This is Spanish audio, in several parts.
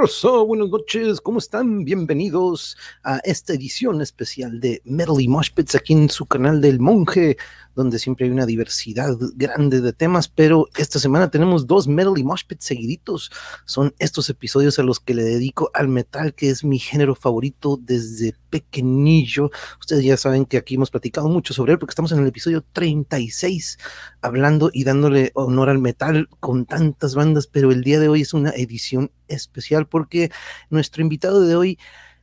Buenas noches, ¿cómo están? Bienvenidos a esta edición especial de Metal y Moshpits aquí en su canal del Monje donde siempre hay una diversidad grande de temas, pero esta semana tenemos dos Metal y Moshpit seguiditos. Son estos episodios a los que le dedico al metal, que es mi género favorito desde pequeñillo. Ustedes ya saben que aquí hemos platicado mucho sobre él porque estamos en el episodio 36 hablando y dándole honor al metal con tantas bandas, pero el día de hoy es una edición especial porque nuestro invitado de hoy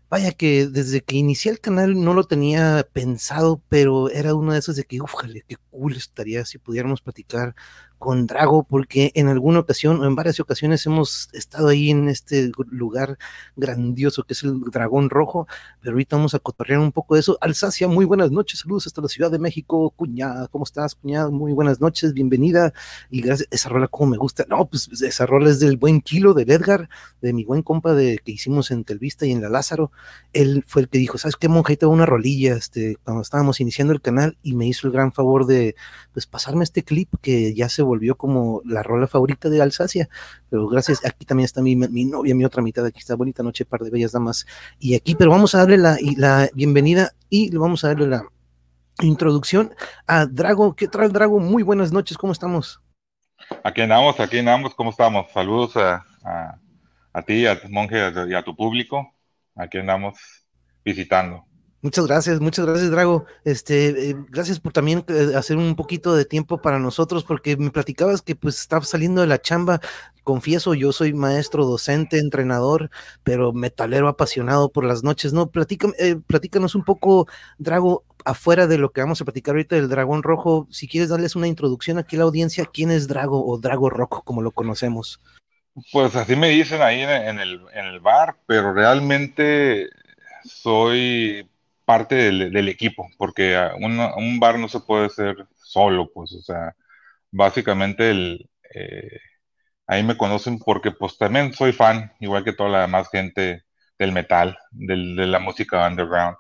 Vaya que desde que inicié el canal no lo tenía pensado, pero era uno de esos de que, uff, qué cool estaría si pudiéramos platicar con Drago, porque en alguna ocasión o en varias ocasiones hemos estado ahí en este lugar grandioso que es el Dragón Rojo, pero ahorita vamos a cotorrear un poco de eso. Alsacia, muy buenas noches, saludos hasta la Ciudad de México, cuñada, ¿cómo estás, cuñada? Muy buenas noches, bienvenida, y gracias, esa rola como me gusta, no, pues esa rola es del buen kilo del Edgar, de mi buen compa de que hicimos en Telvista y en la Lázaro, él fue el que dijo, ¿sabes qué, monja? Una rolilla, este, cuando estábamos iniciando el canal, y me hizo el gran favor de, pues, pasarme este clip que ya se volvió como la rola favorita de Alsacia, pero gracias, aquí también está mi, mi novia, mi otra mitad, aquí está bonita noche, par de bellas damas, y aquí, pero vamos a darle la, la bienvenida y vamos a darle la introducción a Drago, ¿qué tal Drago? Muy buenas noches, ¿cómo estamos? Aquí andamos, aquí andamos, ¿cómo estamos? Saludos a, a, ti, a monje y a tu público, aquí andamos visitando. Muchas gracias, muchas gracias, Drago. Este, eh, gracias por también eh, hacer un poquito de tiempo para nosotros, porque me platicabas que pues estabas saliendo de la chamba. Confieso, yo soy maestro, docente, entrenador, pero metalero apasionado por las noches. No, Platícame, eh, platícanos un poco, Drago, afuera de lo que vamos a platicar ahorita del Dragón Rojo. Si quieres darles una introducción aquí a la audiencia, ¿quién es Drago o Drago Rojo, como lo conocemos? Pues así me dicen ahí en el bar, pero realmente soy parte del, equipo, porque un bar no se puede hacer solo, pues, o sea, básicamente el, eh, ahí me conocen porque pues también soy fan, igual que toda la demás gente del metal, del, de la música underground,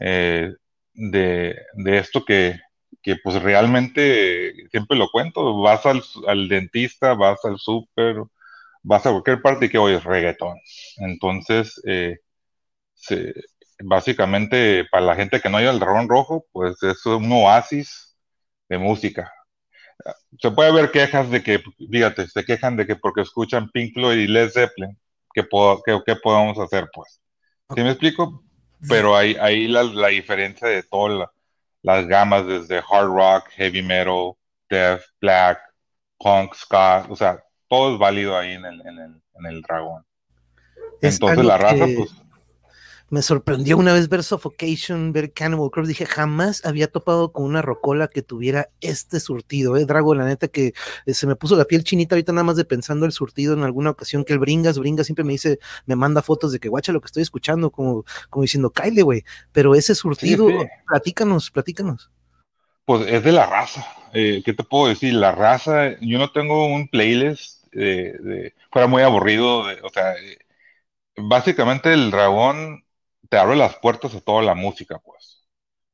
eh, de, de, esto que, que, pues realmente siempre lo cuento, vas al, al dentista, vas al súper, vas a cualquier parte y que hoy es reggaetón. Entonces, eh, se, básicamente para la gente que no oye el dragón rojo, pues es un oasis de música. Se puede ver quejas de que, fíjate, se quejan de que porque escuchan Pink Floyd y Led Zeppelin, ¿qué, qué, podemos hacer? Pues, ¿sí me explico? Pero ahí, ahí la, la diferencia de todas las gamas, desde hard rock, heavy metal, death, black, punk, ska, o sea, todo es válido ahí en el, en el, en el dragón. Entonces la raza, pues me sorprendió una vez ver Suffocation, ver Cannibal Corpse. Dije, jamás había topado con una rocola que tuviera este surtido, ¿eh? Drago, la neta que eh, se me puso la piel chinita ahorita nada más de pensando el surtido en alguna ocasión que el Bringas, Bringas siempre me dice, me manda fotos de que guacha lo que estoy escuchando, como, como diciendo, Kyle, güey. Pero ese surtido, platícanos, platícanos. Pues es de la raza. Eh, ¿Qué te puedo decir? La raza, yo no tengo un playlist de, fuera muy aburrido, o sea, eh, básicamente el dragón te abre las puertas a toda la música, pues.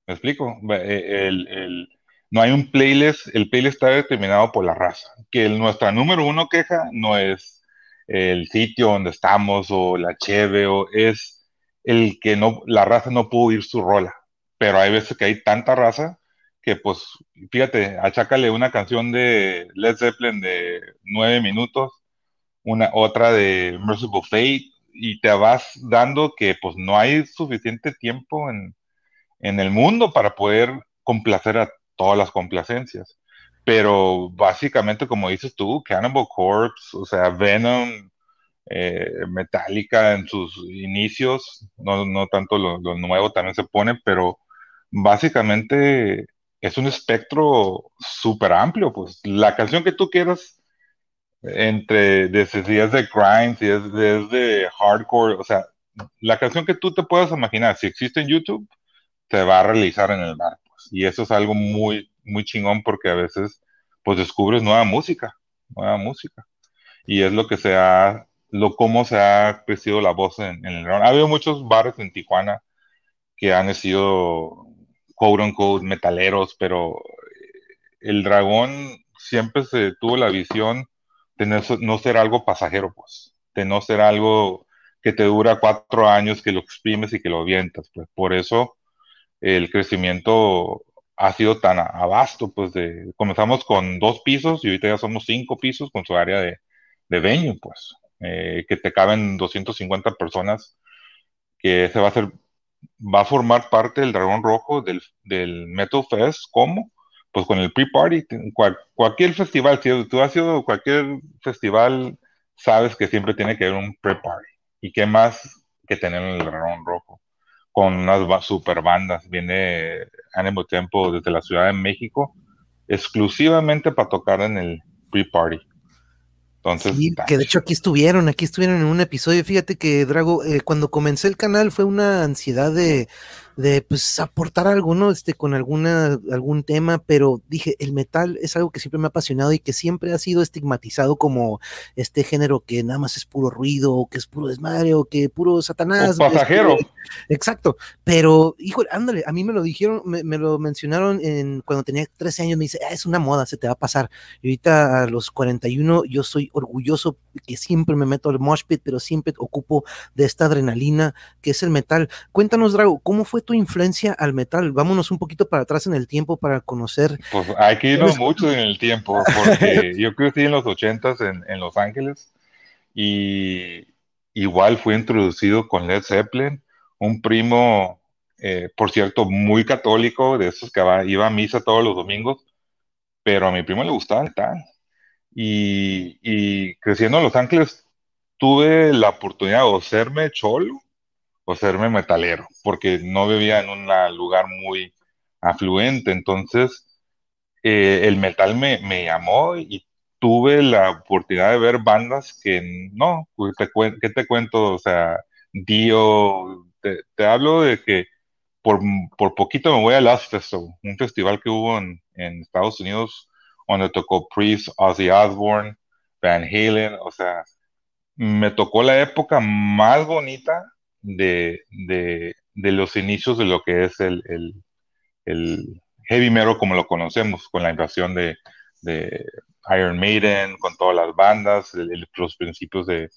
¿Me explico? Eh, el, no hay un playlist, el playlist está determinado por la raza. Que nuestra número uno queja no es el sitio donde estamos o la cheve, o es el que no, la raza no pudo ir su rola. Pero hay veces que hay tanta raza que, pues, fíjate, achácale una canción de Led Zeppelin de nueve minutos, una otra de Merciful Fate, y te vas dando que pues no hay suficiente tiempo en, el mundo para poder complacer a todas las complacencias. Pero básicamente, como dices tú, Cannibal Corpse, o sea, Venom, eh, Metallica en sus inicios, no, no tanto lo, lo, nuevo también se pone, pero básicamente es un espectro súper amplio, pues la canción que tú quieras entre desde si es de grind, si es, de hardcore, o sea, la canción que tú te puedas imaginar, si existe en YouTube, te va a realizar en el bar, pues. Y eso es algo muy, muy chingón porque a veces, pues descubres nueva música, nueva música. Y es lo que se ha, lo cómo se ha crecido la voz en, el dragón. Ha habido muchos bares en Tijuana que han sido, quote unquote, metaleros, pero el dragón siempre se tuvo la visión de no, ser algo pasajero, pues, de no ser algo que te dura cuatro años, que lo exprimes y que lo avientas. Pues por eso el crecimiento ha sido tan abasto, pues de, comenzamos con dos pisos y ahorita ya somos cinco pisos con su área de, de venue, pues, eh, que te caben 250 personas, que se va a hacer, va a formar parte del Dragón Rojo del, del Metal Fest, ¿cómo? Pues con el pre-party, cualquier festival, si tú has sido cualquier festival, sabes que siempre tiene que haber un pre-party. ¿Y qué más que tener en el Dragón Rojo? Con unas super bandas, viene Animal Tempo desde la Ciudad de México, exclusivamente para tocar en el pre-party. Entonces, que de hecho aquí estuvieron, aquí estuvieron en un episodio. Fíjate que Drago, eh, cuando comencé el canal fue una ansiedad de, de pues aportar algo, ¿no? Este, con alguna, algún tema, pero dije, el metal es algo que siempre me ha apasionado y que siempre ha sido estigmatizado como este género que nada más es puro ruido, o que es puro desmadre, o que puro satanás. pasajero. exacto. Pero, híjole, ándale, a mí me lo dijeron, me, lo mencionaron en, cuando tenía 13 años, me dice, ah, es una moda, se te va a pasar. Y ahorita a los 41 yo soy orgulloso que siempre me meto al mosh pit, pero siempre ocupo de esta adrenalina que es el metal. Cuéntanos, Drago, ¿cómo fue tu influencia al metal? Vámonos un poquito para atrás en el tiempo para conocer. Pues hay que irnos mucho en el tiempo, porque yo crecí en los ochentas en, en Los Ángeles y igual fui introducido con Led Zeppelin, un primo, eh, por cierto, muy católico, de esos que iba a misa todos los domingos, pero a mi primo le gustaba el metal. Y, y creciendo en Los Ángeles tuve la oportunidad de serme cholo o serme metalero, porque no vivía en un lugar muy afluente. Entonces, eh, el metal me, me, llamó y tuve la oportunidad de ver bandas que no, pues, te, ¿qué te cuento? O sea, Dio, te, te hablo de que por, por, poquito me voy a Last Festival, un festival que hubo en, en Estados Unidos donde tocó Priest, Ozzy Osbourne, Van Halen, o sea, me tocó la época más bonita de, de, los inicios de lo que es el, el, heavy metal como lo conocemos, con la invasión de, de Iron Maiden, con todas las bandas, los principios de,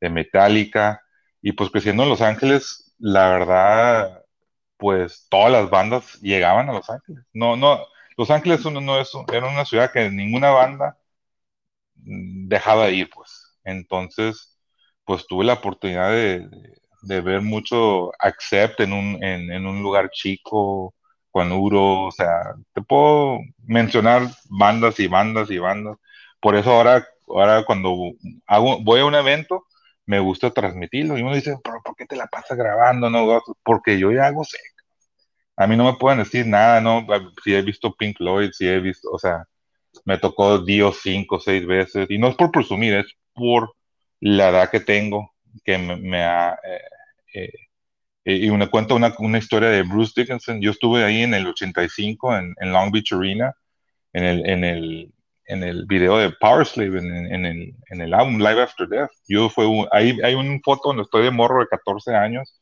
Metallica, y pues creciendo en Los Ángeles, la verdad, pues todas las bandas llegaban a Los Ángeles. No, no, Los Ángeles no es, era una ciudad que ninguna banda dejaba de ir, pues. Entonces, pues tuve la oportunidad de ver mucho accept en un, en, un lugar chico, Cuanuro, o sea, te puedo mencionar bandas y bandas y bandas. Por eso ahora, ahora cuando hago, voy a un evento, me gusta transmitirlo. Y uno dice, pero ¿por qué te la pasas grabando? No, porque yo ya hago seca. A mí no me pueden decir nada, ¿no? Si he visto Pink Floyd, si he visto, o sea, me tocó Dios cinco o seis veces. Y no es por presumir, es por la edad que tengo, que me, ha... Eh, eh, eh, y una cuenta una, una, historia de Bruce Dickinson. Yo estuve ahí en el 85 en, Long Beach Arena, en el, en el, en el video de Power Slave, en, en, el, en el álbum Live After Death. Yo fue ahí hay una foto donde estoy de morro de 14 años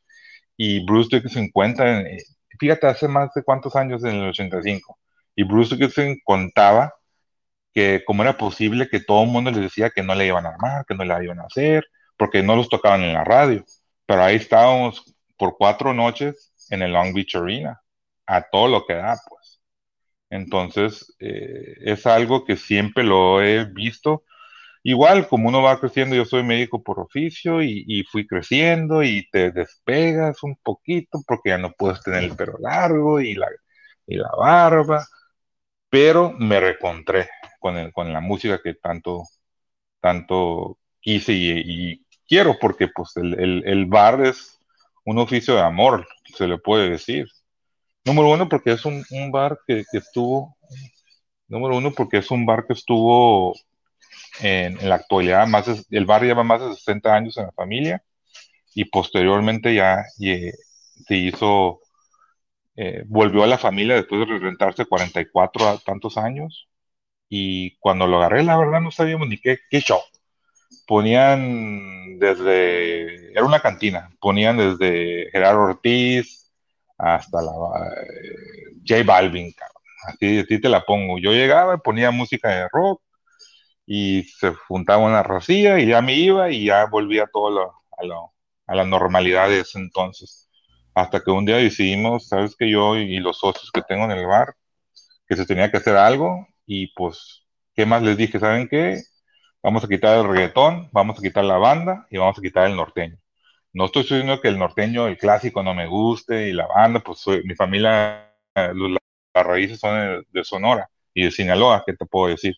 y Bruce Dickinson cuenta, eh, fíjate, hace más de cuántos años en el 85. Y Bruce Dickinson contaba que cómo era posible que todo el mundo les decía que no le iban a armar, que no la iban a hacer, porque no los tocaban en la radio pero ahí estábamos por cuatro noches en el Long Beach Arena, a todo lo que da, pues. Entonces, eh, es algo que siempre lo he visto. Igual, como uno va creciendo, yo soy médico por oficio y, fui creciendo y te despegas un poquito porque ya no puedes tener el pelo largo y la, barba, pero me recontré con, con la música que tanto, tanto quise y, quiero, porque pues el, el, bar es un oficio de amor, se le puede decir. Número uno, porque es un, bar que, estuvo, número uno, porque es un bar que estuvo en, en la actualidad, más el bar lleva más de 60 años en la familia y posteriormente ya se hizo, eh, volvió a la familia después de rentarse 44 a tantos años y cuando lo agarré, la verdad no sabíamos ni qué, qué show ponían desde, era una cantina, ponían desde Gerardo Ortiz hasta la eh, J Balvin, así, así te la pongo. Yo llegaba, ponía música de rock y se juntaba una racía y ya me iba y ya volvía todo lo, a, lo, a la normalidad de ese entonces. Hasta que un día decidimos, sabes que yo y los socios que tengo en el bar, que se tenía que hacer algo y pues, ¿qué más les dije? ¿Saben qué? Vamos a quitar el reggaetón, vamos a quitar la banda y vamos a quitar el norteño. No estoy diciendo que el norteño, el clásico, no me guste y la banda, pues mi familia, las raíces son de, Sonora y de Sinaloa, ¿qué te puedo decir?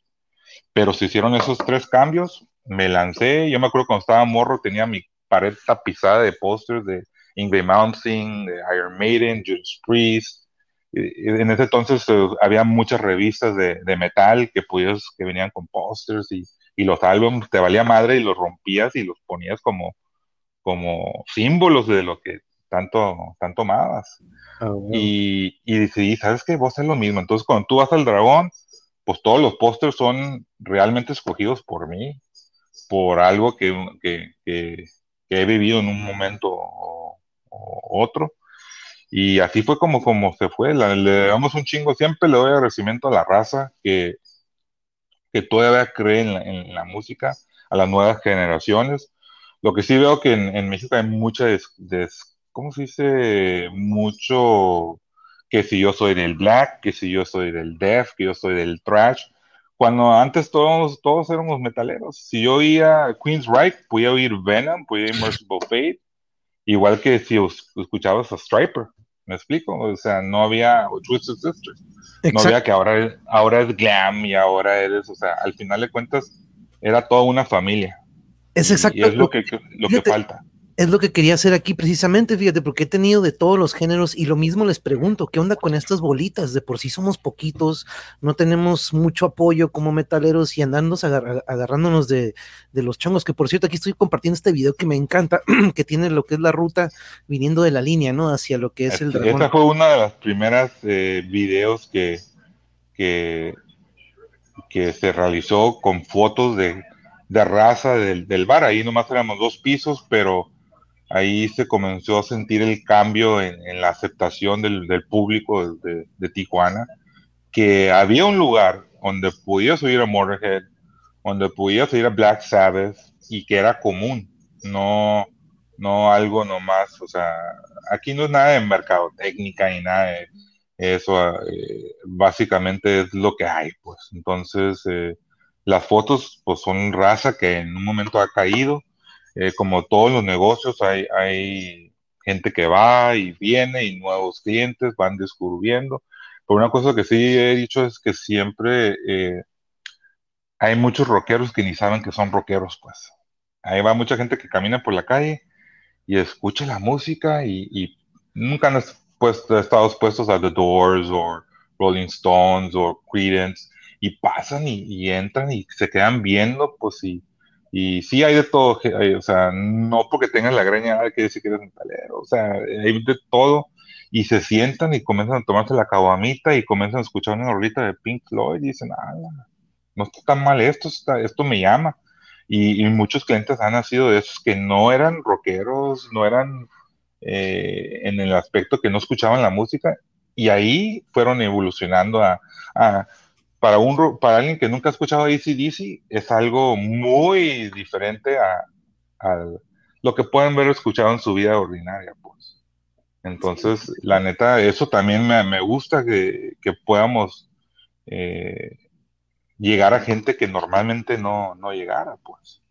Pero se hicieron esos tres cambios, me lancé, yo me acuerdo cuando estaba morro, tenía mi pared tapizada de pósters de Ingrid Mountain, de Iron Maiden, Judas Priest, en ese entonces eh, había muchas revistas de, metal que podías, que venían con pósters y, y, los álbumes te valía madre y los rompías y los ponías como, como símbolos de lo que tanto, tanto amabas. Ah, y, y decidí, ¿sabes qué? Vos haces lo mismo. Entonces, cuando tú vas al dragón, pues todos los pósters son realmente escogidos por mí, por algo que, que, que, he vivido en un momento o otro. Y así fue como, como se fue. le damos un chingo. Siempre le doy agradecimiento a la raza que, que todavía cree en la, música, a las nuevas generaciones. Lo que sí veo que en, México hay mucha, des, ¿cómo se dice? Mucho que si yo soy del black, que si yo soy del death, que yo soy del trash. Cuando antes todos, todos éramos metaleros. Si yo oía Queen's Right, podía oír Venom, podía oír Merciful Fate, igual que si escuchabas a Striper. ¿Me explico? O sea, no había Twisted Sisters. No había que ahora, ahora es glam y ahora eres, o sea, al final de cuentas, era toda una familia. Es exacto. Y es lo que, lo que falta es lo que quería hacer aquí precisamente, fíjate, porque he tenido de todos los géneros y lo mismo les pregunto, ¿qué onda con estas bolitas? De por sí somos poquitos, no tenemos mucho apoyo como metaleros y andando agarrándonos de, los chongos, que por cierto aquí estoy compartiendo este video que me encanta, que tiene lo que es la ruta viniendo de la línea, ¿no? Hacia lo que es el dragón. Esta fue una de las primeras eh, videos que, que, que se realizó con fotos de, de raza del, del bar, ahí nomás éramos dos pisos, pero ahí se comenzó a sentir el cambio en, la aceptación del, público de, Tijuana, que había un lugar donde podías oír a Motorhead, donde podías oír a Black Sabbath y que era común, no, no algo nomás, o sea, aquí no es nada de mercadotecnia ni nada de eso, eh, básicamente es lo que hay, pues. Entonces, eh, las fotos, pues son raza que en un momento ha caído, eh, como todos los negocios, hay, hay gente que va y viene y nuevos clientes van descubriendo. Pero una cosa que sí he dicho es que siempre eh, hay muchos rockeros que ni saben que son rockeros, pues. Ahí va mucha gente que camina por la calle y escucha la música y, nunca han puesto, estado expuestos a The Doors o Rolling Stones o Creedence y pasan y, y, entran y se quedan viendo, pues, y, y sí hay de todo, o sea, no porque tengas la greña hay que decir que eres metalero, o sea, hay de todo. Y se sientan y comienzan a tomarse la caguamita y comienzan a escuchar una horrita de Pink Floyd y dicen, ah, no está tan mal esto, esto me llama. Y, muchos clientes han nacido de esos que no eran rockeros, no eran eh, en el aspecto que no escuchaban la música, y ahí fueron evolucionando a para, un, para alguien que nunca ha escuchado ACDC, es algo muy diferente a, lo que pueden ver o escuchado en su vida ordinaria, pues. Entonces, la neta, eso también me, gusta que, que podamos eh, llegar a gente que normalmente no, no llegara, pues.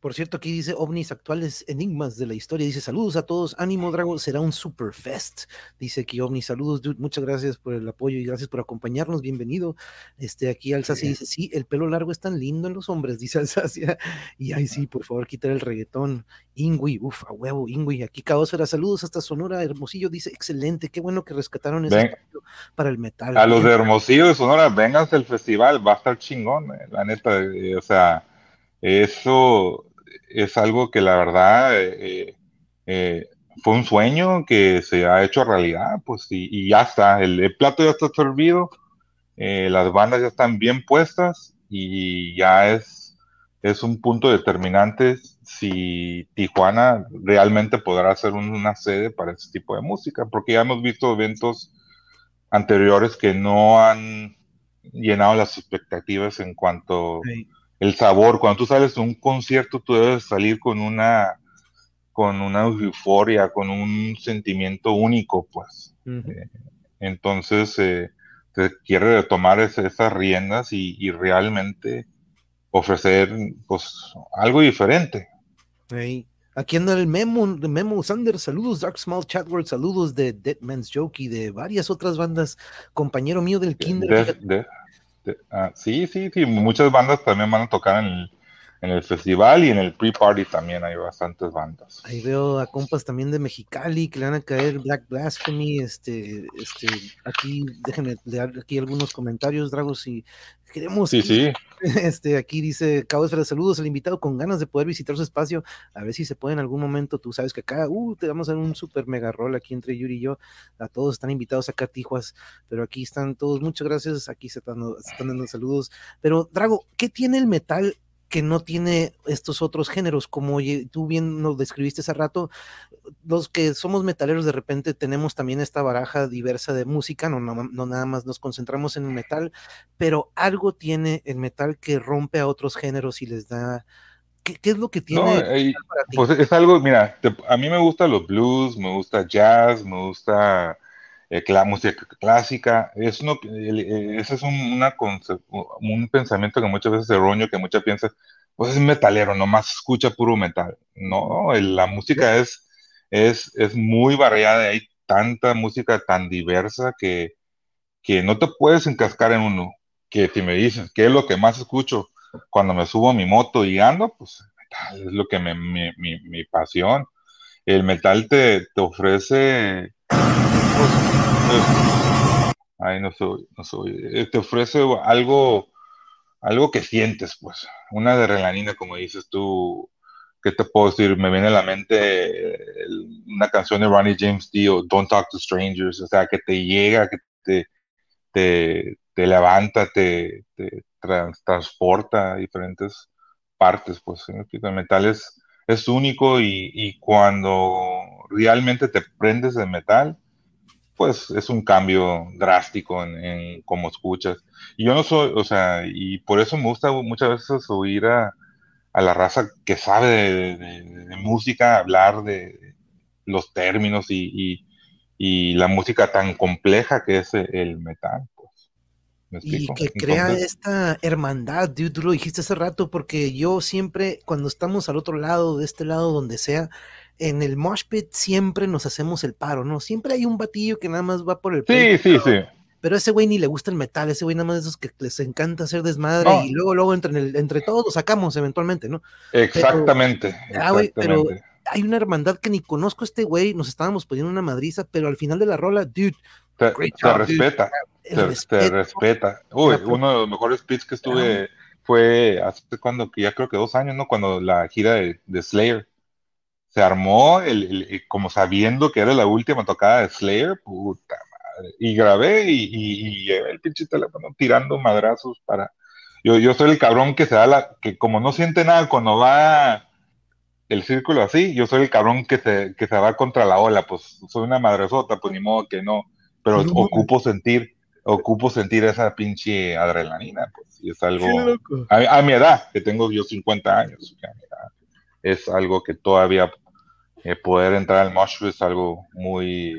Por cierto, aquí dice ovnis actuales enigmas de la historia. Dice saludos a todos. Ánimo, Drago. Será un super fest. Dice aquí ovni. Saludos, dude. Muchas gracias por el apoyo y gracias por acompañarnos. Bienvenido. Este, aquí Alsacia dice: Sí, el pelo largo es tan lindo en los hombres, dice Alsacia. Y ay, sí, por favor, quitar el reggaetón. Ingui, uff, a huevo, Ingui. Aquí Caosfera, saludos hasta Sonora. Hermosillo dice: Excelente, qué bueno que rescataron ese para el metal. A los de Hermosillo de Sonora, vénganse al festival, va a estar chingón, eh, la neta. Eh, o sea eso es algo que la verdad eh, eh, fue un sueño que se ha hecho realidad, pues y, ya está, el, plato ya está servido, eh, las bandas ya están bien puestas y ya es, es un punto determinante si Tijuana realmente podrá ser una sede para ese tipo de música, porque ya hemos visto eventos anteriores que no han llenado las expectativas en cuanto el sabor. Cuando tú sales de un concierto, tú debes salir con una, con una euforia, con un sentimiento único, pues. Eh, entonces, eh, quiere retomar esas riendas y, realmente ofrecer pues algo diferente. Aquí anda el Memo, Memo Sander, saludos, Dark Small Chatword, saludos de Dead Man's Joke y de varias otras bandas, compañero mío del Kinder. Ah, sí, sí, sí, muchas bandas también van a tocar en el, en el festival y en el pre-party también hay bastantes bandas. Ahí veo a compas también de Mexicali que le van a caer Black Blasphemy, este, este, aquí, déjenme leer aquí algunos comentarios, Dragos, si queremos. Sí, sí. Este, aquí dice Cabo de saludos al invitado con ganas de poder visitar su espacio, a ver si se puede en algún momento, tú sabes que acá, uh, te vamos a dar un super mega rol aquí entre Yuri y yo, a todos están invitados acá a Tijuas, pero aquí están todos, muchas gracias, aquí se están, se están dando saludos, pero Drago, ¿qué tiene el metal que no tiene estos otros géneros, como tú bien nos describiste hace rato, los que somos metaleros de repente tenemos también esta baraja diversa de música, no, no, nada más nos concentramos en el metal, pero algo tiene el metal que rompe a otros géneros y les da... ¿Qué, es lo que tiene? Pues es algo, mira, a mí me gustan los blues, me gusta jazz, me gusta eh, la música clásica, es uno, eh, ese es un, una un pensamiento que muchas veces erróneo, que muchas piensan, pues es metalero, nomás escucha puro metal. No, la música es, es, es muy variada, hay tanta música tan diversa que, que no te puedes encascar en uno. Que si me dices, ¿qué es lo que más escucho cuando me subo a mi moto y ando? Pues metal es lo que me, mi, mi, mi pasión. El metal te, te ofrece Ay, no soy, no soy. Eh, te ofrece algo, algo que sientes, pues. Una adrenalina, como dices tú. ¿Qué te puedo decir? Me viene a la mente una canción de Ronnie James Dio, Don't Talk to Strangers. O sea, que te llega, que te, te, te levanta, te, transporta a diferentes partes, pues. El metal es, es único y, y cuando realmente te prendes de metal, pues es un cambio drástico en, cómo escuchas. Y yo no soy, o sea, y por eso me gusta muchas veces oír a, la raza que sabe de, música, hablar de los términos y, la música tan compleja que es el metal. Pues. y que crea esta hermandad, tú lo dijiste hace rato, porque yo siempre, cuando estamos al otro lado, de este lado, donde sea, en el mosh pit siempre nos hacemos el paro, ¿no? Siempre hay un batillo que nada más va por el Sí, sí, sí. Pero ese güey ni le gusta el metal, ese güey nada más de esos que les encanta hacer desmadre y luego, luego entre, el, entre todos lo sacamos eventualmente, ¿no? Exactamente. ah, güey, pero hay una hermandad que ni conozco a este güey, nos estábamos poniendo una madriza, pero al final de la rola, dude, te, respeta, te, respeta. Uy, uno de los mejores pits que estuve fue hace cuando, ya creo que dos años, ¿no? Cuando la gira de, de Slayer se armó el, como sabiendo que era la última tocada de Slayer, puta madre. Y grabé y, y, el pinche teléfono tirando madrazos para. Yo, yo soy el cabrón que se da la. que como no siente nada cuando va el círculo así, yo soy el cabrón que se, que se va contra la ola, pues soy una madresota, pues ni modo que no. Pero ocupo sentir, ocupo sentir esa pinche adrenalina, pues. Y es algo. A, a, mi edad, que tengo yo 50 años, es algo que todavía eh, poder entrar al mosh es algo muy,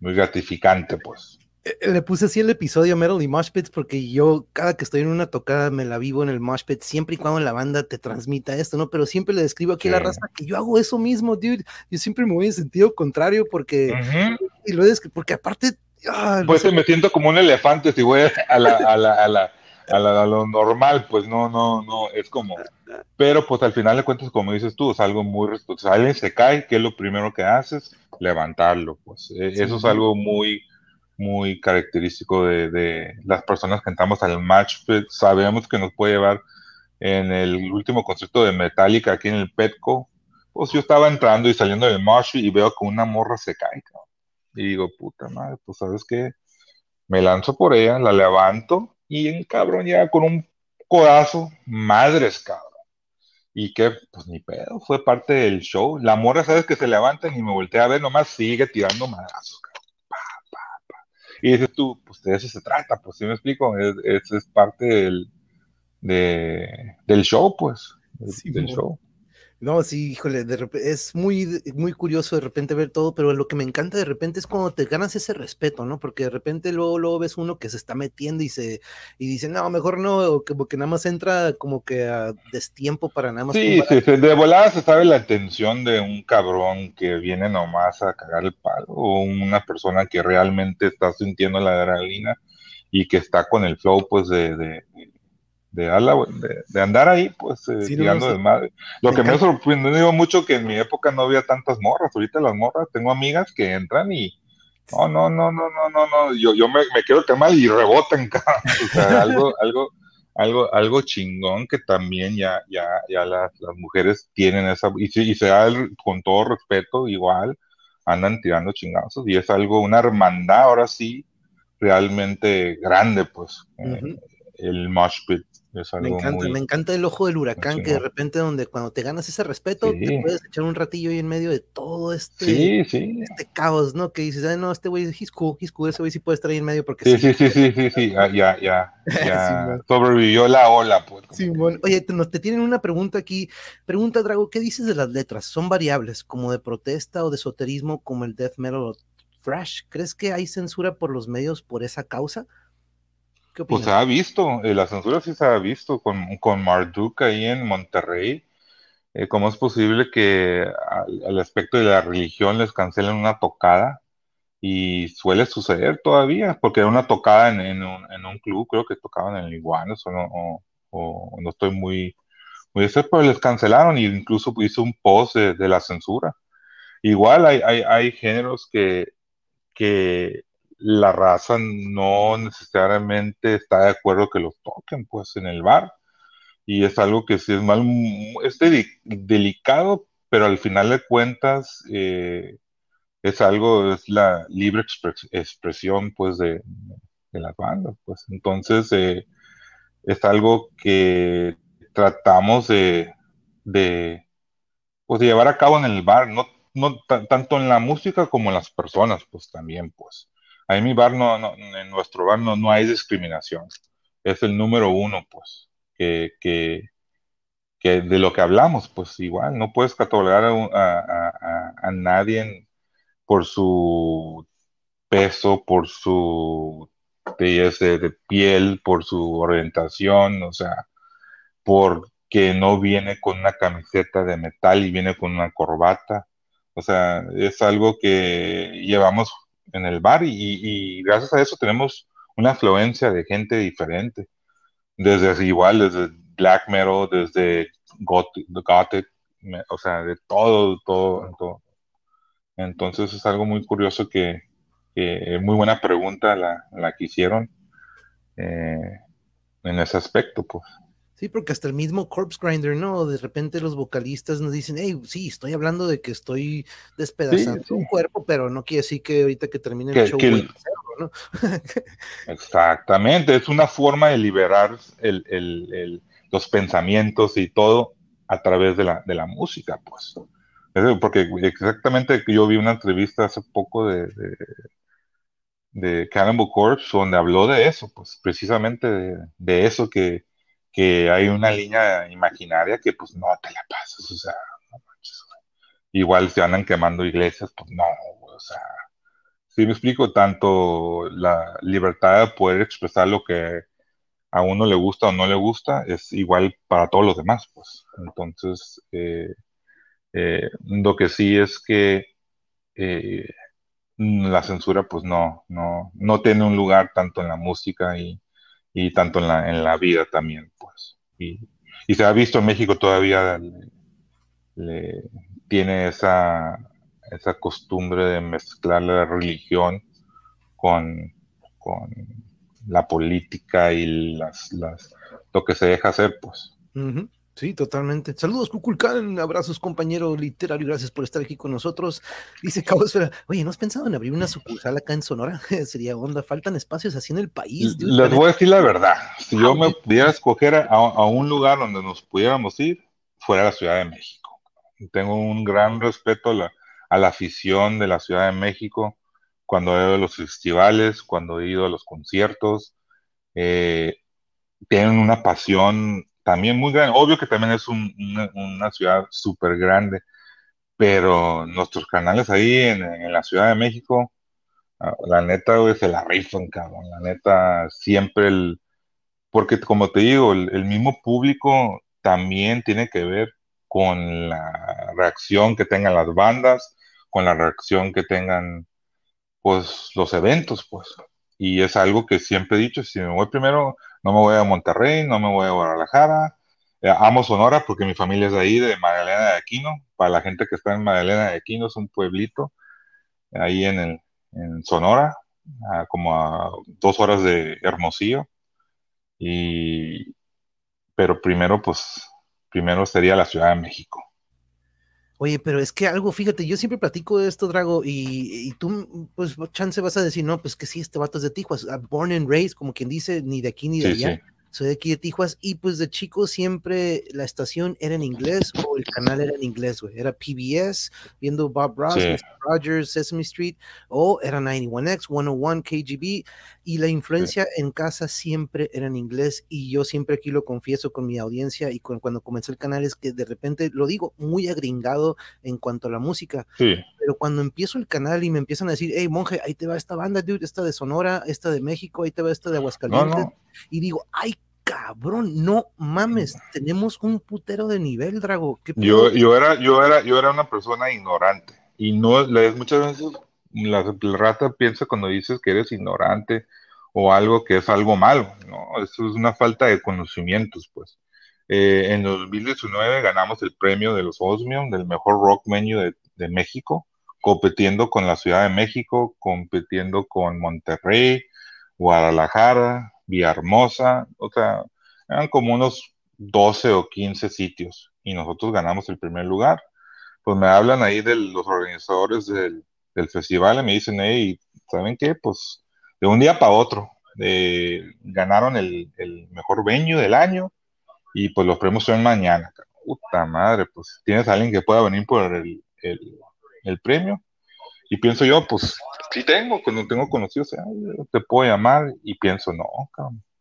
muy gratificante, pues. Eh, eh, le puse así el episodio Metal y Mosh Pits porque yo cada que estoy en una tocada me la vivo en el Mosh Pit, siempre y cuando la banda te transmita esto, ¿no? Pero siempre le describo aquí a la raza que yo hago eso mismo, dude. Yo siempre me voy en sentido contrario porque, y lo es porque aparte... Ah, pues me siento como un elefante si voy a la, a la, a la a, lo normal, pues no, no, no, es como, pero pues al final de cuentas, como dices tú, es algo muy responsable. Alguien se cae, ¿qué es lo primero que haces? Levantarlo, pues e, eso es algo muy, muy característico de, de, las personas que entramos al match, pues, sabemos que nos puede llevar en el último concierto de Metallica aquí en el Petco, pues yo estaba entrando y saliendo del match y veo que una morra se cae, y digo, puta madre, pues sabes qué, me lanzo por ella, la levanto y en cabrón llega con un codazo, madres, cabrón. Y que, pues ni pedo, fue parte del show. La morra, sabes que se levanta y me voltea a ver, nomás sigue tirando madrazos, cabrón. Y dices tú, pues de eso se trata, pues si me explico, es, es, parte del, del show, pues, del show. No, sí, híjole, de repente, es muy, muy curioso de repente ver todo, pero lo que me encanta de repente es cuando te ganas ese respeto, ¿no? Porque de repente luego, luego ves uno que se está metiendo y se y dice, no, mejor no, o que, porque nada más entra como que a destiempo para nada más. Sí, sí, de volada se sabe la intención de un cabrón que viene nomás a cagar el palo, o una persona que realmente está sintiendo la adrenalina y que está con el flow, pues, de de, de, andar ahí, pues, eh, tirando de madre. Lo que me ha sorprendido mucho que en mi época no había tantas morras. Ahorita las morras, tengo amigas que entran y. No, no, no, no, no, no, no. Yo, yo me, me quedo mal y rebotan, o sea, algo, algo, algo, algo chingón que también ya, ya, ya las, las mujeres tienen esa, y, y se da con todo respeto, igual, andan tirando chingazos, y es algo, una hermandad ahora sí, realmente grande, pues, eh, el mosh pit me encanta, me encanta el ojo del huracán, que de repente donde cuando te ganas ese respeto, te puedes echar un ratillo ahí en medio de todo este, este caos, ¿no? Que dices, no, este güey es cool, he's cool, ese güey sí puede estar ahí en medio porque sí. Sí, sí, sí, sí, sí, ah, ya, ya, ya, sobrevivió la ola, pues. Oye, te, te tienen una pregunta aquí, pregunta, Drago, ¿qué dices de las letras? ¿Son variables, como de protesta o de esoterismo, como el death metal o thrash? ¿Crees que hay censura por los medios por esa causa? Pues se ha visto, eh, la censura sí se ha visto con, con Marduk ahí en Monterrey. Eh, ¿Cómo es posible que al, aspecto de la religión les cancelen una tocada? Y suele suceder todavía, porque era una tocada en, un, club, creo que tocaban en el Iguanas, o no, o, no estoy muy, muy pero les cancelaron y incluso hizo un post de, la censura. Igual hay, hay, hay géneros que, que la raza no necesariamente está de acuerdo que los toquen pues en el bar. Y es algo que sí es mal es delicado pero al final de cuentas eh, es algo es la libre expresión pues de, las bandas pues. Entonces eh, es algo que tratamos de, de pues de llevar a cabo en el bar no no tanto en la música como en las personas pues también pues Ahí mi bar no, en nuestro bar no, no hay discriminación. Es el número uno, pues, que, que, de lo que hablamos, pues igual, no puedes catalogar a, a, nadie por su peso, por su piel, por su orientación, o sea, porque no viene con una camiseta de metal y viene con una corbata. O sea, es algo que llevamos en el bar y, gracias a eso tenemos una afluencia de gente diferente, desde igual, desde black metal, desde gothic, o sea, de todo, todo, todo. Entonces es algo muy curioso que, muy buena pregunta la, la que hicieron eh, en ese aspecto, pues. Sí, porque hasta el mismo Corpse Grinder, ¿no? De repente los vocalistas nos dicen, hey, sí, estoy hablando de que estoy despedazando un cuerpo, pero no quiere decir que ahorita que termine el show voy a hacerlo, ¿no? Exactamente, es una forma de liberar los pensamientos y todo a través de la, de la música, pues. Porque exactamente yo vi una entrevista hace poco de, de, de Cannibal Corpse donde habló de eso, pues precisamente de eso que que hay una línea imaginaria que pues no te la pasas, o sea, no manches, Igual se andan quemando iglesias, pues no, o sea, si me explico, tanto la libertad de poder expresar lo que a uno le gusta o no le gusta es igual para todos los demás, pues. Entonces, eh, eh, lo que sí es que eh, la censura, pues no, no, no tiene un lugar tanto en la música y, y tanto en la, en la vida también. Y, y se ha visto en México todavía, le, tiene esa, esa costumbre de mezclar la religión con, con la política y las, las, lo que se deja hacer, pues. Sí, totalmente. Saludos, Cuculcán. Abrazos, compañero literario. Gracias por estar aquí con nosotros. Dice Cabosfera, oye, ¿no has pensado en abrir una sucursal acá en Sonora? Sería onda. Faltan espacios así en el país. Les voy a decir la verdad. Si yo me pudiera escoger a, un lugar donde nos pudiéramos ir, fuera la Ciudad de México. Tengo un gran respeto a la, a la afición de la Ciudad de México cuando he ido a los festivales, cuando he ido a los conciertos. Eh, tienen una pasión también muy grande. Obvio que también es una, ciudad súper grande, pero nuestros canales ahí en, la Ciudad de México, ah, la neta, güey, se la cabrón. La neta, siempre el. Porque, como te digo, el, mismo público también tiene que ver con la reacción que tengan las bandas, con la reacción que tengan, pues, los eventos, pues. Y es algo que siempre he dicho, si me voy primero, no me voy a Monterrey, no me voy a Guadalajara. Eh, amo Sonora porque mi familia es de ahí, de Magdalena de Aquino. Para la gente que está en Magdalena de Aquino, es un pueblito ahí en, el, en Sonora, como a dos horas de Hermosillo. Y, pero primero, pues, primero sería la Ciudad de México. Oye, pero es que algo, fíjate, yo siempre platico de esto, Drago, y, tú, pues, chance vas a decir, no, pues que sí, este vato es de Tijuas, ah, born and raised, como quien dice, ni de aquí ni de allá soy de aquí de Tijuas y pues de chico siempre la estación era en inglés o el canal era en inglés, güey. Era PBS, viendo Bob Ross, Mr. Rogers, Sesame Street, o era 91X, 101, KGB, y la influencia en casa siempre era en inglés y yo siempre aquí lo confieso con mi audiencia y cuando comencé el canal es que de repente, lo digo, muy agringado en cuanto a la música, pero cuando empiezo el canal y me empiezan a decir, hey, monje, ahí te va esta banda, dude, esta de Sonora, esta de México, ahí te va esta de Aguascalientes, y digo, ay, cabrón, no mames, tenemos un putero de nivel, Drago. yo, yo, era, yo, era, yo era una persona ignorante y no, muchas veces la, rata piensa cuando dices que eres ignorante o algo que es algo malo, ¿no? Eso es una falta de conocimientos, pues. Eh, en 2019 ganamos el premio de los Osmium del mejor rock menu de, de México, compitiendo con la Ciudad de México, compitiendo con Monterrey, Guadalajara, Villahermosa, o sea, eran como unos 12 o 15 sitios y nosotros ganamos el primer lugar. Pues me hablan ahí de los organizadores del, festival y me dicen, hey, ¿saben qué? Pues de un día para otro ganaron el, mejor venue del año y pues los premios son mañana. Puta madre, pues tienes a alguien que pueda venir por el premio. Y pienso yo, pues sí tengo, cuando tengo conocidos, te puedo llamar y pienso, no,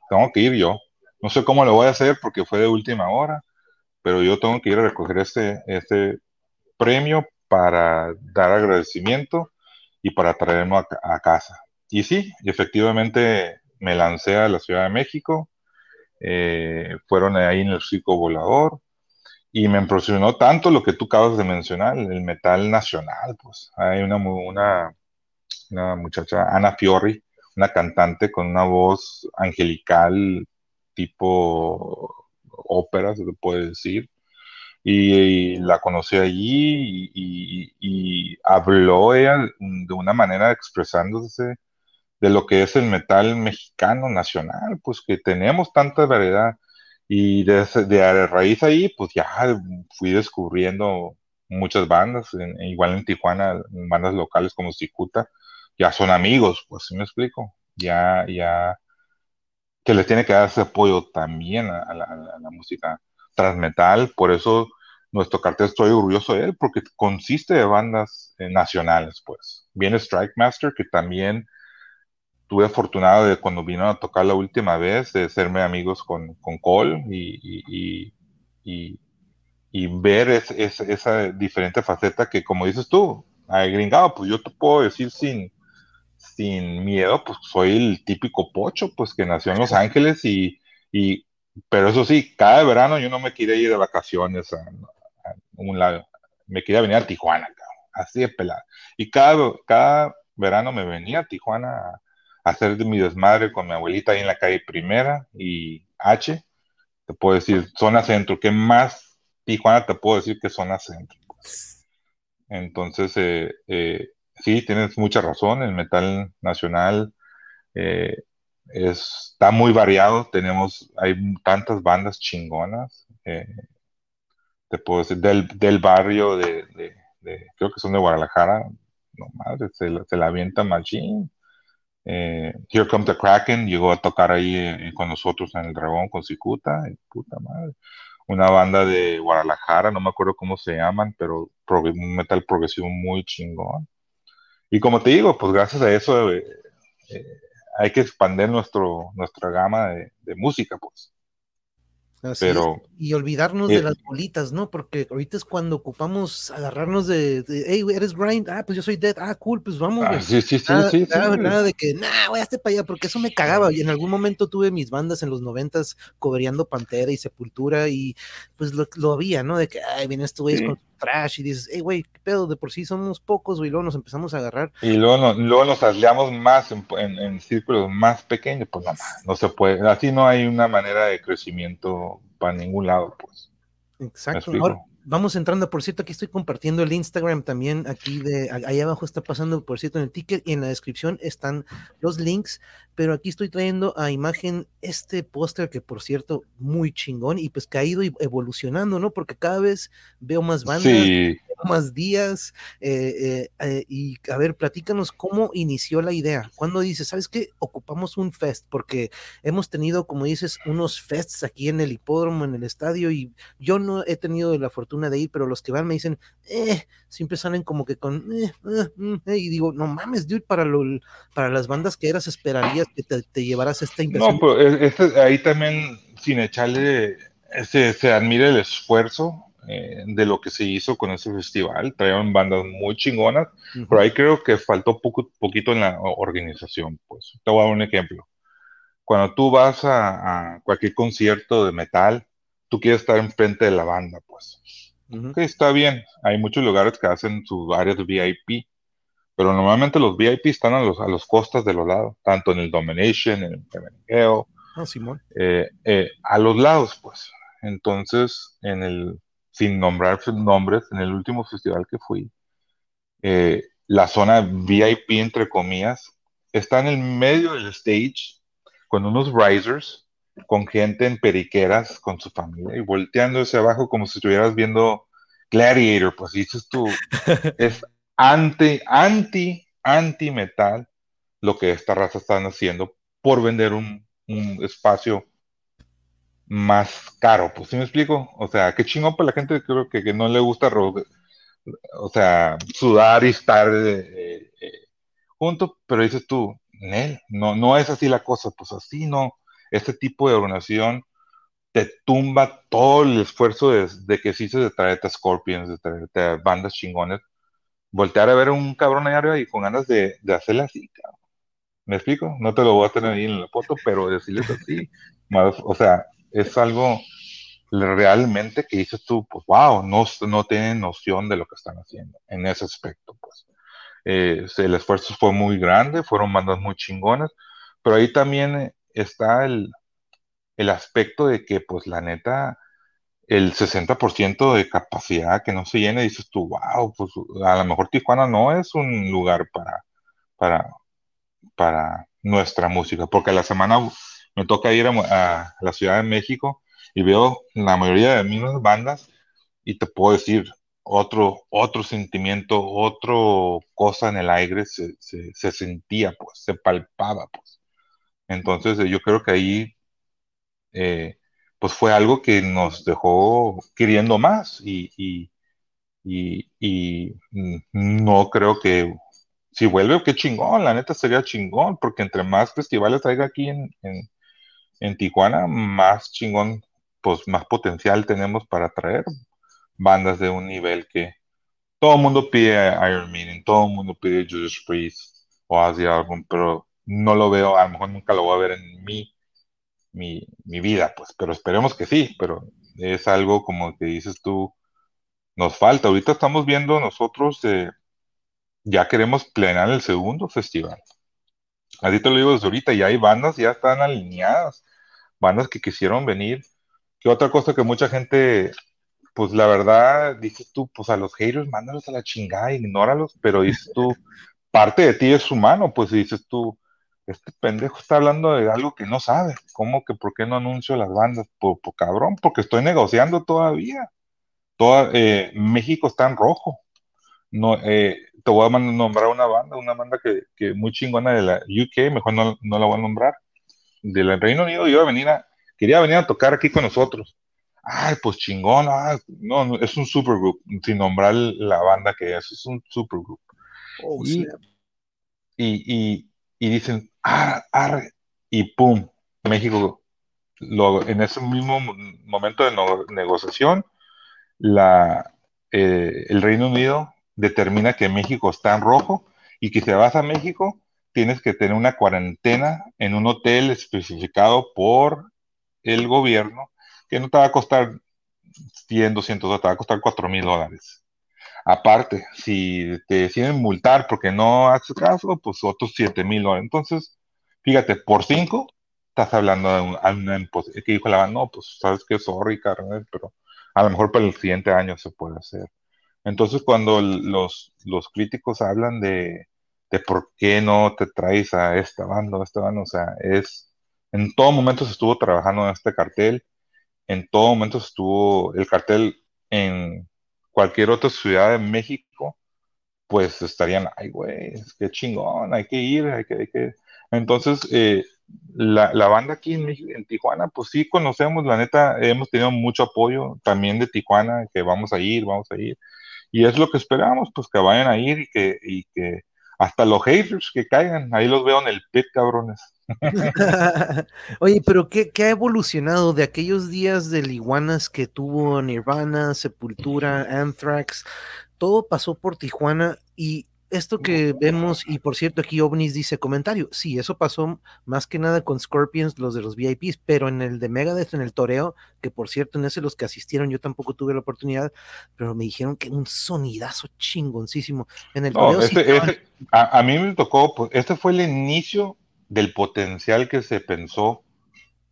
tengo que ir yo. No sé cómo lo voy a hacer porque fue de última hora, pero yo tengo que ir a recoger este, este premio para dar agradecimiento y para traerlo a, casa. Y sí, efectivamente me lancé a la Ciudad de México, eh, fueron ahí en el circo volador, y me impresionó tanto lo que tú acabas de mencionar, el metal nacional, pues. Hay una, muchacha, Ana Fiori, una cantante con una voz angelical, tipo ópera, se puede decir, y, la conocí allí y, y, habló ella de una manera expresándose de lo que es el metal mexicano nacional, pues que tenemos tanta variedad y de, de raíz ahí, pues ya fui descubriendo muchas bandas, igual en Tijuana, bandas locales como Cicuta, ya son amigos, pues si me explico, ya, ya, que les tiene que dar ese apoyo también a, la, música transmetal, por eso nuestro cartel estoy orgulloso de él, porque consiste de bandas eh, nacionales, pues. Viene Strike Master, que también tuve afortunado de cuando vino a tocar la última vez, de serme amigos con, con Cole y, y, y, ver esa diferente faceta que, como dices tú, gringado, pues yo te puedo decir sin, sin miedo, pues soy el típico pocho, pues que nació en Los Ángeles y, y pero eso sí, cada verano yo no me quería ir de vacaciones a, un lado, me quería venir a Tijuana, así de pelado. Y cada, cada verano me venía a Tijuana hacer mi desmadre con mi abuelita ahí en la calle Primera y H. Te puedo decir zona centro. ¿Qué más Tijuana te puedo decir que zona centro? Entonces, eh, eh, sí, tienes mucha razón. El metal nacional eh, está muy variado. Tenemos, hay tantas bandas chingonas. te puedo decir, del, barrio de, creo que son de Guadalajara. No madre, se, se la avienta Machine eh, Here Comes the Kraken llegó a tocar ahí eh, con nosotros en el Dragón con Cicuta, puta madre. Una banda de Guadalajara, no me acuerdo cómo se llaman, pero un metal progresivo muy chingón. Y como te digo, pues gracias a eso eh, hay que expandir nuestro, nuestra gama de, música, pues. Pero... Y olvidarnos de las bolitas, ¿no? Porque ahorita es cuando ocupamos agarrarnos de, hey, eres grind, ah, pues yo soy dead, ah, cool, pues vamos. Ah, sí, sí, sí, nada, sí, nada, de que, nah, voy a estar para allá, porque eso me cagaba. Y en algún momento tuve mis bandas en los noventas cobreando Pantera y Sepultura y pues lo, lo había, ¿no? De que, ay, viene este güey con trash y dices, hey, güey, qué pedo, de por sí somos pocos, güey, luego nos empezamos a agarrar. Y luego, no, luego nos aliamos más en, en, círculos más pequeños, pues no, no se puede, así no hay una manera de crecimiento para ningún lado, pues. Exacto. Ahora, vamos entrando, por cierto, aquí estoy compartiendo el Instagram también, aquí de, ahí abajo está pasando, por cierto, en el ticket y en la descripción están los links, pero aquí estoy trayendo a imagen este póster que, por cierto, muy chingón y pues que ha ido evolucionando, ¿no? Porque cada vez veo más bandas, más días, eh, eh, eh, y a ver, platícanos cómo inició la idea, cuando dices, ¿sabes qué? Ocupamos un fest, porque hemos tenido, como dices, unos fests aquí en el hipódromo, en el estadio, y yo no he tenido la fortuna de ir, pero los que van me dicen, eh, siempre salen como que con, eh, eh, mm, eh" y digo, no mames, dude, para, lo, para las bandas que eras esperarías que te, llevaras esta inversión. No, pero ahí también, sin echarle, se, se admira el esfuerzo de lo que se hizo con ese festival. Traían bandas muy chingonas, pero ahí creo que faltó poco, poquito en la organización. Pues te voy a dar un ejemplo. Cuando tú vas a, a cualquier concierto de metal, tú quieres estar enfrente de la banda, pues está bien. Hay muchos lugares que hacen sus áreas VIP, pero normalmente los VIP están a los, a los costas de los lados, tanto en el Domination, en el Femenigeo, ah, Simón. Eh, eh, a los lados, pues. Entonces, en el, sin nombrar nombres, en el último festival que fui, eh, la zona VIP, entre comillas, está en el medio del stage con unos risers con gente en periqueras con su familia y volteando hacia abajo como si estuvieras viendo Gladiator, pues dices tú, es anti, anti, anti metal lo que esta raza están haciendo por vender un, espacio más caro, pues ¿sí me explico? O sea, qué chingón para la gente creo que, que no le gusta, o sea, sudar y estar eh, eh, junto, pero dices tú, Nel, no, no es así la cosa, pues así no, este tipo de organización te tumba todo el esfuerzo de, que sí se traerte a Scorpions, de traerte a bandas chingones. Voltear a ver a un cabrón allá arriba y con ganas de, de hacerle así, cabrón. ¿Me explico? No te lo voy a tener ahí en la foto, pero decirles así, o sea, es algo realmente que dices tú, pues wow, no, no tienen noción de lo que están haciendo en ese aspecto, pues. Eh, el esfuerzo fue muy grande, fueron bandas muy chingonas, pero ahí también está el, aspecto de que, pues, la neta, el 60% de capacidad que no se llene, dices tú, wow, pues a lo mejor Tijuana no es un lugar para, para, para nuestra música, porque la semana me toca ir a, la Ciudad de México y veo la mayoría de mis bandas y te puedo decir otro, otro sentimiento, otro cosa en el aire se, se sentía, pues, se palpaba, pues. Entonces yo creo que ahí eh, pues fue algo que nos dejó queriendo más y, y, no creo que si vuelve, qué chingón, la neta sería chingón, porque entre más festivales haya aquí en, en, Tijuana, más chingón, pues más potencial tenemos para traer bandas de un nivel que todo el mundo pide Iron Maiden, todo el mundo pide Judas Priest o Ozzy Album, pero no lo veo, a lo mejor nunca lo voy a ver en mi, mi, vida, pues, pero esperemos que sí, pero es algo como que dices tú, nos falta. Ahorita estamos viendo nosotros, ya queremos plenar el segundo festival. Así te lo digo desde ahorita, ya hay bandas, ya están alineadas, bandas que quisieron venir. Que otra cosa que mucha gente, pues la verdad, dices tú, pues a los haters, mándalos a la chingada, ignóralos, pero dices tú, parte de ti es humano, pues dices tú, este pendejo está hablando de algo que no sabe. ¿Cómo que por qué no anuncio las bandas? Por, cabrón, porque estoy negociando todavía. Toda, eh, México está en rojo. No, eh, te voy a nombrar una banda, una banda que, que muy chingona de la UK, mejor no, no la voy a nombrar. Del Reino Unido iba a venir a, quería venir a tocar aquí con nosotros. Ay, pues chingón, ah, no, es un supergroup, sin nombrar la banda que es, es un supergroup. Oh, y, y, y, y, dicen, y pum, México en ese mismo momento de negociación, la, eh, el Reino Unido determina que México está en rojo y que si vas a México tienes que tener una cuarentena en un hotel especificado por el gobierno que no te va a costar 100, 200, te va a costar 4 mil dólares. Aparte, si te deciden multar porque no haces caso, pues otros 7 mil dólares. Entonces, fíjate, por 5 estás hablando de un, que dijo la no, pues sabes que sorry, carnal, pero a lo mejor para el siguiente año se puede hacer. Entonces, cuando los, los críticos hablan de, de por qué no te traes a esta banda o a esta banda, o sea, es, en todo momento se estuvo trabajando en este cartel, en todo momento estuvo el cartel en cualquier otra ciudad de México, pues estarían, ay, güey, qué chingón, hay que ir, hay que, hay que. Entonces, eh, la, la, banda aquí en, Tijuana, pues sí conocemos, la neta, hemos tenido mucho apoyo también de Tijuana, que vamos a ir, vamos a ir. Y es lo que esperamos, pues que vayan a ir y que, y que hasta los haters que caigan, ahí los veo en el pit, cabrones. Oye, pero ¿qué, ¿qué, ha evolucionado de aquellos días de iguanas que tuvo Nirvana, Sepultura, Anthrax? Todo pasó por Tijuana y esto que vemos, y por cierto, aquí OVNIS dice comentario, sí, eso pasó más que nada con Scorpions, los de los VIPs, pero en el de Megadeth, en el toreo, que por cierto, en ese los que asistieron, yo tampoco tuve la oportunidad, pero me dijeron que un sonidazo chingoncísimo. En el toreo. Este, este, a, a, mí me tocó, pues, este fue el inicio del potencial que se pensó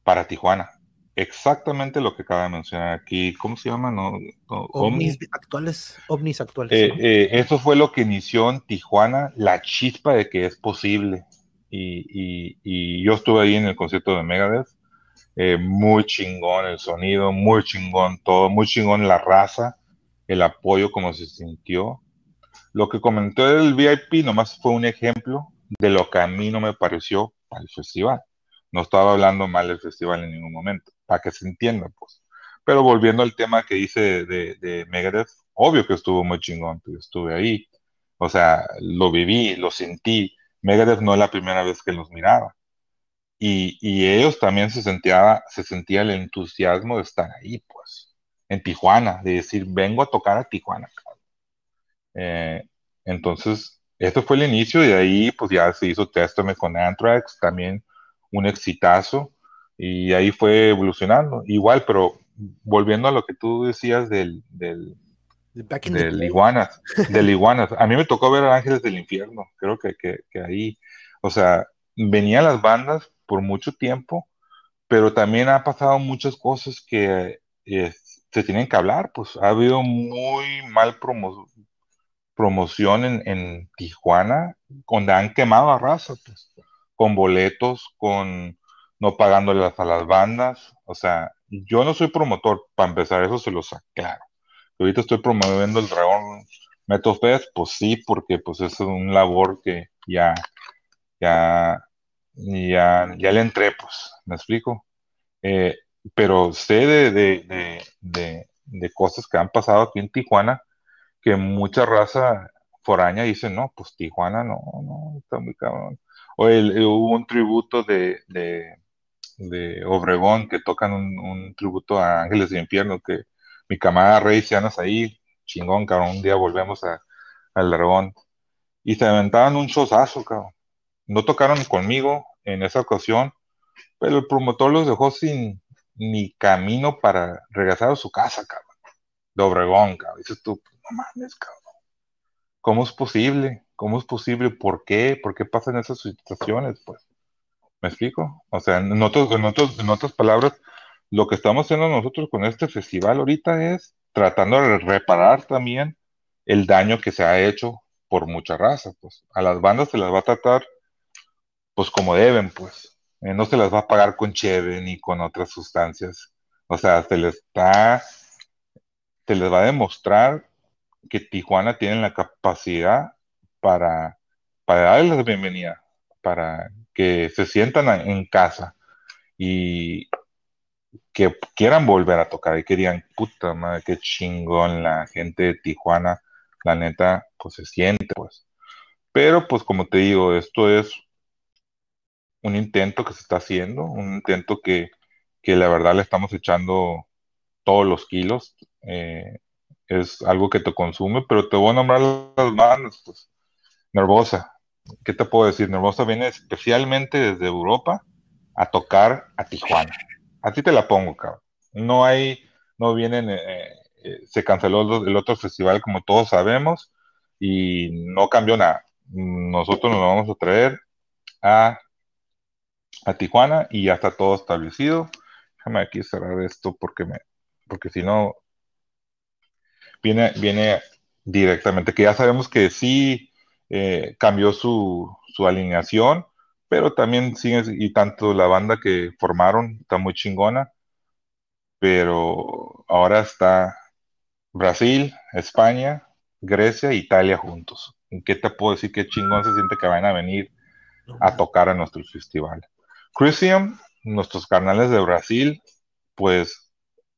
para Tijuana exactamente lo que acaba de mencionar aquí. ¿Cómo se llama? No, ovnis, actuales. Ovnis actuales. Eh, eh, eso fue lo que inició en Tijuana, la chispa de que es posible. Y, yo estuve ahí en el concierto de Megadeth. Eh, muy chingón el sonido, muy chingón todo, muy chingón la raza, el apoyo como se sintió. Lo que comentó el VIP nomás fue un ejemplo de lo que a mí no me pareció al festival. No estaba hablando mal del festival en ningún momento para que se entienda, pues. Pero volviendo al tema que hice de, de Megadeth, obvio que estuvo muy chingón, yo estuve ahí. O sea, lo viví, lo sentí. Megadeth no es la primera vez que los miraba. Y, y ellos también se sentía, se sentía el entusiasmo de estar ahí, pues, en Tijuana, de decir, vengo a tocar a Tijuana. Eh, entonces, esto fue el inicio y de ahí, pues ya se hizo Testament con Anthrax, también un exitazo y ahí fue evolucionando. Igual, pero volviendo a lo que tú decías del, del, del iguanas, del iguanas. A mí me tocó ver a Ángeles del Infierno, creo que, que, ahí, o sea, venían las bandas por mucho tiempo, pero también ha pasado muchas cosas que eh, se tienen que hablar, pues ha habido muy mal promoción en, en, Tijuana, donde han quemado a raza, pues, con boletos, con no pagándolas a las bandas. O sea, yo no soy promotor, para empezar, eso se lo claro. Ahorita estoy promoviendo el Dragón Metal Fest, pues sí, porque pues es un labor que ya, ya, ya, ya le entré, pues, ¿me explico? Eh, pero sé de, de, de, de, cosas que han pasado aquí en Tijuana, que mucha raza foraña dice, no, pues Tijuana no, no, está muy cabrón. O hubo un tributo de, de Obregón que tocan un, tributo a Ángeles de Infierno, que mi camarada Rey Cianas ahí, chingón, cabrón, un día volvemos a, al dragón. Y se aventaban un chozazo, cabrón. No tocaron conmigo en esa ocasión, pero el promotor los dejó sin ni camino para regresar a su casa, cabrón. De Obregón, cabrón. Dices tú, no mames, cabrón. ¿Cómo es posible? ¿Cómo es posible? ¿Por qué? ¿Por qué pasan esas situaciones? Pues ¿Me explico? O sea, en, otros, en, en otras palabras, lo que estamos haciendo nosotros con este festival ahorita es tratando de reparar también el daño que se ha hecho por mucha raza. Pues a las bandas se las va a tratar pues como deben, pues. Eh, no se las va a pagar con cheve ni con otras sustancias. O sea, se les está, se les va a demostrar que Tijuana tiene la capacidad para, para darles la bienvenida, para que se sientan en casa y que quieran volver a tocar y que digan, puta madre, qué chingón la gente de Tijuana, la neta, pues se siente, pues. Pero, pues como te digo, esto es un intento que se está haciendo, un intento que, que la verdad le estamos echando todos los kilos. Eh, es algo que te consume, pero te voy a nombrar las manos, pues. Nervosa. ¿Qué te puedo decir? Nervosa viene especialmente desde Europa a tocar a Tijuana. A ti te la pongo, cabrón. No hay, no vienen, eh, eh, se canceló el otro festival como todos sabemos y no cambió nada. Nosotros nos vamos a traer a, a Tijuana y ya está todo establecido. Déjame aquí cerrar esto porque me, porque si no viene, viene directamente, que ya sabemos que sí eh, cambió su, su, alineación, pero también sigue, y tanto la banda que formaron está muy chingona, pero ahora está Brasil, España, Grecia e Italia juntos. ¿En qué te puedo decir qué chingón se siente que van a venir a tocar a nuestro festival? Crisium, nuestros carnales de Brasil, pues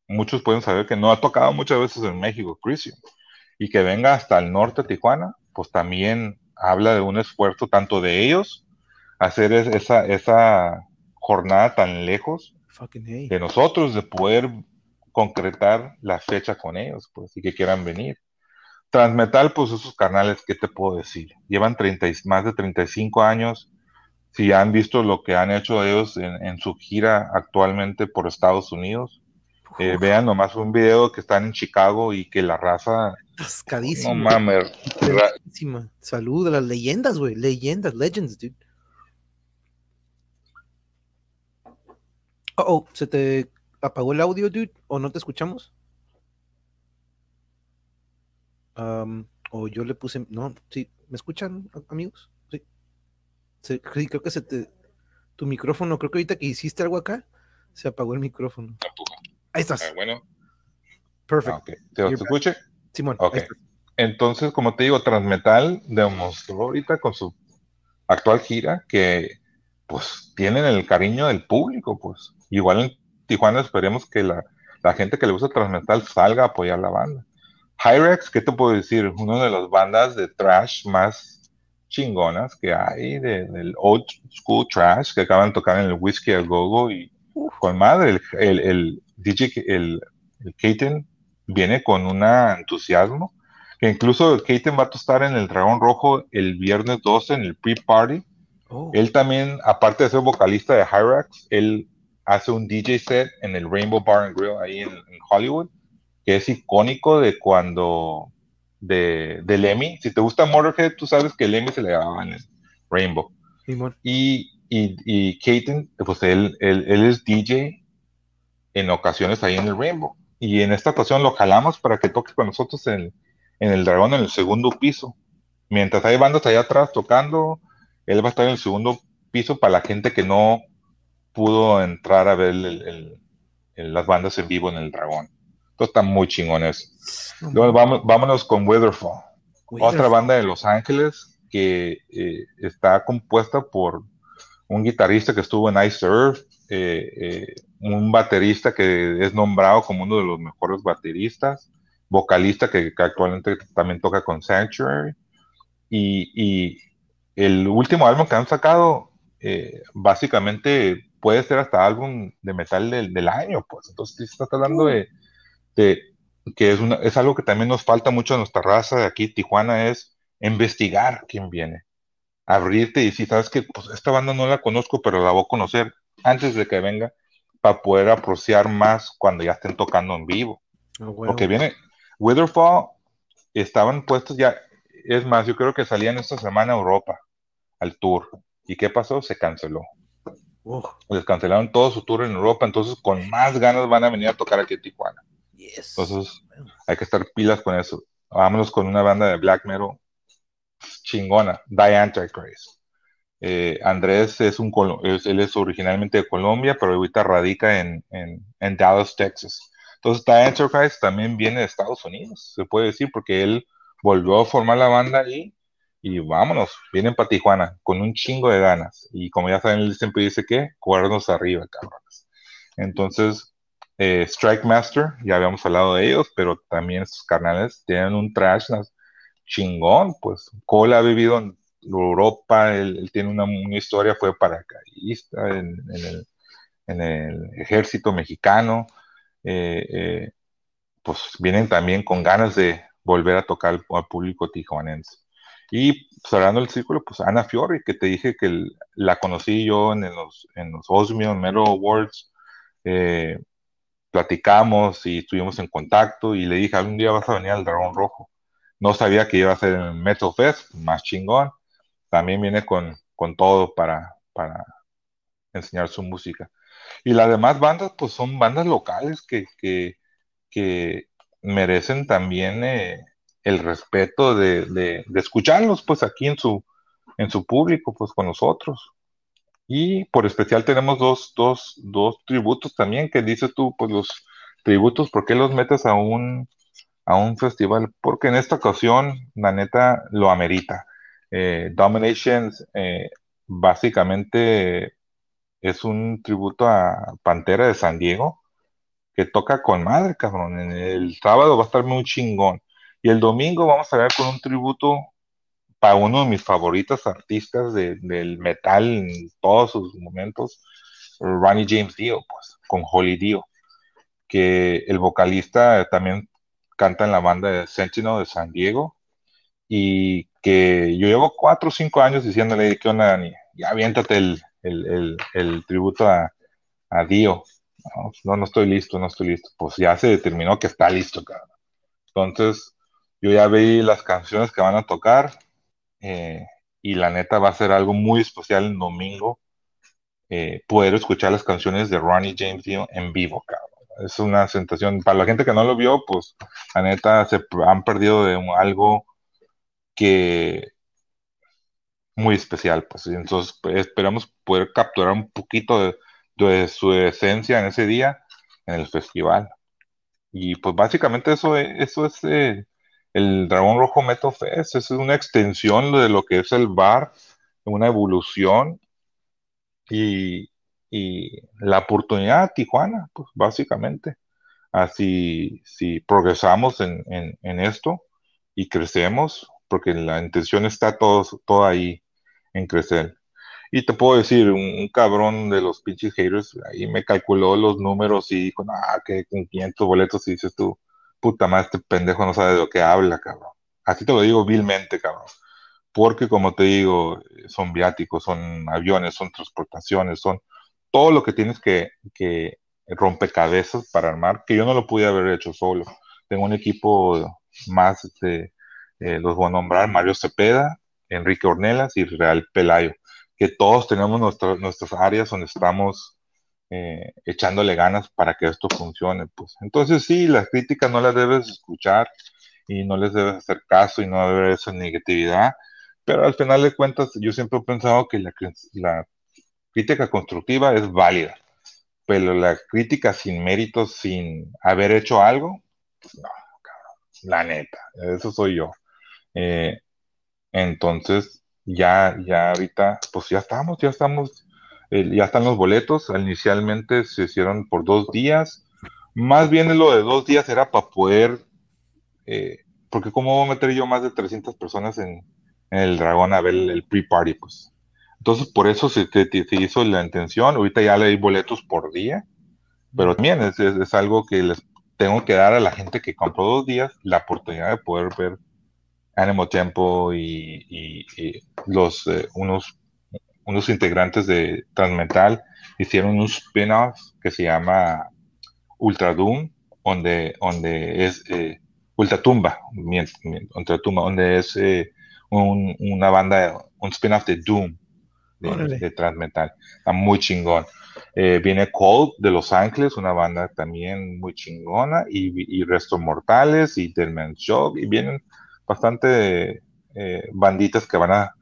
muchos pueden saber que no ha tocado muchas veces en México, Crisium, y que venga hasta el norte de Tijuana, pues también habla de un esfuerzo tanto de ellos hacer esa, esa jornada tan lejos de nosotros, de poder concretar la fecha con ellos, pues, y que quieran venir. Transmetal, pues esos canales, ¿qué te puedo decir? Llevan 30, más de 35 años. Si han visto lo que han hecho ellos en, su gira actualmente por Estados Unidos, eh, vean nomás un video que están en Chicago y que la raza. Tascadísima. No mames. Salud de las leyendas, güey. Leyendas, legends, dude. oh, se te apagó el audio, dude, o no te escuchamos. o yo le puse, no, sí, ¿me escuchan, amigos? Sí. creo que se te, tu micrófono, creo que ahorita que hiciste algo acá, se apagó el micrófono. Ahí estás. Ah, bueno. Perfecto. Ah, ¿Te, escuche? Simón. Ok. Entonces, como te digo, Transmetal demostró ahorita con su actual gira que, pues, tienen el cariño del público, pues. Igual en Tijuana esperemos que la, gente que le gusta Transmetal salga a apoyar la banda. Hyrex, ¿qué te puedo decir? Una de las bandas de trash más chingonas que hay, del old school trash, que acaban de tocar en el Whiskey al Gogo y con madre, el, el, DJ, el, el viene con un entusiasmo, que incluso el Katen va a estar en el Dragón Rojo el viernes 12 en el pre-party. Oh. Él también, aparte de ser vocalista de Hyrax, él hace un DJ set en el Rainbow Bar and Grill ahí en, Hollywood, que es icónico de cuando, de, de Lemmy. Si te gusta Motorhead, tú sabes que Lemmy se le llamaba en el Rainbow. y, y, y Katen, pues él, él, es DJ en ocasiones ahí en el Rainbow. Y en esta ocasión lo jalamos para que toque con nosotros en, en el Dragón en el segundo piso. Mientras hay bandas allá atrás tocando, él va a estar en el segundo piso para la gente que no pudo entrar a ver las bandas en vivo en el Dragón. Entonces está muy chingón eso. vamos, vámonos con Weatherfall, otra banda de Los Ángeles que eh, está compuesta por un guitarrista que estuvo en Ice Earth, eh, eh, un baterista que es nombrado como uno de los mejores bateristas, vocalista que, actualmente también toca con Sanctuary, y, y, el último álbum que han sacado básicamente puede ser hasta álbum de metal del, del año, pues. Entonces, está hablando de, de que es, una, es algo que también nos falta mucho a nuestra raza de aquí, Tijuana, es investigar quién viene. Abrirte y si sabes que pues, esta banda no la conozco, pero la voy a conocer antes de que venga para poder apreciar más cuando ya estén tocando en vivo. Oh, Porque viene, Witherfall estaban puestos ya, es más, yo creo que salían esta semana a Europa al tour. ¿Y qué pasó? Se canceló. Les cancelaron todo su tour en Europa, entonces con más ganas van a venir a tocar aquí en Tijuana. Entonces hay que estar pilas con eso. Vámonos con una banda de black metal chingona, Die Antichrist. Eh, Andrés es un él es originalmente de Colombia, pero ahorita radica en, en, Dallas, Texas. Entonces Die Antichrist también viene de Estados Unidos, se puede decir, porque él volvió a formar la banda ahí y vámonos, vienen para Tijuana con un chingo de ganas. Y como ya saben, él siempre dice que cuernos arriba, cabrones. Entonces, eh, Strike Master, ya habíamos hablado de ellos, pero también estos carnales tienen un trash chingón, pues Cole ha vivido en Europa, él, tiene una, historia, fue paracaidista en, el, ejército mexicano, eh, pues vienen también con ganas de volver a tocar al, público tijuanense. Y cerrando el círculo, pues Ana Fiori, que te dije que la conocí yo en los, en los Awards, eh, platicamos y estuvimos en contacto y le dije, algún día vas a venir al Dragón Rojo. No sabía que iba a ser en Metal Fest, más chingón. También viene con, con todo para, para enseñar su música. Y las demás bandas, pues son bandas locales que, que, merecen también eh, el respeto de, de, escucharlos, pues aquí en su, en su público, pues con nosotros. Y por especial tenemos dos, dos, dos tributos también, que dices tú, pues los tributos, ¿por qué los metes a un, a un festival? Porque en esta ocasión, la neta, lo amerita. Eh, Dominations eh, básicamente es un tributo a Pantera de San Diego, que toca con madre, cabrón. El sábado va a estar muy chingón. Y el domingo vamos a ver con un tributo para uno de mis favoritos artistas del metal en todos sus momentos, Ronnie James Dio, pues, con Holly Dio, que el vocalista también canta en la banda de Sentinel de San Diego, y que yo llevo cuatro o cinco años diciéndole, ¿qué onda, Dani? Ya aviéntate el, el, tributo a, Dio. No, no estoy listo, no estoy listo. Pues ya se determinó que está listo, cabrón. Entonces, yo ya vi las canciones que van a tocar, eh, y la neta va a ser algo muy especial el domingo eh, poder escuchar las canciones de Ronnie James Dio en vivo, cabrón. Es una sensación, para la gente que no lo vio, pues la neta se han perdido de algo que muy especial, pues entonces pues, esperamos poder capturar un poquito de, su esencia en ese día en el festival. Y pues básicamente eso, eso es eh, el Dragón Rojo Metal Fest es una extensión de lo que es el bar, una evolución y, la oportunidad de Tijuana, pues básicamente. Así, si progresamos en, esto y crecemos, porque la intención está todo, todo ahí en crecer. Y te puedo decir, un, cabrón de los pinches haters, ahí me calculó los números y dijo, ah, que con 500 boletos, y dices tú, puta madre, este pendejo no sabe de lo que habla, cabrón. Así te lo digo vilmente, cabrón. Porque, como te digo, son viáticos, son aviones, son transportaciones, son todo lo que tienes que, que rompecabezas para armar, que yo no lo pude haber hecho solo. Tengo un equipo más, de, eh, los voy a nombrar, Mario Cepeda, Enrique Ornelas y Real Pelayo, que todos tenemos nuestras áreas donde estamos eh, echándole ganas para que esto funcione. Pues. Entonces sí, las críticas no las debes escuchar y no les debes hacer caso y no debe ser negatividad, pero al final de cuentas yo siempre he pensado que la, crítica constructiva es válida, pero la crítica sin méritos, sin haber hecho algo, pues no, la neta, eso soy yo. Eh, entonces, ya, ya ahorita, pues ya estamos, ya estamos ya están los boletos. Inicialmente se hicieron por dos días. Más bien lo de dos días era para poder, eh, porque cómo voy a meter yo más de 300 personas en, el dragón a ver el, pre-party, pues. Entonces, por eso se, hizo la intención. Ahorita ya le hay boletos por día, pero también es, algo que les tengo que dar a la gente que compró dos días la oportunidad de poder ver Animo Tempo y, los eh, unos unos integrantes de Transmetal hicieron un spin-off que se llama Ultra Doom, donde, donde es eh, Ultra Tumba, donde es eh, una banda, un spin-off de Doom, de, Transmetal. Está muy chingón. Eh, viene Cold de Los Ángeles, una banda también muy chingona, y, y Restos Mortales, y Delman's Job, y vienen bastante banditas que van a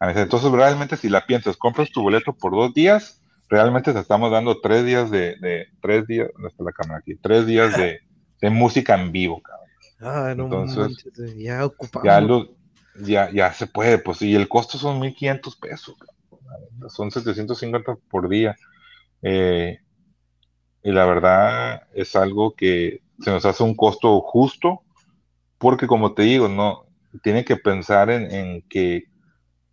entonces, realmente, si la piensas, compras tu boleto por dos días, realmente te estamos dando tres días de, tres días, ¿dónde está la cámara aquí? Tres días de, música en vivo, cabrón. Ah, no Entonces, ya ocupamos. Ya, ya, se puede, pues, y el costo son 1.500 pesos, son 750 por día. Eh, y la verdad es algo que se nos hace un costo justo, porque como te digo, no, tiene que pensar en, en que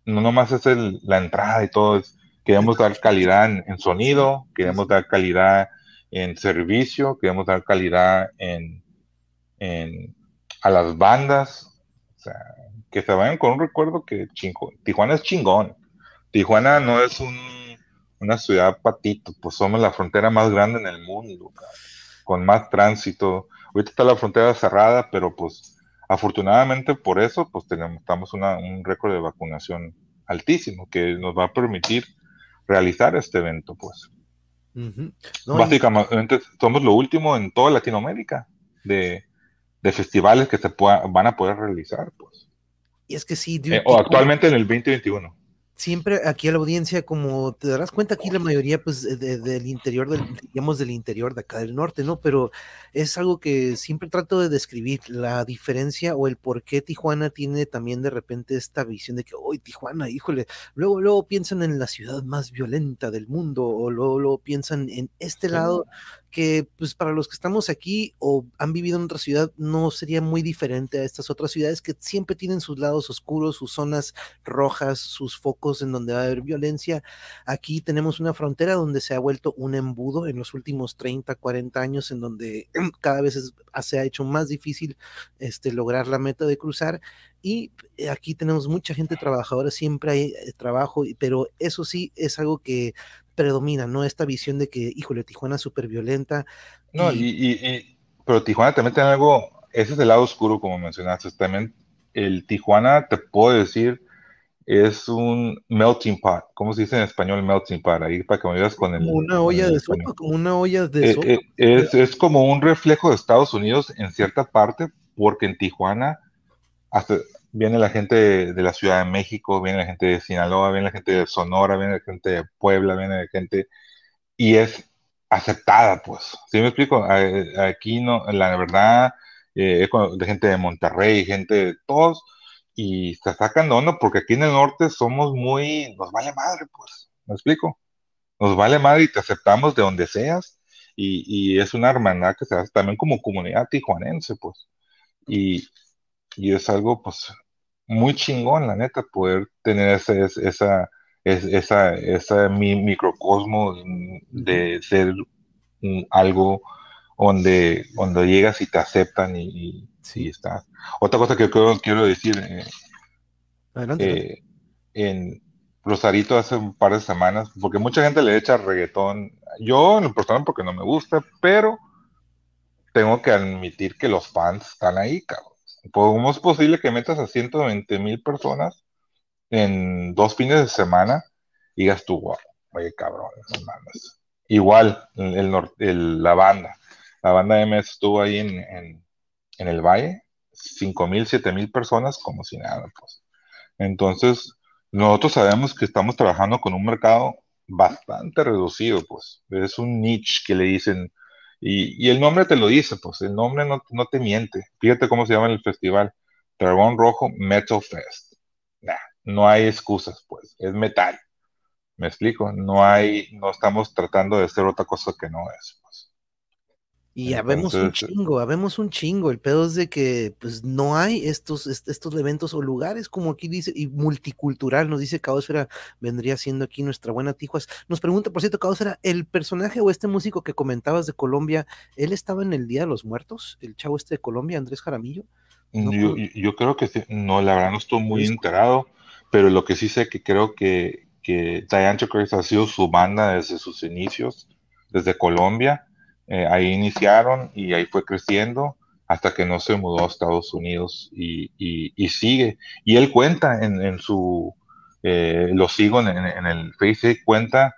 no nomás es la entrada y todo, Queremos dar calidad en, sonido, queremos dar calidad en servicio, queremos dar calidad en, a las bandas, o sea, que se vayan con un recuerdo que Tijuana es chingón. Tijuana no es una ciudad patito, pues somos la frontera más grande en el mundo, con más tránsito. Ahorita está la frontera cerrada, pero pues afortunadamente por eso, pues tenemos, estamos un récord de vacunación altísimo que nos va a permitir realizar este evento, pues. Básicamente somos lo último en toda Latinoamérica de, festivales que se van a poder realizar, pues. Y es que sí. Eh, o actualmente en el 2021 siempre aquí a la audiencia, como te darás cuenta, aquí la mayoría, pues, del interior, del, digamos, del interior de acá del norte, ¿no? Pero es algo que siempre trato de describir, la diferencia o el por qué Tijuana tiene también de repente esta visión de que, hoy Tijuana, híjole, luego, luego piensan en la ciudad más violenta del mundo, o luego, luego piensan en este lado que pues para los que estamos aquí o han vivido en otra ciudad no sería muy diferente a estas otras ciudades que siempre tienen sus lados oscuros, sus zonas rojas, sus focos en donde va a haber violencia. Aquí tenemos una frontera donde se ha vuelto un embudo en los últimos 30, 40 años en donde cada vez se ha hecho más difícil este, lograr la meta de cruzar y aquí tenemos mucha gente trabajadora, siempre hay eh, trabajo, pero eso sí es algo que predomina, ¿no? Esta visión de que, híjole, Tijuana es súper violenta. No, y... pero Tijuana también tiene algo, ese es el lado oscuro, como mencionaste, también el Tijuana, te puedo decir, es un melting pot, ¿cómo se dice en español melting pot? Ahí para que me digas con el... Como una olla de sopa, como una olla de eh, sopa. Eh, es, es, como un reflejo de Estados Unidos en cierta parte, porque en Tijuana hasta viene la gente de, la Ciudad de México, viene la gente de Sinaloa, viene la gente de Sonora, viene la gente de Puebla, viene la gente, y es aceptada, pues. ¿Sí me explico? Aquí no, la verdad, eh, de gente de Monterrey, gente de todos, y se sacan de porque aquí en el norte somos muy, nos vale madre, pues. ¿Me explico? Nos vale madre y te aceptamos de donde seas, y, y es una hermandad que se hace también como comunidad tijuanense, pues. Y, y es algo pues muy chingón, la neta, poder tener ese, esa, esa, esa microcosmo de ser algo donde, donde llegas y te aceptan y, y, está. Otra cosa que quiero, quiero decir, eh, eh, en Rosarito hace un par de semanas, porque mucha gente le echa reggaetón, yo en lo personal porque no me gusta, pero tengo que admitir que los fans están ahí, cabrón. ¿Cómo es posible que metas a 120 mil personas en dos fines de semana y digas tú, wow, oye cabrón, Igual, el, la banda, la banda MS estuvo ahí en, el valle, 5 mil, 7 mil personas como si nada, pues. Entonces, nosotros sabemos que estamos trabajando con un mercado bastante reducido, pues. Es un niche que le dicen y, el nombre te lo dice, pues el nombre no, te miente. Fíjate cómo se llama el festival. Dragón Rojo Metal Fest. no hay excusas, pues, es metal. ¿Me explico? No hay, no estamos tratando de ser otra cosa que no es. Y habemos un chingo, habemos un chingo. El pedo es de que pues no hay estos, estos eventos o lugares como aquí dice, y multicultural, nos dice Caosfera, vendría siendo aquí nuestra buena Tijuas. Nos pregunta, por cierto, Caosfera, ¿el personaje o este músico que comentabas de Colombia, él estaba en el Día de los Muertos? ¿El chavo este de Colombia, Andrés Jaramillo? yo, creo que sí. no, la verdad no estoy muy enterado, pero lo que sí sé que creo que, que Diane ha sido su banda desde sus inicios, desde Colombia eh, ahí iniciaron y ahí fue creciendo hasta que no se mudó a Estados Unidos y, y, sigue. Y él cuenta en, en su, eh, lo sigo en, en, el Facebook, cuenta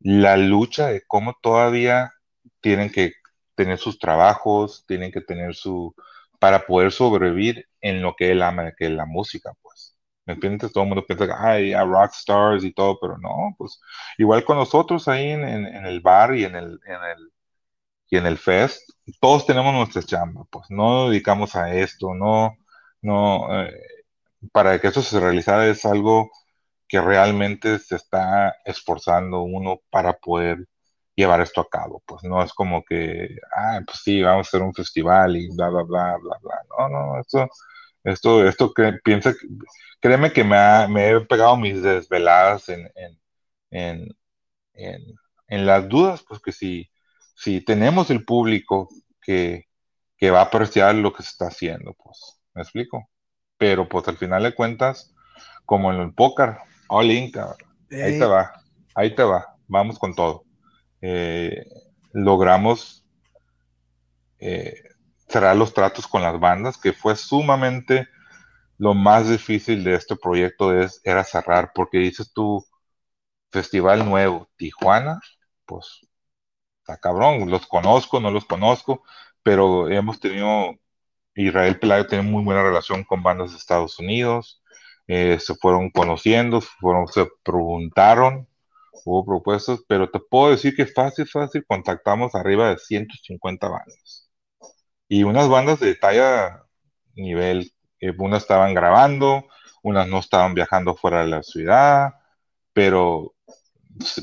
la lucha de cómo todavía tienen que tener sus trabajos, tienen que tener su, para poder sobrevivir en lo que él ama, que es la música, pues. ¿Me entiendes? Todo el mundo piensa hay a rock stars y todo, pero no, pues igual con nosotros ahí en, en el bar y en el, en el y en el Fest, todos tenemos nuestra chamba, pues no nos dedicamos a esto, no, no, eh, para que eso se realizara es algo que realmente se está esforzando uno para poder llevar esto a cabo, pues no es como que, ah, pues sí, vamos a hacer un festival y bla, bla, bla, bla, bla, no, no, esto, esto, esto que piensa, créeme que me, me he pegado mis desveladas en, en, las dudas, pues que si, si tenemos el público que, que va a apreciar lo que se está haciendo, pues, ¿me explico? Pero pues al final de cuentas, como en el póker, all in, ahí te va, ahí te va, vamos con todo. Eh, logramos eh, cerrar los tratos con las bandas, que fue sumamente lo más difícil de este proyecto es, era cerrar, porque dices tú, festival nuevo, Tijuana, pues, está cabrón, los conozco, no los conozco, pero hemos tenido, Israel Pelayo tiene muy buena relación con bandas de Estados Unidos, eh, se fueron conociendo, fueron, se preguntaron, hubo propuestas, pero te puedo decir que fácil, fácil, contactamos arriba de 150 bandas. Y unas bandas de talla nivel, eh, unas estaban grabando, unas no estaban viajando fuera de la ciudad, pero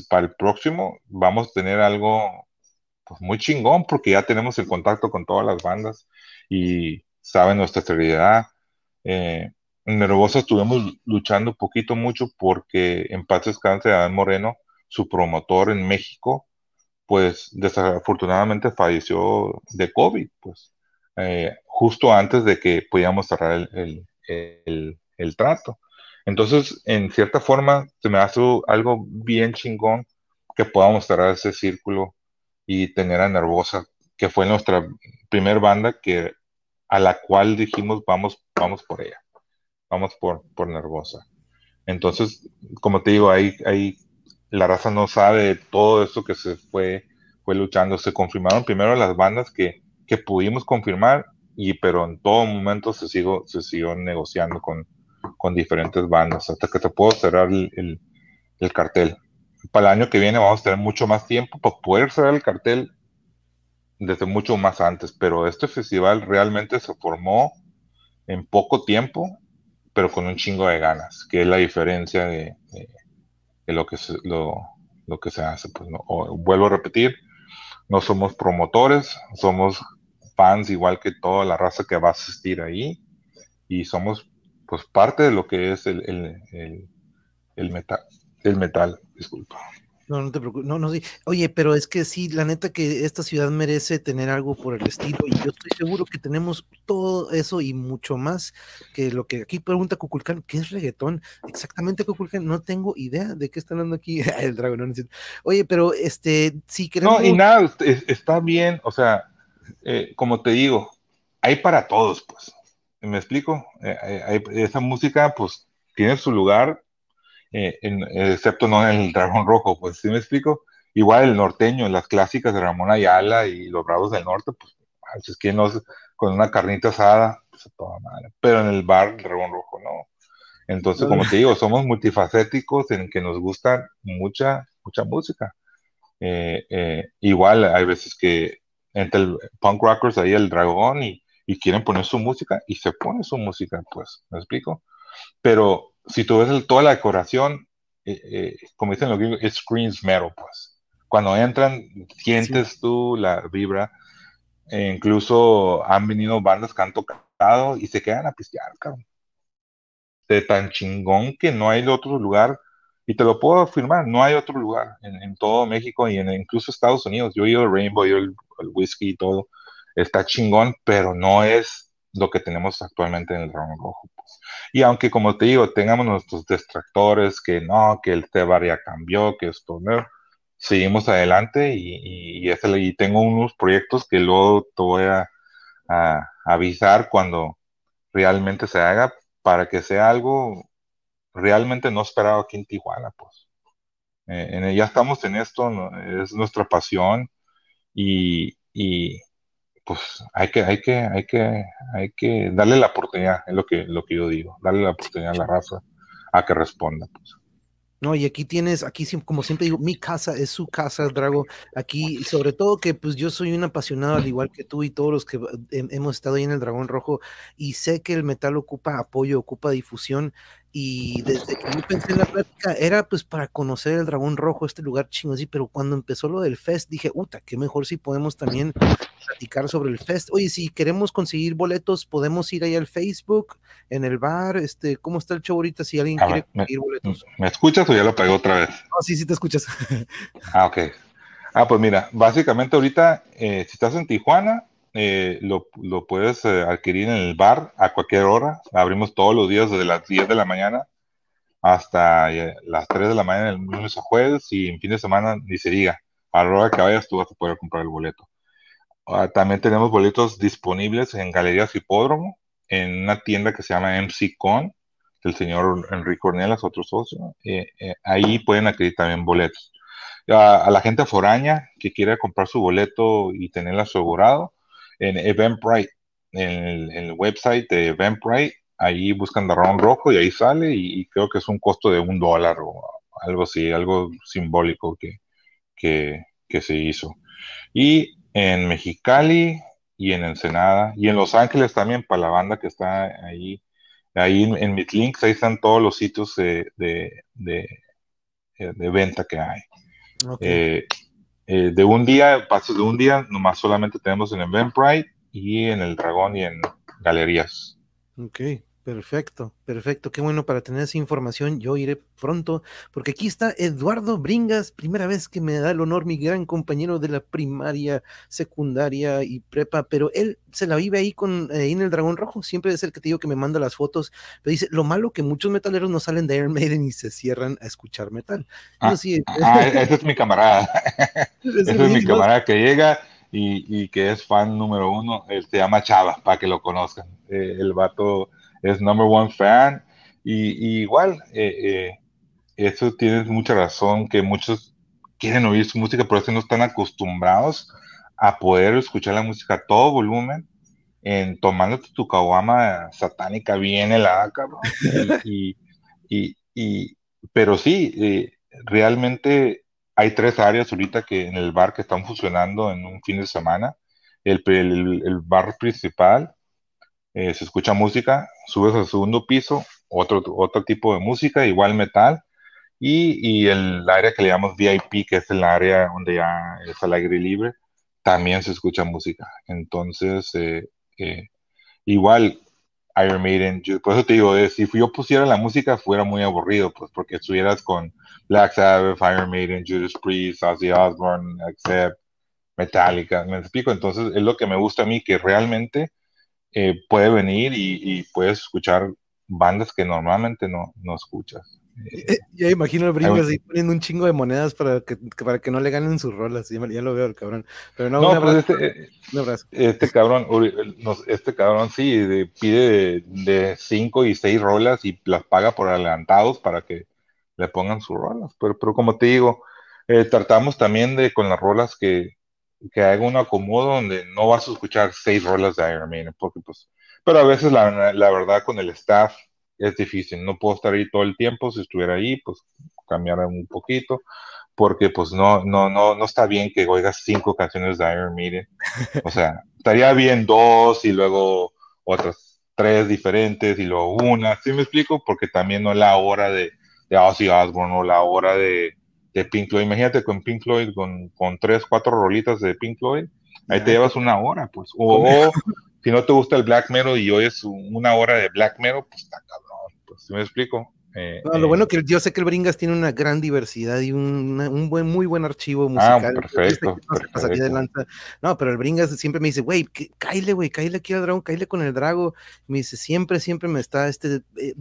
para el próximo vamos a tener algo pues, muy chingón porque ya tenemos el contacto con todas las bandas y saben nuestra seriedad. Eh, en Nervosa estuvimos luchando poquito mucho porque en Paz Descanse Adán Moreno, su promotor en México, pues desafortunadamente falleció de COVID, pues eh, justo antes de que pudiéramos cerrar el, el, trato. Entonces, en cierta forma, se me hace algo bien chingón que podamos cerrar ese círculo y tener a Nervosa, que fue nuestra primer banda que a la cual dijimos vamos, vamos por ella vamos por, por Nervosa. Entonces, como te digo, ahí, ahí la raza no sabe todo eso que se fue, fue luchando. Se confirmaron primero las bandas que, que pudimos confirmar, y, pero en todo momento se, sigo, se siguió negociando con, con diferentes bandas hasta que te puedo cerrar el, el, cartel. Para el año que viene vamos a tener mucho más tiempo para poder cerrar el cartel desde mucho más antes, pero este festival realmente se formó en poco tiempo pero con un chingo de ganas, que es la diferencia de, lo, que se, lo, que se hace. Pues, vuelvo a repetir, no somos promotores, somos fans igual que toda la raza que va a asistir ahí y somos pues parte de lo que es el, el, el metal, el metal, disculpa. No, no te preocupes. No, no, sí. Oye, pero es que sí, la neta que esta ciudad merece tener algo por el estilo y yo estoy seguro que tenemos todo eso y mucho más que lo que aquí pregunta Cuculcán, ¿qué es reggaetón? Exactamente, Cuculcán, no tengo idea de qué está hablando aquí el dragón. No, Oye, pero este, sí queremos... No, y nada, está bien, o sea, eh, como te digo, hay para todos, pues. ¿Me explico? Eh, esa música, pues, tiene su lugar eh, excepto no en el Dragón Rojo, pues sí me explico. Igual el norteño, las clásicas de Ramón Ayala y los Bravos del Norte, pues es que no, con una carnita asada, pues. Pero en el bar, el Dragón Rojo, no. Entonces, como te digo, somos multifacéticos en que nos gusta mucha, mucha música. Eh, eh, igual hay veces que entre el punk rockers ahí el dragón y, y, quieren poner su música y se pone su música, pues, ¿me explico? Pero si tú ves toda la decoración, eh, eh, como dicen los gringos, it screams metal, pues. Cuando entran, sientes tú la vibra. E incluso han venido bandas que han tocado y se quedan a pistear, cabrón. De tan chingón que no hay otro lugar, y te lo puedo afirmar, no hay otro lugar en, todo México y en incluso Estados Unidos. Yo he ido al Rainbow, yo el, el whisky y todo, está chingón, pero no es lo que tenemos actualmente en el Dragón Rojo. Pues. Y aunque, como te digo, tengamos nuestros distractores, que no, que el Tebar ya cambió, que esto no, seguimos adelante y, y, tengo unos proyectos que luego te voy a, avisar cuando realmente se haga para que sea algo realmente no esperado aquí en Tijuana, pues. Eh, ya estamos en esto, es nuestra pasión y, pues hay que, hay que, hay que, hay que darle la oportunidad, es lo que, lo que yo digo, darle la oportunidad a la raza a que responda. Pues. No, y aquí tienes, aquí como siempre digo, mi casa es su casa, Drago. Aquí, sobre todo que pues yo soy un apasionado, al igual que tú y todos los que hemos estado ahí en el Dragón Rojo, y sé que el metal ocupa apoyo, ocupa difusión, Y desde que yo pensé en la plática, era pues para conocer el dragón rojo, este lugar chingo así, pero cuando empezó lo del fest, dije, uta, qué mejor si podemos también platicar sobre el fest. Oye, si queremos conseguir boletos, podemos ir ahí al Facebook, en el bar, este, ¿cómo está el show ahorita si alguien quiere conseguir boletos? ¿Me escuchas o ya lo pagué otra vez? No, sí, sí te escuchas. ah, ok. Ah, pues mira, básicamente ahorita, eh, si estás en Tijuana, eh, lo, lo, puedes eh, adquirir en el bar a cualquier hora. Abrimos todos los días desde las 10 de la mañana hasta las 3 de la mañana, el lunes a jueves, y en fin de semana ni se diga. A la hora que vayas, tú vas a poder comprar el boleto. Ah, también tenemos boletos disponibles en Galerías Hipódromo, en una tienda que se llama MC Con, del señor Enrique Cornelas, otro socio. ahí pueden adquirir también boletos a, la gente foraña que quiera comprar su boleto y tenerlo asegurado en Eventbrite, en el, website de Eventbrite, ahí buscan Dragón Rojo y ahí sale y, creo que es un costo de un dólar o algo así, algo simbólico que, que, se hizo. Y en Mexicali y en Ensenada y en Los Ángeles también para la banda que está ahí. Ahí en, mis links, ahí están todos los sitios de, de, de venta que hay. Eh, eh, de un día, pasos de un día, nomás solamente tenemos en Eventbrite y en el Dragón y en galerías. Perfecto, perfecto. Qué bueno para tener esa información. Yo iré pronto, porque aquí está Eduardo Bringas, primera vez que me da el honor, mi gran compañero de la primaria, secundaria y prepa, pero él se la vive ahí con eh, en el Dragón Rojo. Siempre es el que te digo que me manda las fotos. Pero dice, lo malo que muchos metaleros no salen de Iron Maiden y se cierran a escuchar metal. Ah, sí, ah, ese es mi camarada. ese es mi camarada que llega. Y, que es fan número uno, él se llama Chava, para que lo conozcan. Eh, el vato es number one fan. Y, igual, eh, eh, eso tienes mucha razón, que muchos quieren oír su música, pero no están acostumbrados a poder escuchar la música a todo volumen, en tomándote tu caguama satánica bien helada, cabrón. y, y, pero sí, eh, realmente hay tres áreas ahorita que en el bar que están funcionando en un fin de semana. El, el, el bar principal, eh, se escucha música, subes al segundo piso, otro, otro tipo de música, igual metal, y, y, el área que le llamamos VIP, que es el área donde ya es al aire libre, también se escucha música. Entonces, eh, eh, igual Iron Maiden, por eso te digo, si yo pusiera la música fuera muy aburrido, pues porque estuvieras con Black Sabbath, Iron Maiden, Judas Priest, Ozzy Osbourne, Accept, Metallica, me explico, entonces es lo que me gusta a mí, que realmente eh, puede venir y, puedes escuchar bandas que normalmente no, no escuchas. Eh, ya imagino el brinco así poniendo un chingo de monedas para que, para que no le ganen sus rolas. Ya, lo veo el cabrón. Pero no, no pues este, este, cabrón, este cabrón sí pide de 5 y 6 rolas y las paga por adelantados para que le pongan sus rolas. Pero, pero como te digo, eh, tratamos también de con las rolas que, que haga un acomodo donde no vas a escuchar seis rolas de Iron Maiden, porque pues, pero a veces la, la, verdad con el staff es difícil, no puedo estar ahí todo el tiempo, si estuviera ahí, pues cambiar un poquito, porque pues no, no, no, no está bien que oigas cinco canciones de Iron Maiden, o sea, estaría bien dos y luego otras tres diferentes y luego una, ¿sí me explico? Porque también no es la hora de, de Ozzy Osbourne o la hora de de Pink Floyd. Imagínate con Pink Floyd, con, con tres, cuatro rolitas de Pink Floyd, ahí te llevas una hora, pues. O, si no te gusta el black metal y oyes una hora de black metal, pues está cabrón, pues, ¿sí me explico? Eh, lo bueno eh, que yo sé que el Bringas tiene una gran diversidad y un, un buen, muy buen archivo ah, musical. Ah, perfecto. No, pero el Bringas siempre me dice, güey, caile, güey, caile aquí al dragón, caile con el drago. Me dice, siempre, siempre me está este. Eh,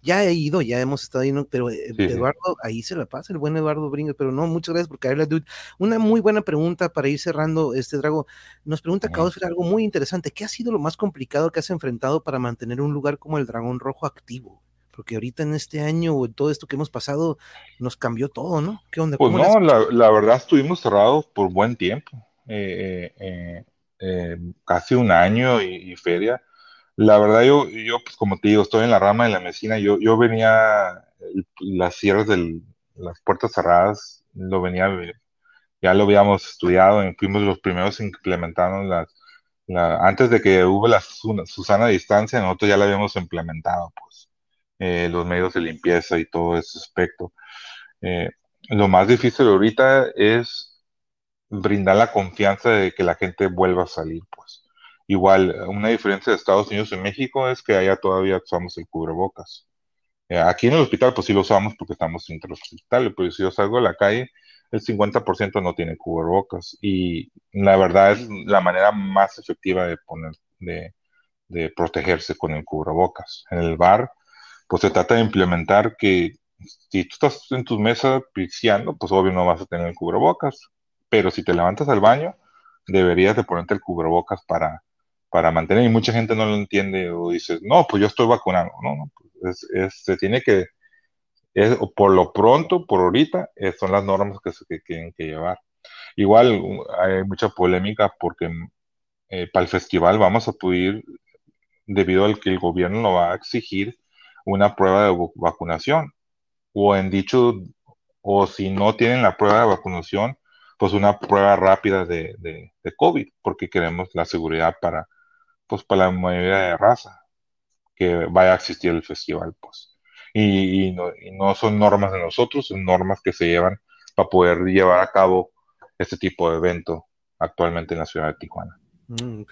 ya he ido, ya hemos estado ahí, ¿no? pero Eduardo, ahí se la pasa, el buen Eduardo Bringas, pero no, muchas gracias por caerle, dude. Una muy buena pregunta para ir cerrando este drago. Nos pregunta uh algo muy interesante. ¿Qué ha sido lo más complicado que has enfrentado para mantener un lugar como el Dragón Rojo activo? Porque ahorita en este año o en todo esto que hemos pasado nos cambió todo, ¿no? ¿Qué onda? Pues no, la, verdad estuvimos cerrados por buen tiempo, eh, eh, eh, casi un año y, feria. La verdad yo, yo, pues como te digo, estoy en la rama de la medicina, yo, yo venía, las cierres de las puertas cerradas, lo venía, ya lo habíamos estudiado, fuimos los primeros implementando las, antes de que hubo la Susana distancia, nosotros ya la habíamos implementado, pues eh, los medios de limpieza y todo ese aspecto. Eh, lo más difícil ahorita es brindar la confianza de que la gente vuelva a salir, pues. Igual, una diferencia de Estados Unidos y México es que allá todavía usamos el cubrebocas. Eh, aquí en el hospital, pues sí lo usamos porque estamos entre los hospitales, pero si yo salgo a la calle, el 50% no tiene cubrebocas. Y la verdad es la manera más efectiva de poner, de, de protegerse con el cubrebocas. En el bar, pues se trata de implementar que si tú estás en tus mesas pixiando, pues obvio no vas a tener el cubrebocas, pero si te levantas al baño, deberías de ponerte el cubrebocas para, para mantener, y mucha gente no lo entiende o dice, no, pues yo estoy vacunado, no, no, pues se tiene que, es, por lo pronto, por ahorita, son las normas que se tienen que llevar. Igual hay mucha polémica porque eh, para el festival vamos a poder, debido al que el gobierno lo va a exigir, una prueba de vacunación o en dicho, o si no tienen la prueba de vacunación, pues una prueba rápida de, de, COVID, porque queremos la seguridad para, pues para la mayoría de raza que vaya a existir el festival, pues. Y, no, son normas de nosotros, son normas que se llevan para poder llevar a cabo este tipo de evento actualmente en la ciudad de Tijuana. Mm.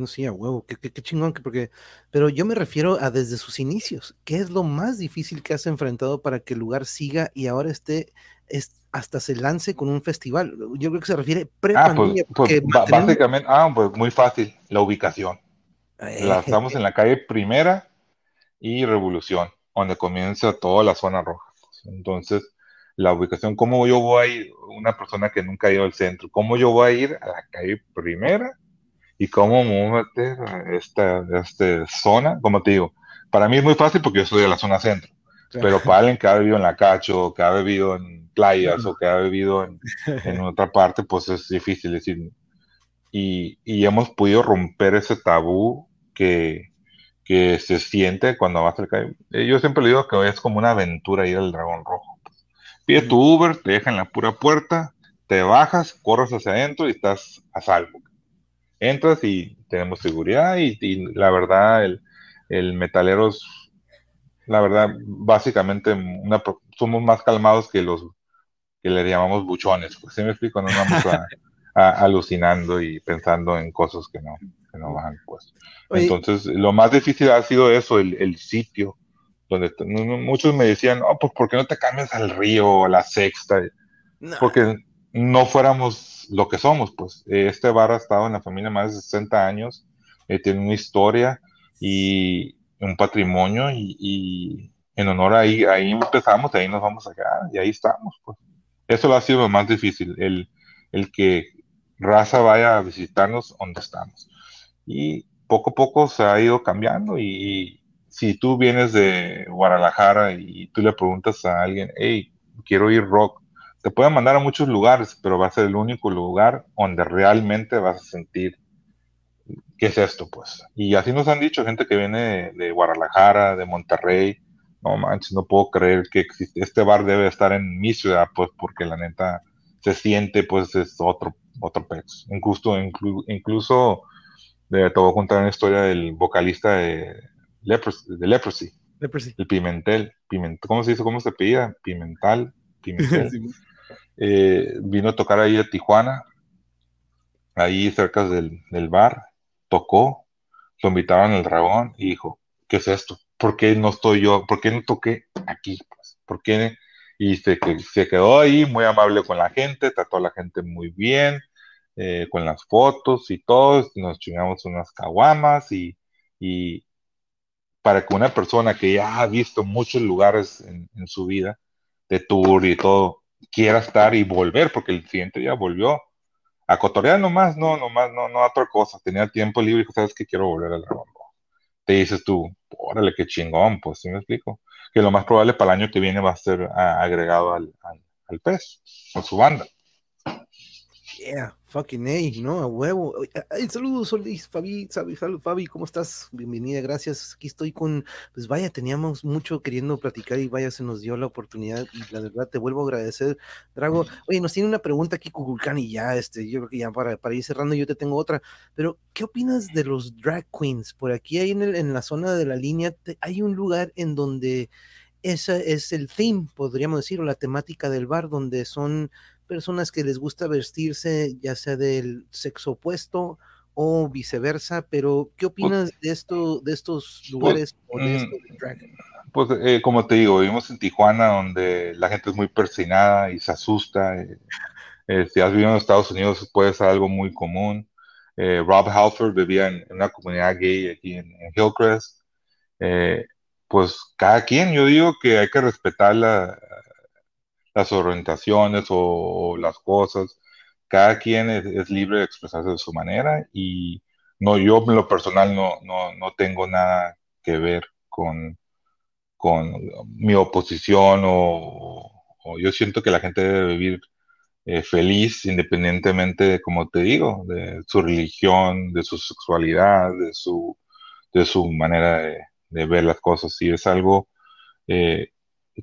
No, sí, a huevo, qué, qué, chingón, que porque, pero yo me refiero a desde sus inicios, ¿qué es lo más difícil que has enfrentado para que el lugar siga y ahora esté, es, hasta se lance con un festival? Yo creo que se refiere pre ah, pues, pues básicamente, ah, pues muy fácil, la ubicación. la, estamos en la calle Primera y Revolución, donde comienza toda la zona roja. Entonces, la ubicación, ¿cómo yo voy a ir, una persona que nunca ha ido al centro, cómo yo voy a ir a la calle Primera y cómo moverte esta, esta zona, como te digo, para mí es muy fácil porque yo soy de la zona centro, pero para alguien que ha vivido en la Cacho, que ha vivido en playas o que ha vivido en, en otra parte, pues es difícil decir. Y, y, hemos podido romper ese tabú que, que se siente cuando vas al calle. Eh, yo siempre le digo que es como una aventura ir al Dragón Rojo. Pide tu Uber, te deja en la pura puerta, te bajas, corres hacia adentro y estás a salvo entras y tenemos seguridad y, la verdad el, el, metalero es, la verdad, básicamente somos más calmados que los que le llamamos buchones, pues si me explico, no vamos a, alucinando y pensando en cosas que no, que no van, pues. Entonces, lo más difícil ha sido eso, el, el sitio, donde muchos me decían, oh, pues, ¿por qué no te cambias al río o a la sexta? Porque no fuéramos lo que somos, pues. Este bar ha estado en la familia más de 60 años, eh, tiene una historia y un patrimonio y, en honor a ahí, ahí empezamos, ahí nos vamos a quedar y ahí estamos, pues. Eso lo ha sido lo más difícil, el, el que raza vaya a visitarnos donde estamos. Y poco a poco se ha ido cambiando y, si tú vienes de Guadalajara y tú le preguntas a alguien, hey, quiero ir rock, te pueden mandar a muchos lugares, pero va a ser el único lugar donde realmente vas a sentir qué es esto, pues. Y así nos han dicho gente que viene de, Guadalajara, de Monterrey. No manches, no puedo creer que existe. Este bar debe estar en mi ciudad, pues, porque la neta se siente, pues, es otro, otro pez. Incluso, incluso te voy a contar una historia del vocalista de, de Leprosy. El Pimentel. Pimentel. ¿Cómo se dice? ¿Cómo se pedía? Pimental. Pimentel. Eh, vino a tocar ahí a Tijuana, ahí cerca del, bar, tocó, lo invitaron al dragón y dijo, ¿qué es esto? ¿Por qué no estoy yo? ¿Por qué no toqué aquí? Pues? ¿Por qué? Y se, se quedó ahí muy amable con la gente, trató a la gente muy bien, eh, con las fotos y todo, nos chingamos unas caguamas y, y, para que una persona que ya ha visto muchos lugares en, en su vida, de tour y todo, quiera estar y volver, porque el siguiente ya volvió a cotorear nomás, no, nomás, no, no a otra cosa. Tenía tiempo libre y ¿sabes que Quiero volver al dragón Te dices tú, órale, qué chingón, pues, ¿sí me explico? Que lo más probable para el año que viene va a ser agregado al, al, pez, con su banda. Yeah, fucking A, ¿no? A huevo. Ay, saludos, Solís, Fabi, salud, Fabi, ¿cómo estás? Bienvenida, gracias. Aquí estoy con, pues vaya, teníamos mucho queriendo platicar y vaya, se nos dio la oportunidad y la verdad te vuelvo a agradecer, Drago. Oye, nos tiene una pregunta aquí Kukulkan y ya, este, yo creo que ya para, para ir cerrando yo te tengo otra, pero ¿qué opinas de los drag queens? Por aquí hay en, el, en la zona de la línea, hay un lugar en donde ese es el theme, podríamos decir, o la temática del bar, donde son personas que les gusta vestirse ya sea del sexo opuesto o viceversa, pero ¿qué pues opinas de esto, de estos pues, lugares mm, Pues eh, como te digo, vivimos en Tijuana donde la gente es muy persinada y se asusta. Eh, eh, si has vivido en Estados Unidos puede ser algo muy común. Rob Halford vivía en, una comunidad gay aquí en, en Hillcrest. pues cada quien, yo digo que hay que respetar la, las orientaciones o, las cosas. Cada quien es, libre de expresarse de su manera y no, yo en lo personal no, no, no tengo nada que ver con, con mi oposición o, yo siento que la gente debe vivir eh, feliz independientemente de, como te digo, de su religión, de su sexualidad, de su, de su manera de, ver las cosas. Si es algo eh,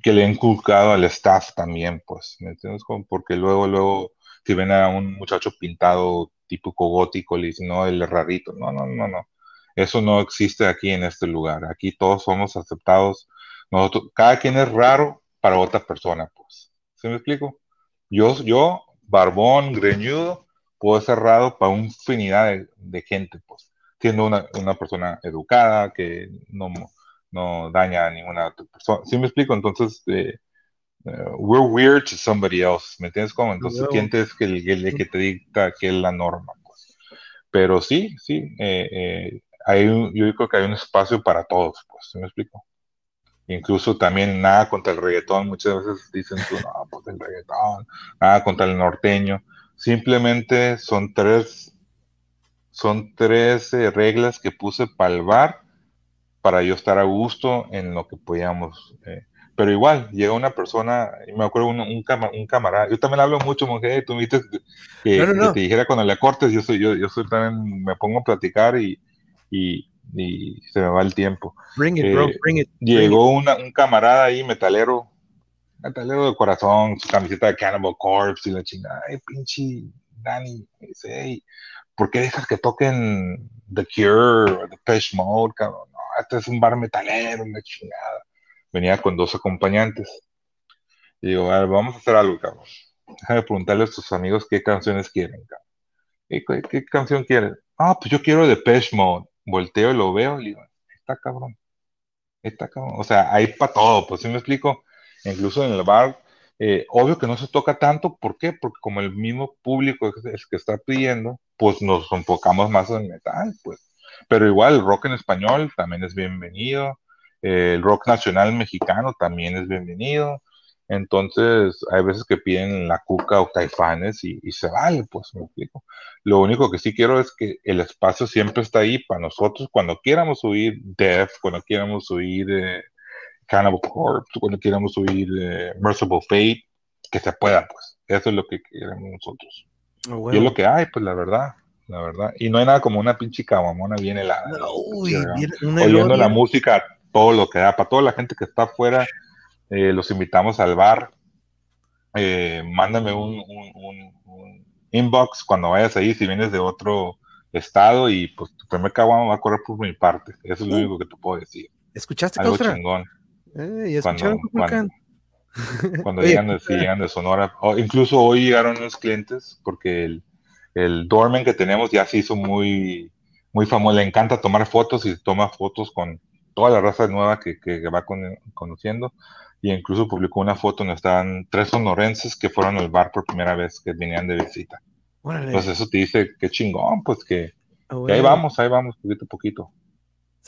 que le he inculcado al staff también, pues, ¿me entiendes? Porque luego, luego, si ven a un muchacho pintado típico gótico, le dicen, no, el rarito, no, no, no, no, eso no existe aquí en este lugar, aquí todos somos aceptados, nosotros, cada quien es raro para otra persona, pues, ¿se me explico? Yo, yo, barbón, greñudo, puedo ser raro para una infinidad de, gente, pues, siendo una, una persona educada, que no no daña a ninguna otra persona. ¿Sí me explico? Entonces, eh, eh, we're weird to somebody else, ¿me entiendes cómo? Entonces, ¿quién te es que el, que te dicta que es la norma? Pues? Pero sí, sí, eh, hay yo creo que hay un espacio para todos, pues, ¿sí me explico? Incluso también nada contra el reggaetón, muchas veces dicen tú, no, pues el reggaetón, nada contra el norteño, simplemente son tres, son tres reglas que puse para el bar para yo estar a gusto en lo que podíamos. Eh, pero igual, llega una persona, me acuerdo un, un, camarada, yo también hablo mucho, mujer, tú me dices que, te dijera cuando le cortes, yo soy, yo, yo soy también, me pongo a platicar y, y, y se me va el tiempo. Bring it, bro, eh, bring it. Llegó Una, un camarada ahí, metalero, metalero de corazón, su camiseta de Cannibal Corpse y la chingada, ay, pinche Dani, dice, hey, ¿por qué dejas que toquen The Cure, The Pesh Mode, cabrón? Este es un bar metalero, una chingada. Venía con dos acompañantes. Digo, a ver, vamos a hacer algo, cabrón. Déjame preguntarle a tus amigos qué canciones quieren, cabrón. ¿Qué, canción quieren? Ah, pues yo quiero Depeche Mode. Volteo y lo veo y digo, está cabrón. Está cabrón. O sea, hay para todo, pues sí me explico. Incluso en el bar, eh, obvio que no se toca tanto. ¿Por qué? Porque como el mismo público es el que está pidiendo, pues nos enfocamos más en metal, pues. Pero igual el rock en español también es bienvenido, el rock nacional mexicano también es bienvenido. Entonces, hay veces que piden la cuca o caifanes y, se vale, pues me explico. Lo único que sí quiero es que el espacio siempre está ahí para nosotros cuando quieramos oír Def, cuando quieramos oír eh, Cannibal Corpse, cuando quieramos oír eh, Merciful Fate, que se pueda, pues. Eso es lo que queremos nosotros. Y es lo que hay, pues la verdad la verdad. Y no hay nada como una pinche cabamona bien helada. oyendo la música, todo lo que da. Para toda la gente que está afuera, eh, los invitamos al bar. Eh, mándame un, inbox cuando vayas ahí, si vienes de otro estado, y pues tu primer caguama va a correr por mi parte. Eso es lo único que te puedo decir. ¿Escuchaste, Algo chingón. Eh, cuando, cuando, cuando llegan, de, llegan de Sonora. incluso hoy llegaron unos clientes porque el, el Dorman que tenemos ya se hizo muy, muy famoso, le encanta tomar fotos y toma fotos con toda la raza nueva que, va conociendo. Y incluso publicó una foto donde estaban tres sonorenses que fueron al bar por primera vez, que venían de visita. Entonces eso te dice que chingón, pues que, ah, que ahí vamos, ahí vamos, poquito a poquito.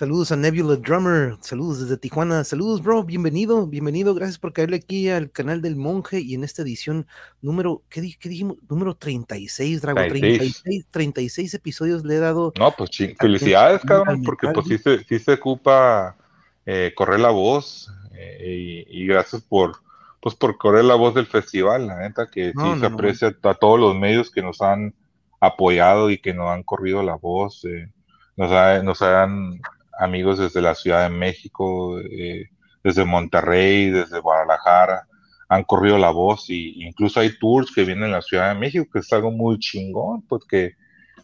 Saludos a Nebula Drummer, saludos desde Tijuana, saludos bro, bienvenido, bienvenido, gracias por caerle aquí al canal del monje y en esta edición número, ¿qué, dijimos? Número 36, Drago, 36, 36 episodios le he dado. No, pues felicidades, cabrón, porque pues sí se, ocupa eh, correr la voz eh, y, gracias por, pues por correr la voz del festival, la neta, que sí se aprecia a todos los medios que nos han apoyado y que nos han corrido la voz, eh, nos, nos han amigos desde la Ciudad de México, eh, desde Monterrey, desde Guadalajara, han corrido la voz y incluso hay tours que vienen a la Ciudad de México, que es algo muy chingón, porque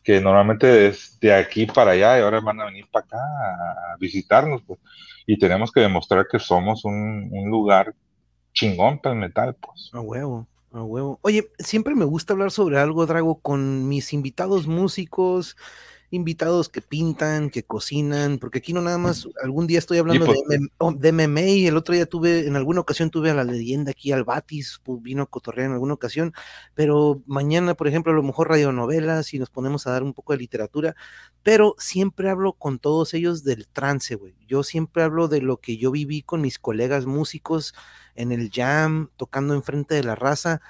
que normalmente es de aquí para allá y ahora van a venir para acá a visitarnos, pues, y tenemos que demostrar que somos un, un lugar chingón para el metal, pues. A huevo, a huevo. Oye, siempre me gusta hablar sobre algo, Drago, con mis invitados músicos, invitados que pintan, que cocinan, porque aquí no nada más, algún día estoy hablando de, oh, de, MMA y el otro día tuve, en alguna ocasión tuve a la leyenda aquí, al Batis, pues vino a cotorrear en alguna ocasión, pero mañana, por ejemplo, a lo mejor radionovelas y nos ponemos a dar un poco de literatura, pero siempre hablo con todos ellos del trance, güey. Yo siempre hablo de lo que yo viví con mis colegas músicos en el jam, tocando enfrente de la raza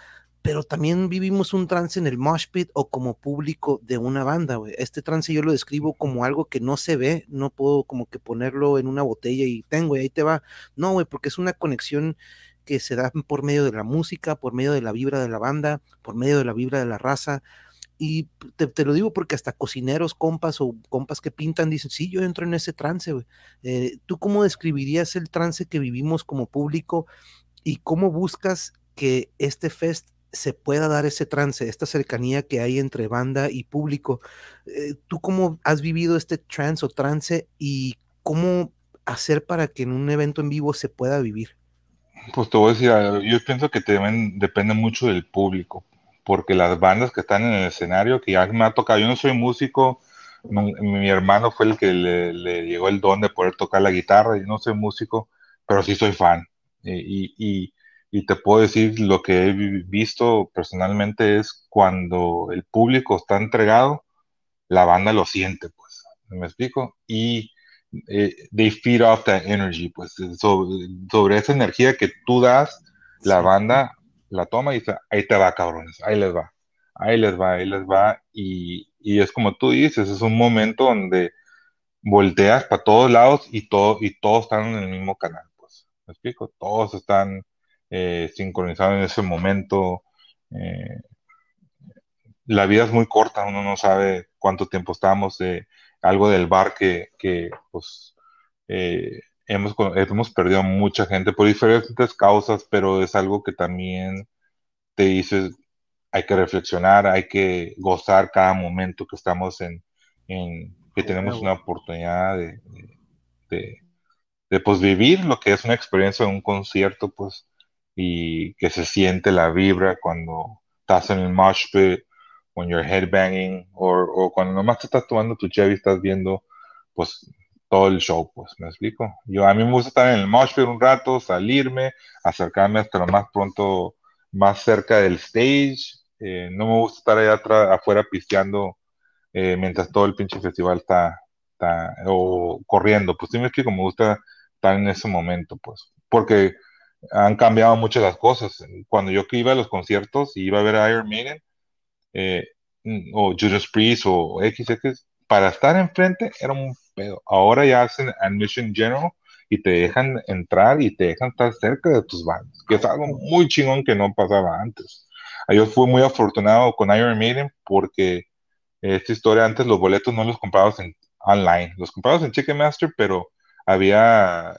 pero también vivimos un trance en el mosh pit o como público de una banda, güey. Este trance yo lo describo como algo que no se ve, no puedo como que ponerlo en una botella y tengo, y ahí te va. No, güey, porque es una conexión que se da por medio de la música, por medio de la vibra de la banda, por medio de la vibra de la raza. Y te, lo digo porque hasta cocineros, compas o compas que pintan dicen, sí, yo entro en ese trance, güey. Eh, ¿Tú cómo describirías el trance que vivimos como público y cómo buscas que este fest se pueda dar ese trance, esta cercanía que hay entre banda y público. Eh, ¿Tú cómo has vivido este trance o trance y cómo hacer para que en un evento en vivo se pueda vivir? Pues te voy a decir, yo pienso que depende mucho del público, porque las bandas que están en el escenario, que ya me ha tocado, yo no soy músico, mi, hermano fue el que le, llegó el don de poder tocar la guitarra, y no soy músico, pero sí soy fan. y te puedo decir lo que he visto personalmente es cuando el público está entregado, la banda lo siente, pues, ¿me explico? Y eh, they feed off that energy, pues, sobre, esa energía que tú das, la banda la toma y dice, ahí te va, cabrones, ahí les va, ahí les va, ahí les va, y, y es como tú dices, es un momento donde volteas para todos lados y, todo, y todos están en el mismo canal, pues, ¿me explico? Todos están eh, sincronizado en ese momento. Eh, la vida es muy corta, uno no sabe cuánto tiempo estamos. de algo del bar que, pues, eh, hemos, hemos perdido mucha gente por diferentes causas, pero es algo que también te dice, hay que reflexionar, hay que gozar cada momento que estamos en, que tenemos una oportunidad de, de, de, pues, vivir lo que es una experiencia de un concierto, pues y que se siente la vibra cuando estás en el mosh pit, when you're headbanging, o, cuando nomás te estás tomando tu Chevy estás viendo, pues, todo el show, pues, ¿me explico? Yo, a mí me gusta estar en el mosh pit un rato, salirme, acercarme hasta lo más pronto, más cerca del stage, eh, no me gusta estar allá atrás, afuera pisteando eh, mientras todo el pinche festival está, está, o corriendo, pues sí me explico, me gusta estar en ese momento, pues, porque han cambiado muchas las cosas. Cuando yo iba a los conciertos y iba a ver a Iron Maiden, eh, o Judas Priest o XX, para estar enfrente era un pedo. Ahora ya hacen admission general y te dejan entrar y te dejan estar cerca de tus bandas, que es algo muy chingón que no pasaba antes. Yo fui muy afortunado con Iron Maiden porque esta historia antes los boletos no los comprabas en online, los comprabas en Ticketmaster, pero había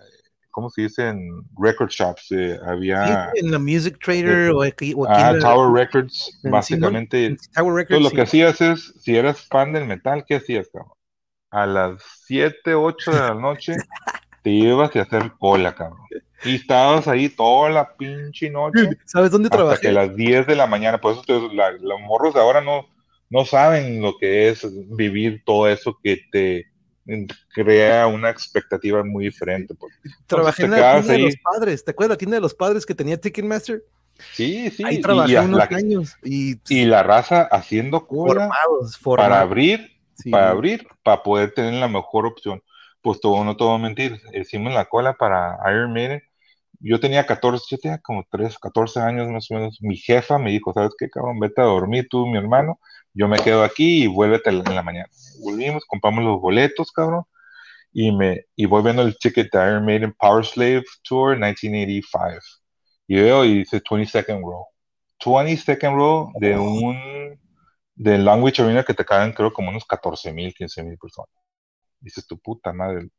¿cómo se dice? En record shops. Eh, había. en la Music Trader o, aquí, ah, Tower Records, básicamente. Tower Records, lo que hacías es, si eras fan del metal, ¿qué hacías, cabrón? A las 7, 8 de la noche te ibas a hacer cola, cabrón. Y estabas ahí toda la pinche noche. ¿Sabes dónde trabajé? Hasta que las 10 de la mañana. Por eso los morros de ahora no, no saben lo que es vivir todo eso que te crea una expectativa muy diferente. Pues. Trabajé en la tienda de los padres, ¿te acuerdas la tienda de los padres que tenía Ticketmaster? Sí, sí. Ahí trabajé unos años. Y, y, la raza haciendo cola para abrir, para abrir, para poder tener la mejor opción. Pues todo, no a mentir, hicimos la cola para Iron Maiden. Yo tenía 14, yo tenía como 3, 14 años más o menos. Mi jefa me dijo, ¿sabes qué, cabrón? Vete a dormir tú, mi hermano yo me quedo aquí y vuélvete en la mañana. Volvimos, compramos los boletos, cabrón, y me y voy viendo el ticket de Iron Maiden Power Slave Tour 1985. Y veo y dice 22nd row. 22nd row de oh. un de Langwich Arena que te caen creo como unos 14 mil, 15 mil personas. Dices tu puta madre.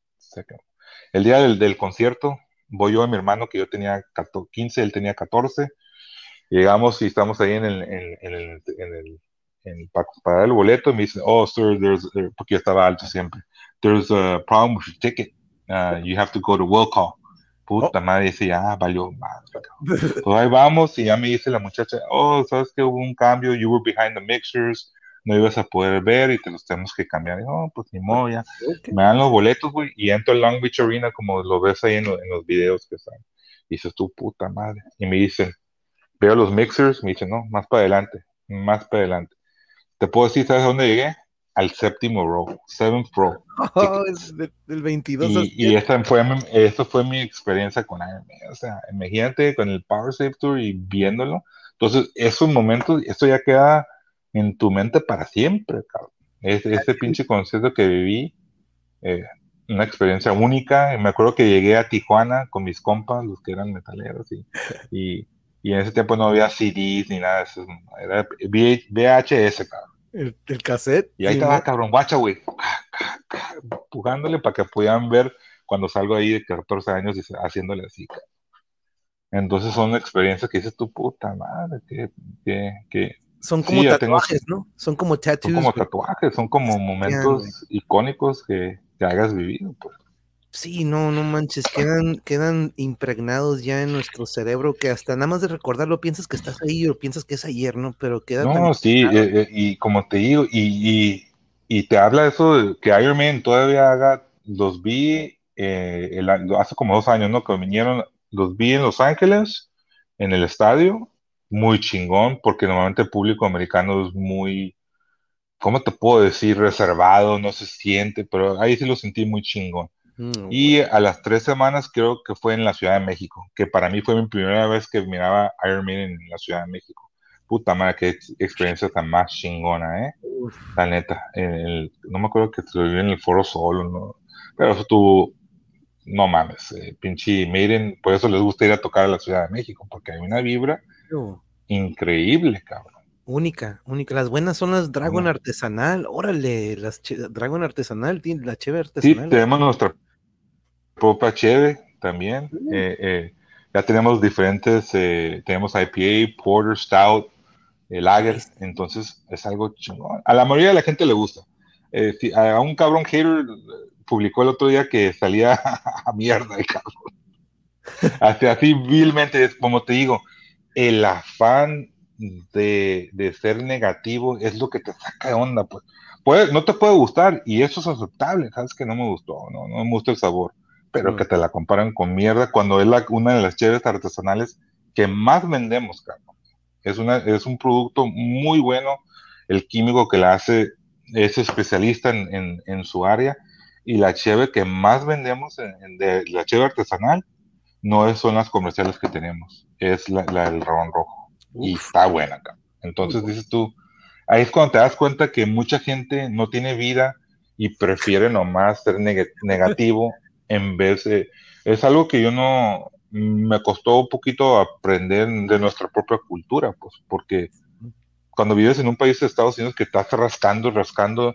El día del, del, concierto voy yo a mi hermano que yo tenía 15, él tenía 14. Llegamos y estamos ahí en el, en, en el, en el en, para, dar el boleto y me dicen, oh, sir, there's, there, porque yo estaba alto siempre. There's a problem with your ticket. Uh, you have to go to will call. Puta oh. madre, dice, ya valió madre. Entonces ahí vamos y ya me dice la muchacha, oh, sabes que hubo un cambio, you were behind the mixers, no ibas a poder ver y te los tenemos que cambiar. Y, oh, pues ni modo, ya. Okay. Me dan los boletos, güey, y entro al Long Beach Arena como lo ves ahí en, lo, en los videos que están. Y dices, tu puta madre. Y me dicen, veo los mixers, me dicen, no, más para adelante, más para adelante. Te puedo decir, ¿sabes dónde llegué? al séptimo row, seventh row. Oh, del 22 y, y esta fue, esto fue mi experiencia con Iron Man. O sea, imagínate con el Power Save Tour y viéndolo. Entonces, esos momentos, esto ya queda en tu mente para siempre, cabrón. ese pinche concierto que viví, eh, una experiencia única. Me acuerdo que llegué a Tijuana con mis compas, los que eran metaleros, y, y, y en ese tiempo no había CDs ni nada de eso. Era VHS, cabrón. El, el, cassette. Y ahí estaba, cabrón, guacha, güey, empujándole para que pudieran ver cuando salgo ahí de 14 años y haciéndole así. Entonces son experiencias que dices tu puta madre, que, que, que son como sí, tatuajes, tengo, ¿no? Son como tattoos. Son como tatuajes, son como momentos icónicos que, que hayas vivido, pues. Sí, no, no manches, quedan, quedan impregnados ya en nuestro cerebro que hasta nada más de recordarlo piensas que estás ahí o piensas que es ayer, ¿no? Pero queda. No, sí, eh, eh, y como te digo, y, y, y, te habla eso de que Iron Man todavía haga, los vi eh, el, hace como dos años, ¿no? Que vinieron, los vi en Los Ángeles, en el estadio, muy chingón, porque normalmente el público americano es muy, ¿cómo te puedo decir? Reservado, no se siente, pero ahí sí lo sentí muy chingón. Mm, y a las tres semanas creo que fue en la Ciudad de México, que para mí fue mi primera vez que miraba Iron Man en la Ciudad de México. Puta madre, qué experiencia tan más chingona, ¿eh? La neta. no me acuerdo que vivió en el Foro Solo, ¿no? Pero tú, no mames, eh, pinche miren, por eso les gusta ir a tocar a la Ciudad de México, porque hay una vibra increíble, cabrón. Única, única. Las buenas son las Dragon Artesanal. Órale, las Dragon Artesanal, la chévere artesanal. Sí, tenemos nuestra Popa Cheve también. Eh, eh, ya tenemos diferentes, eh, tenemos IPA, Porter, Stout, Lager, entonces es algo chingón. A la mayoría de la gente le gusta. a un cabrón hater publicó el otro día que salía a mierda el cabrón. Hasta así vilmente, como te digo, el afán de, de, ser negativo es lo que te saca de onda, pues. Puede, no te puede gustar y eso es aceptable, sabes que no me gustó, no, no me gusta el sabor pero que te la comparan con mierda cuando es la, una de las cheves artesanales que más vendemos, cabrón. Es, una, es un producto muy bueno, el químico que la hace es especialista en, en, su área y la cheve que más vendemos de la cheve artesanal no son las comerciales que tenemos, es la, del rabón rojo y está buena, cabrón. Entonces dices tú, ahí es cuando te das cuenta que mucha gente no tiene vida y prefiere nomás ser negativo en vez de... Es algo que yo no... Me costó un poquito aprender de nuestra propia cultura, pues, porque cuando vives en un país de Estados Unidos que estás rascando, rascando,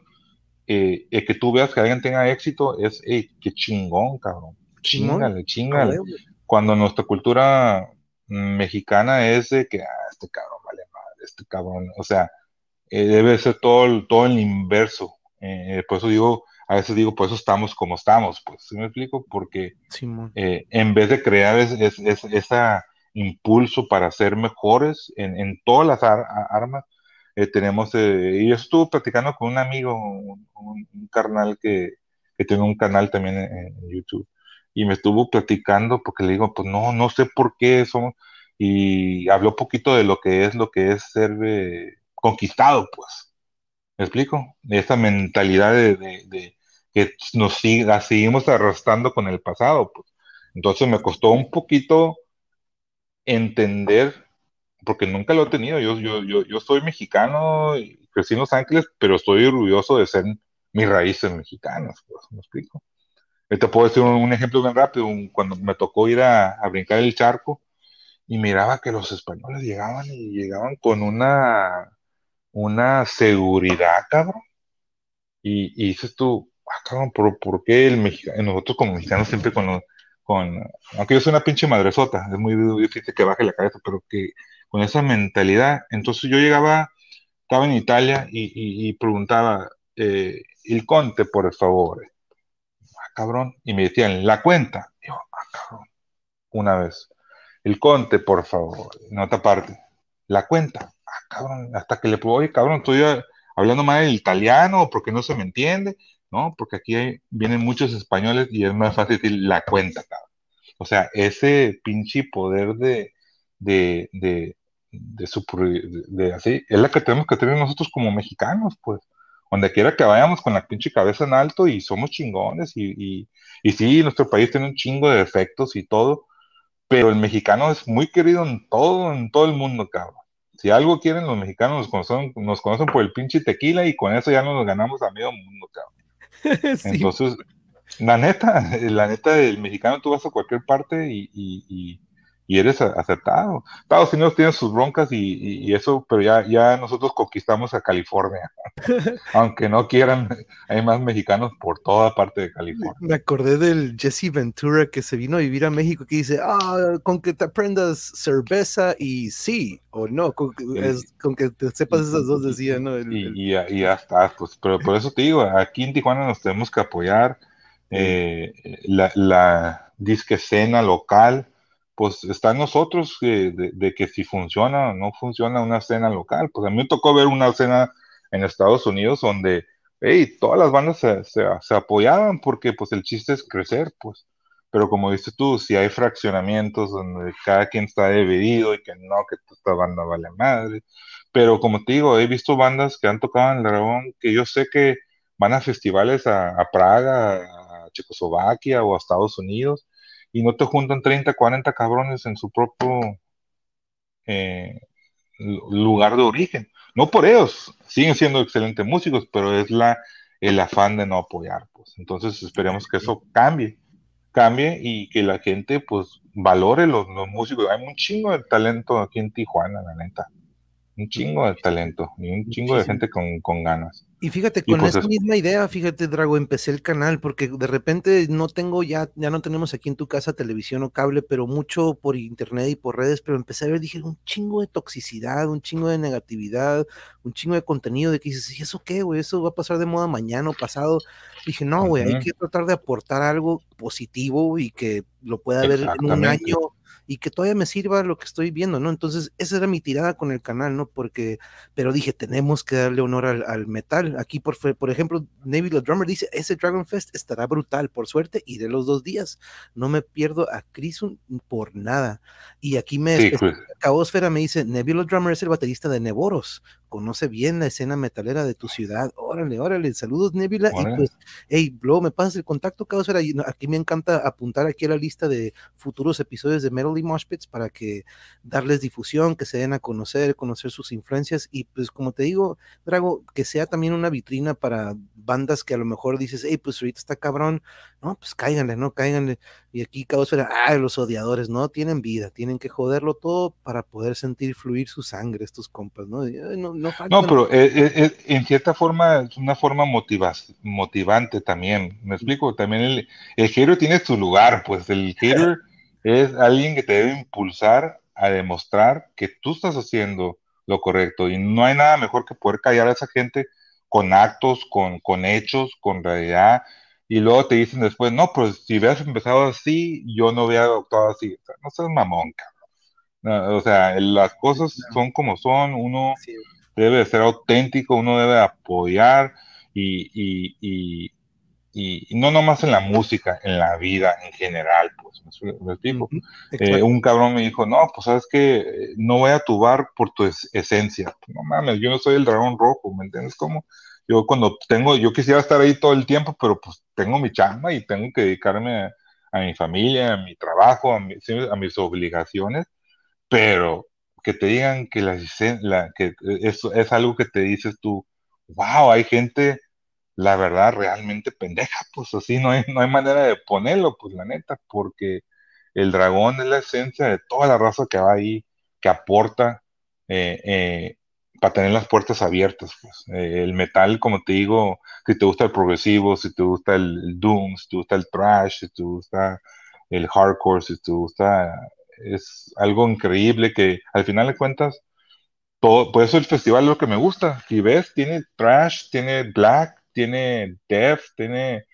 eh, eh, que tú veas que alguien tenga éxito, es, hey, qué chingón, cabrón. Chingale, chingale. Cuando nuestra cultura mexicana es de que, ah, este cabrón vale madre, este cabrón, o sea, eh, debe ser todo, todo el inverso. por eso digo, a veces digo, pues eso estamos como estamos, pues, ¿sí me explico? Porque eh, en vez de crear ese impulso para ser mejores en, todas las armas, eh, tenemos, eh, y yo estuve platicando con un amigo, un, carnal que, tiene un canal también en, YouTube, y me estuvo platicando porque le digo, pues no, no sé por qué somos, y habló un poquito de lo que es lo que es ser conquistado, pues. ¿Me explico? Esta mentalidad de, que nos siga, seguimos arrastrando con el pasado. Pues. Entonces me costó un poquito entender, porque nunca lo he tenido. Yo, yo, yo, yo soy mexicano, crecí en Los Ángeles, pero estoy orgulloso de ser mis raíces mexicanas. Pues, ¿Me explico? Te puedo decir un, ejemplo bien rápido. cuando me tocó ir a, brincar el charco, y miraba que los españoles llegaban y llegaban con una, una seguridad, cabrón. Y, y dices tú, ah, cabrón, ¿por, ¿por, qué el mexicano, nosotros como mexicanos siempre con, con, aunque yo soy una pinche madresota, es muy difícil que baje la cabeza, pero que con esa mentalidad, entonces yo llegaba, estaba en Italia y, y, preguntaba, eh, el conte, por favor, ah, cabrón, y me decían, la cuenta, y yo, ah, cabrón, una vez, el conte, por favor, en otra parte, la cuenta, ah, cabrón, hasta que le puedo, oye, cabrón, estoy hablando mal el italiano porque no se me entiende, ¿no? Porque aquí vienen muchos españoles y es más fácil decir la cuenta, cabrón. O sea, ese pinche poder de, de, de, de, así, es la que tenemos que tener nosotros como mexicanos, pues. Donde quiera que vayamos con la pinche cabeza en alto y somos chingones y, y, y sí, nuestro país tiene un chingo de defectos y todo, pero el mexicano es muy querido en todo, en todo el mundo, cabrón. Si algo quieren los mexicanos, nos conocen, nos conocen por el pinche tequila y con eso ya nos ganamos a medio mundo, cabrón. Entonces, la neta, la neta, el mexicano tú vas a cualquier parte y, y eres aceptado. Estados Unidos tiene sus broncas y, eso, pero ya, ya nosotros conquistamos a California. Aunque no quieran, hay más mexicanos por toda parte de California. Me acordé del Jesse Ventura que se vino a vivir a México que dice, ah, con que te aprendas cerveza y sí o no, con, que te sepas esas dos decía, ¿no? y, ya, está, pues, pero por eso te digo, aquí en Tijuana nos tenemos que apoyar. Eh, la, la disque escena local, pues está en nosotros de, que si funciona o no funciona una escena local. Pues a mí me tocó ver una escena en Estados Unidos donde, hey, todas las bandas se, se, apoyaban porque pues el chiste es crecer, pues. Pero como dices tú, si hay fraccionamientos donde cada quien está dividido y que no, que esta banda vale madre. Pero como te digo, he visto bandas que han tocado en el dragón que yo sé que van a festivales a, a Praga, a Checoslovaquia o a Estados Unidos y no te juntan 30, 40 cabrones en su propio eh, lugar de origen. No por ellos, siguen siendo excelentes músicos, pero es la, el afán de no apoyar. Pues. Entonces esperemos que eso cambie, cambie y que la gente pues valore los, los músicos. Hay un chingo de talento aquí en Tijuana, la neta. Un chingo de talento y un chingo de gente con, con ganas. Y fíjate, con pues esa misma idea, fíjate, Drago, empecé el canal porque de repente no tengo ya, ya no tenemos aquí en tu casa televisión o cable, pero mucho por internet y por redes, pero empecé a ver, dije, un chingo de toxicidad, un chingo de negatividad, un chingo de contenido de que dices, ¿y eso qué, güey? Eso va a pasar de moda mañana o pasado. Dije, no, güey, hay que tratar de aportar algo positivo y que lo pueda ver en un año y que todavía me sirva lo que estoy viendo, ¿no? Entonces, esa era mi tirada con el canal, ¿no? Porque, pero dije, tenemos que darle honor al, metal. Aquí, por, por ejemplo, Navy the Drummer dice, ese Dragon Fest estará brutal, por suerte, y de los dos días. No me pierdo a Crisun por nada. Y aquí me, sí, pues. me dice, Nebula Drummer es el baterista de Neboros conoce bien la escena metalera de tu ciudad. Órale, órale, saludos Nebula. Y pues, hey, Blo, me pasas el contacto, Caosfera. Aquí me encanta apuntar aquí a la lista de futuros episodios de Metal y Moshpits para que darles difusión, que se den a conocer, conocer sus influencias. Y pues, como te digo, Drago, que sea también una vitrina para bandas que a lo mejor dices, hey, pues ahorita está cabrón. No, pues cáiganle, ¿no? Cáiganle. Y aquí Caosfera, ah, los odiadores, no tienen vida, tienen que joderlo todo para poder sentir fluir su sangre, estos compas, ¿no? no no, pero eh, eh, eh, en cierta forma es una forma motivante también. Me explico, también el, el tiene su lugar, pues el hater es alguien que te debe impulsar a demostrar que tú estás haciendo lo correcto y no hay nada mejor que poder callar a esa gente con actos, con, con hechos, con realidad y luego te dicen después, no, pues si hubieras empezado así, yo no hubiera actuado así. no seas mamón, cabrón. o sea, las cosas son como son, uno debe ser auténtico, uno debe apoyar y, y, y, y, no nomás en la música, en la vida en general, pues, me, explico. Eh, un cabrón me dijo, no, pues sabes que no voy a tu bar por tu esencia. No mames, yo no soy el dragón rojo, ¿me entiendes? Como yo cuando tengo, yo quisiera estar ahí todo el tiempo, pero pues tengo mi chamba y tengo que dedicarme a, mi familia, a mi trabajo, a, a mis obligaciones, pero que te digan que, que eso es algo que te dices tú, wow, hay gente, la verdad, realmente pendeja, pues así no hay, no hay manera de ponerlo, pues la neta, porque el dragón es la esencia de toda la raza que va ahí, que aporta eh, eh, para tener las puertas abiertas. Pues. Eh, el metal, como te digo, si te gusta el progresivo, si te gusta el, doom, si te gusta el trash, si te gusta el hardcore, si te gusta, es algo increíble que al final de cuentas, todo, por eso el festival es lo que me gusta. Si ves, tiene trash, tiene black, tiene death, tiene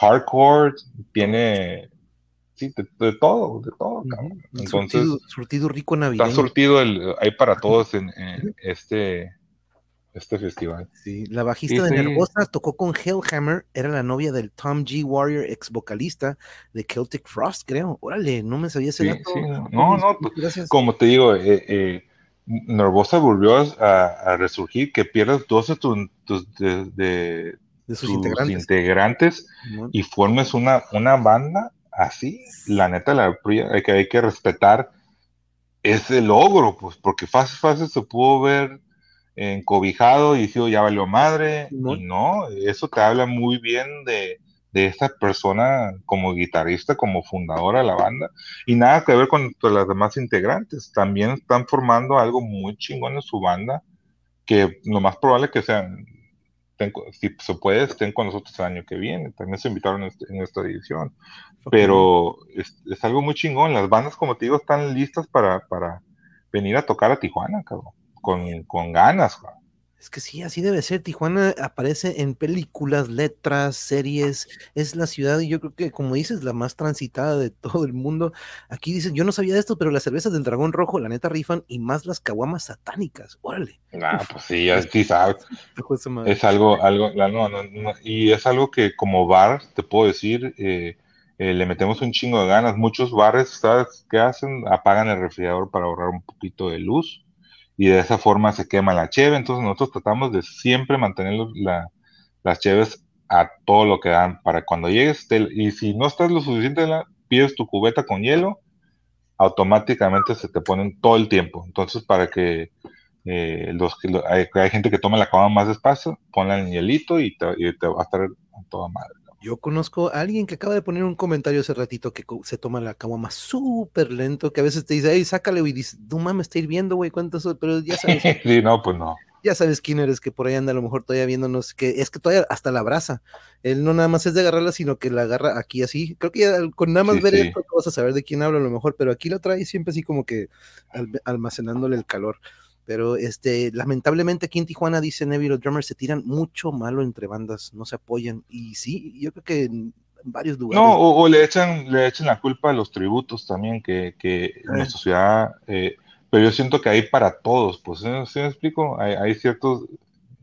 hardcore, tiene sí, de, todo, de todo, cabrón. Entonces, surtido, rico navideño. Está surtido el, hay para todos en, este, este festival. Sí, la bajista de Nervosa tocó con Hellhammer, era la novia del Tom G. Warrior, ex vocalista de Celtic Frost, creo. Órale, no me sabía ese dato. No, no, como te digo, eh, eh, Nervosa volvió a, resurgir, que pierdas dos de, tus, de, sus, integrantes, y formes una, una banda así, la neta, la que hay que respetar ese logro, pues, porque fácil, fácil se pudo ver encobijado y dijo, ya valió madre, y no, eso te habla muy bien de, de esta persona como guitarrista, como fundadora de la banda, y nada que ver con las demás integrantes, también están formando algo muy chingón en su banda, que lo más probable que sean si se puede, estén con nosotros el año que viene. También se invitaron en, este, esta edición. Pero es, algo muy chingón. Las bandas, como te digo, están listas para, para venir a tocar a Tijuana, cabrón. Con, con ganas. Es que sí, así debe ser. Tijuana aparece en películas, letras, series. Es la ciudad, y yo creo que, como dices, la más transitada de todo el mundo. Aquí dicen, yo no sabía de esto, pero las cervezas del dragón rojo, la neta, rifan y más las caguamas satánicas. Órale. Ah, pues sí, ya sí sabes. es algo, algo, no, no, y es algo que como bar, te puedo decir, eh, eh, le metemos un chingo de ganas. Muchos bares, ¿sabes qué hacen? Apagan el refrigerador para ahorrar un poquito de luz y de esa forma se quema la cheve. Entonces nosotros tratamos de siempre mantener las cheves a todo lo que dan para cuando llegues. y si no estás lo suficiente, pides tu cubeta con hielo, automáticamente se te ponen todo el tiempo. Entonces para que eh, los, hay, hay, gente que toma la cama más despacio, ponla en hielito y te, y te va a estar a toda madre. Yo conozco a alguien que acaba de poner un comentario hace ratito que se toma la caguama súper lento, que a veces te dice, hey, sácale, y dice, no mames, está hirviendo, güey, ¿cuánto soy? Pero ya sabes. sí, no, pues no. Ya sabes quién eres, que por ahí anda a lo mejor todavía viéndonos, que es que todavía hasta la abraza. Él no nada más es de agarrarla, sino que la agarra aquí así. Creo que ya con nada más ver esto vas a saber de quién hablo a lo mejor, pero aquí la trae siempre así como que almacenándole el calor. Pero este, lamentablemente aquí en Tijuana, dice Neville, los se tiran mucho malo entre bandas, no se apoyan. Y sí, yo creo que en varios lugares. No, o, le echan, le echan la culpa a los tributos también, que, que en nuestra ciudad, eh, pero yo siento que hay para todos, pues, ¿sí, me explico? Hay, hay, ciertos,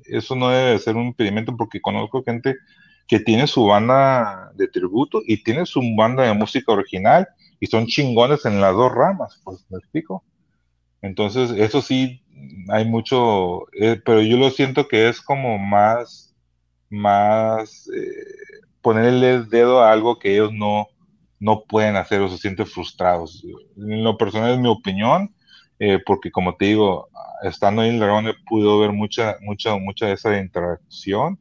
eso no debe ser un impedimento porque conozco gente que tiene su banda de tributo y tiene su banda de música original y son chingones en las dos ramas, pues, ¿me explico? Entonces, eso sí, hay mucho, eh, pero yo lo siento que es como más, más eh, ponerle el dedo a algo que ellos no, no pueden hacer o se sienten frustrados. En lo personal es mi opinión, eh, porque como te digo, estando en el dragón pude ver mucha, mucha, mucha de esa interacción.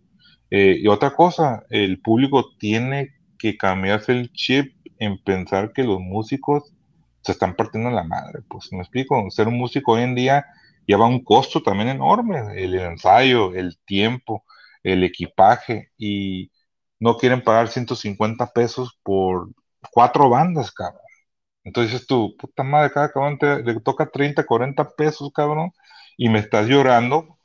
y otra cosa, el público tiene que cambiarse el chip en pensar que los músicos se están partiendo la madre. Pues me explico, ser un músico hoy en día lleva un costo también enorme, el ensayo, el tiempo, el equipaje, y no quieren pagar 150 pesos por cuatro bandas, cabrón. Entonces tú, puta madre, cada cabrón te, le toca 30, 40 pesos, cabrón, y me estás llorando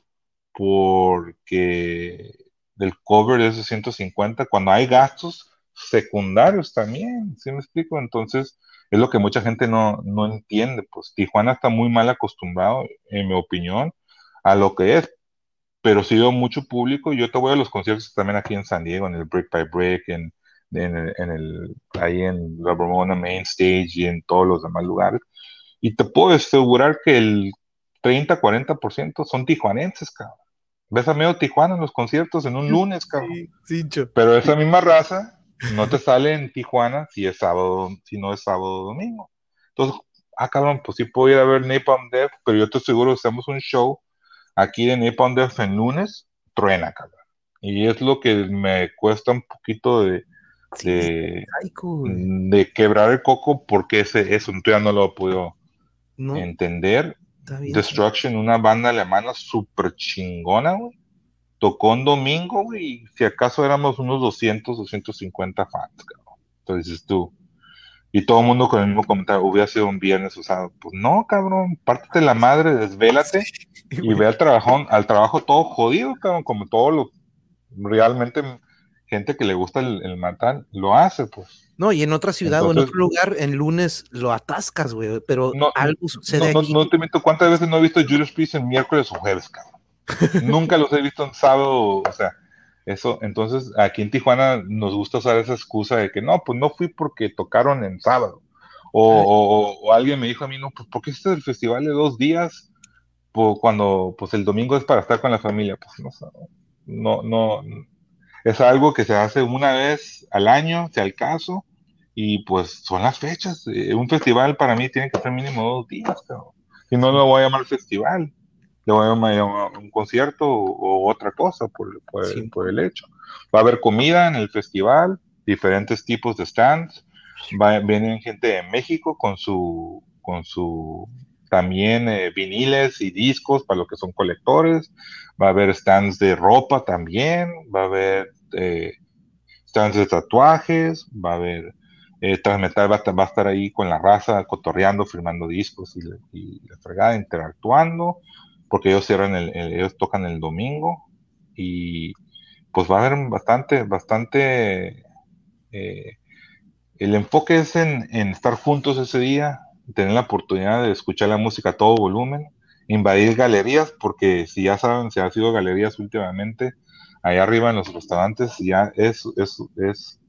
porque del cover de esos 150, cuando hay gastos secundarios también, ¿sí me explico? Entonces, es lo que mucha gente no, no entiende. Pues Tijuana está muy mal acostumbrado, en mi opinión, a lo que es. Pero sí veo mucho público. Yo te voy a los conciertos también aquí en San Diego, en el Break by Break, en, en, el, ahí en la Bromona Main Stage y en todos los demás lugares. Y te puedo asegurar que el 30-40% son tijuanenses, cabrón. Ves a medio Tijuana en los conciertos en un lunes, cabrón. Sí, Pero esa misma raza no te sale en Tijuana si es sábado, si no es sábado o domingo. Entonces, ah, cabrón, pues sí puedo ir a ver Napalm Death, pero yo te aseguro que hacemos un show aquí de Napalm Death en lunes, truena, cabrón. Y es lo que me cuesta un poquito de, de, de, quebrar el coco porque ese, eso ya no lo puedo entender. Destruction, una banda alemana súper chingona, güey. Tocó un domingo, y si acaso éramos unos 200, 250 fans, cabrón. Entonces tú, y todo el mundo con el mismo comentario, hubiera sido un viernes usado. Pues no, cabrón, pártete la madre, desvélate y ve al trabajo, al trabajo todo jodido, cabrón, como todo lo realmente gente que le gusta el, el matar lo hace, pues. No, y en otra ciudad o en otro lugar, en lunes lo atascas, güey, pero algo sucede. No, no, te miento, ¿cuántas veces no he visto Judas Priest en miércoles o jueves, cabrón? Nunca los he visto en sábado, o sea, eso, entonces aquí en Tijuana nos gusta usar esa excusa de que no, pues no fui porque tocaron en sábado. O, alguien me dijo a mí, no, pues porque este es el festival de dos días, pues, cuando pues el domingo es para estar con la familia, pues no, no, no, es algo que se hace una vez al año, si al caso, y pues son las fechas. Eh, un festival para mí tiene que ser mínimo dos días, si no lo voy a llamar festival, le voy a un concierto o, otra cosa por, por, el hecho. Va a haber comida en el festival, diferentes tipos de stands, vienen gente de México con su, con su también eh, viniles y discos para los que son colectores, va a haber stands de ropa también, va a haber eh, stands de tatuajes, va a haber eh, Transmetal va a, estar ahí con la raza, cotorreando, firmando discos y, la fregada, interactuando, porque ellos cierran el, ellos tocan el domingo y pues va a haber bastante, bastante eh, el enfoque es en, en, estar juntos ese día, tener la oportunidad de escuchar la música a todo volumen, invadir galerías, porque si ya saben, se ha sido galerías últimamente, allá arriba en los restaurantes ya es, es, es,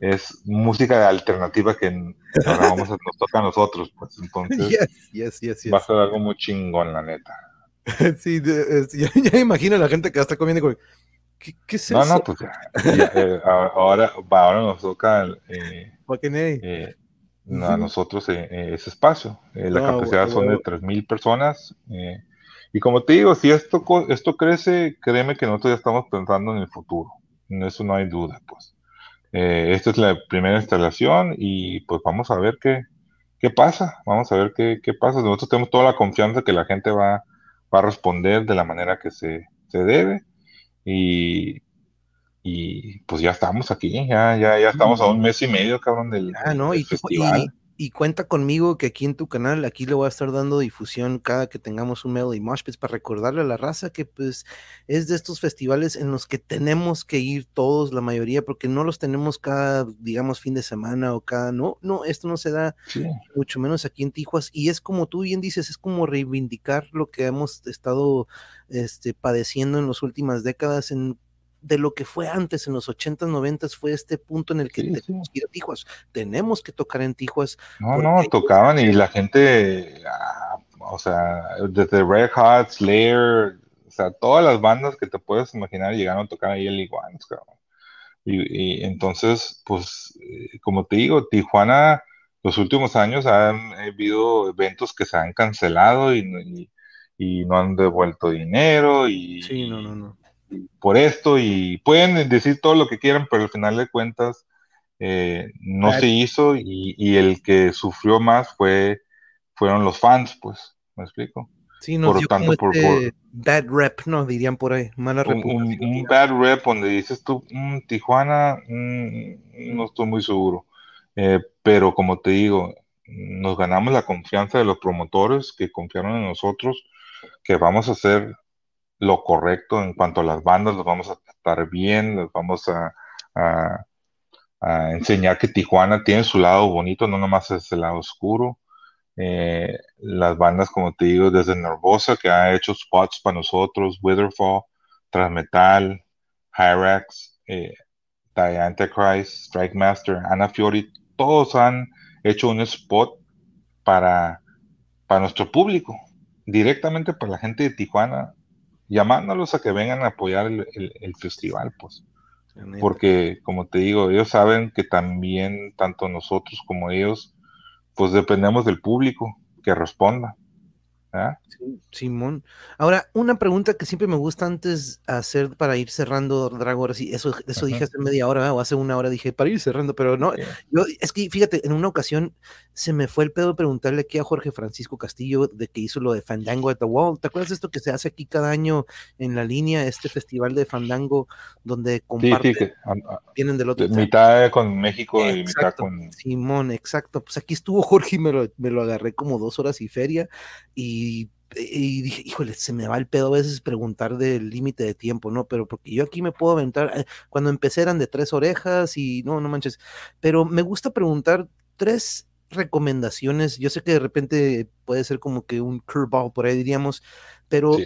es música alternativa que ahora vamos a, nos toca a nosotros, pues entonces va a ser algo muy chingón, la neta. sí, ya, ya, imagino a la gente que está comiendo con... ¿Qué, qué es no, eso? No, pues eh, ahora, ahora nos toca eh, eh, a nosotros ese espacio. la capacidad son de 3.000 personas. y como te digo, si esto, esto crece, créeme que nosotros ya estamos pensando en el futuro. En eso no hay duda, pues. esta es la primera instalación y pues vamos a ver qué, qué pasa. Vamos a ver qué, qué pasa. Nosotros tenemos toda la confianza que la gente va, va a responder de la manera que se, se debe. Y, y pues ya estamos aquí, ya, ya, ya estamos a un mes y medio, cabrón, del, ah, no, y, festival. Y, cuenta conmigo que aquí en tu canal, aquí le voy a estar dando difusión cada que tengamos un Melody Mosh para recordarle a la raza que pues es de estos festivales en los que tenemos que ir todos, la mayoría, porque no los tenemos cada, digamos, fin de semana o cada, no, no, esto no se da mucho menos aquí en Tijuas y es como tú bien dices, es como reivindicar lo que hemos estado este, padeciendo en las últimas décadas en de lo que fue antes, en los 80s, 90 fue este punto en el que tenemos que ir a Tijuas. Tenemos que tocar en Tijuas. No, no, tocaban y la gente, ah, o sea, desde Red Hot, Slayer, o sea, todas las bandas que te puedes imaginar llegaron a tocar ahí el Iguanas, cabrón. Y, entonces, pues, eh, como te digo, Tijuana, los últimos años han habido eventos que se han cancelado y, y no han devuelto dinero y, sí, no, no, no por esto y pueden decir todo lo que quieran, pero al final de cuentas eh, no se hizo y, el que sufrió más fue fueron los fans, pues, ¿me explico? Sí, nos por tanto, por, este bad rep, ¿no? Dirían por ahí, mala un, un, bad rep donde dices tú, mm, Tijuana, mm, no estoy muy seguro. Eh, pero como te digo, nos ganamos la confianza de los promotores que confiaron en nosotros, que vamos a hacer lo correcto en cuanto a las bandas, los vamos a tratar bien, los vamos a, enseñar que Tijuana tiene su lado bonito, no nomás es el lado oscuro. Eh, las bandas, como te digo, desde Nervosa, que ha hecho spots para nosotros, Witherfall, Transmetal, Hyrax, eh, The Antichrist, Strike Master, Anna Fiori, todos han hecho un spot para, para nuestro público, directamente para la gente de Tijuana llamándolos a que vengan a apoyar el, festival, pues. Porque, como te digo, ellos saben que también, tanto nosotros como ellos, pues dependemos del público que responda. ¿Ah? Simón. Ahora, una pregunta que siempre me gusta antes hacer para ir cerrando, Drago, sí, eso, eso dije hace media hora o hace una hora dije para ir cerrando, pero no, yo, es que fíjate, en una ocasión se me fue el pedo de preguntarle aquí a Jorge Francisco Castillo de que hizo lo de Fandango at the Wall. ¿Te acuerdas de esto que se hace aquí cada año en la línea, este festival de Fandango donde comparten, sí, vienen del otro mitad con México y mitad con Simón, exacto. Pues aquí estuvo Jorge y me lo, me lo agarré como dos horas y feria y y dije, híjole, se me va el pedo a veces preguntar del límite de tiempo, ¿no? Pero porque yo aquí me puedo aventar, eh, cuando empecé eran de tres orejas y no, no manches, pero me gusta preguntar tres recomendaciones, yo sé que de repente puede ser como que un curveball por ahí diríamos, pero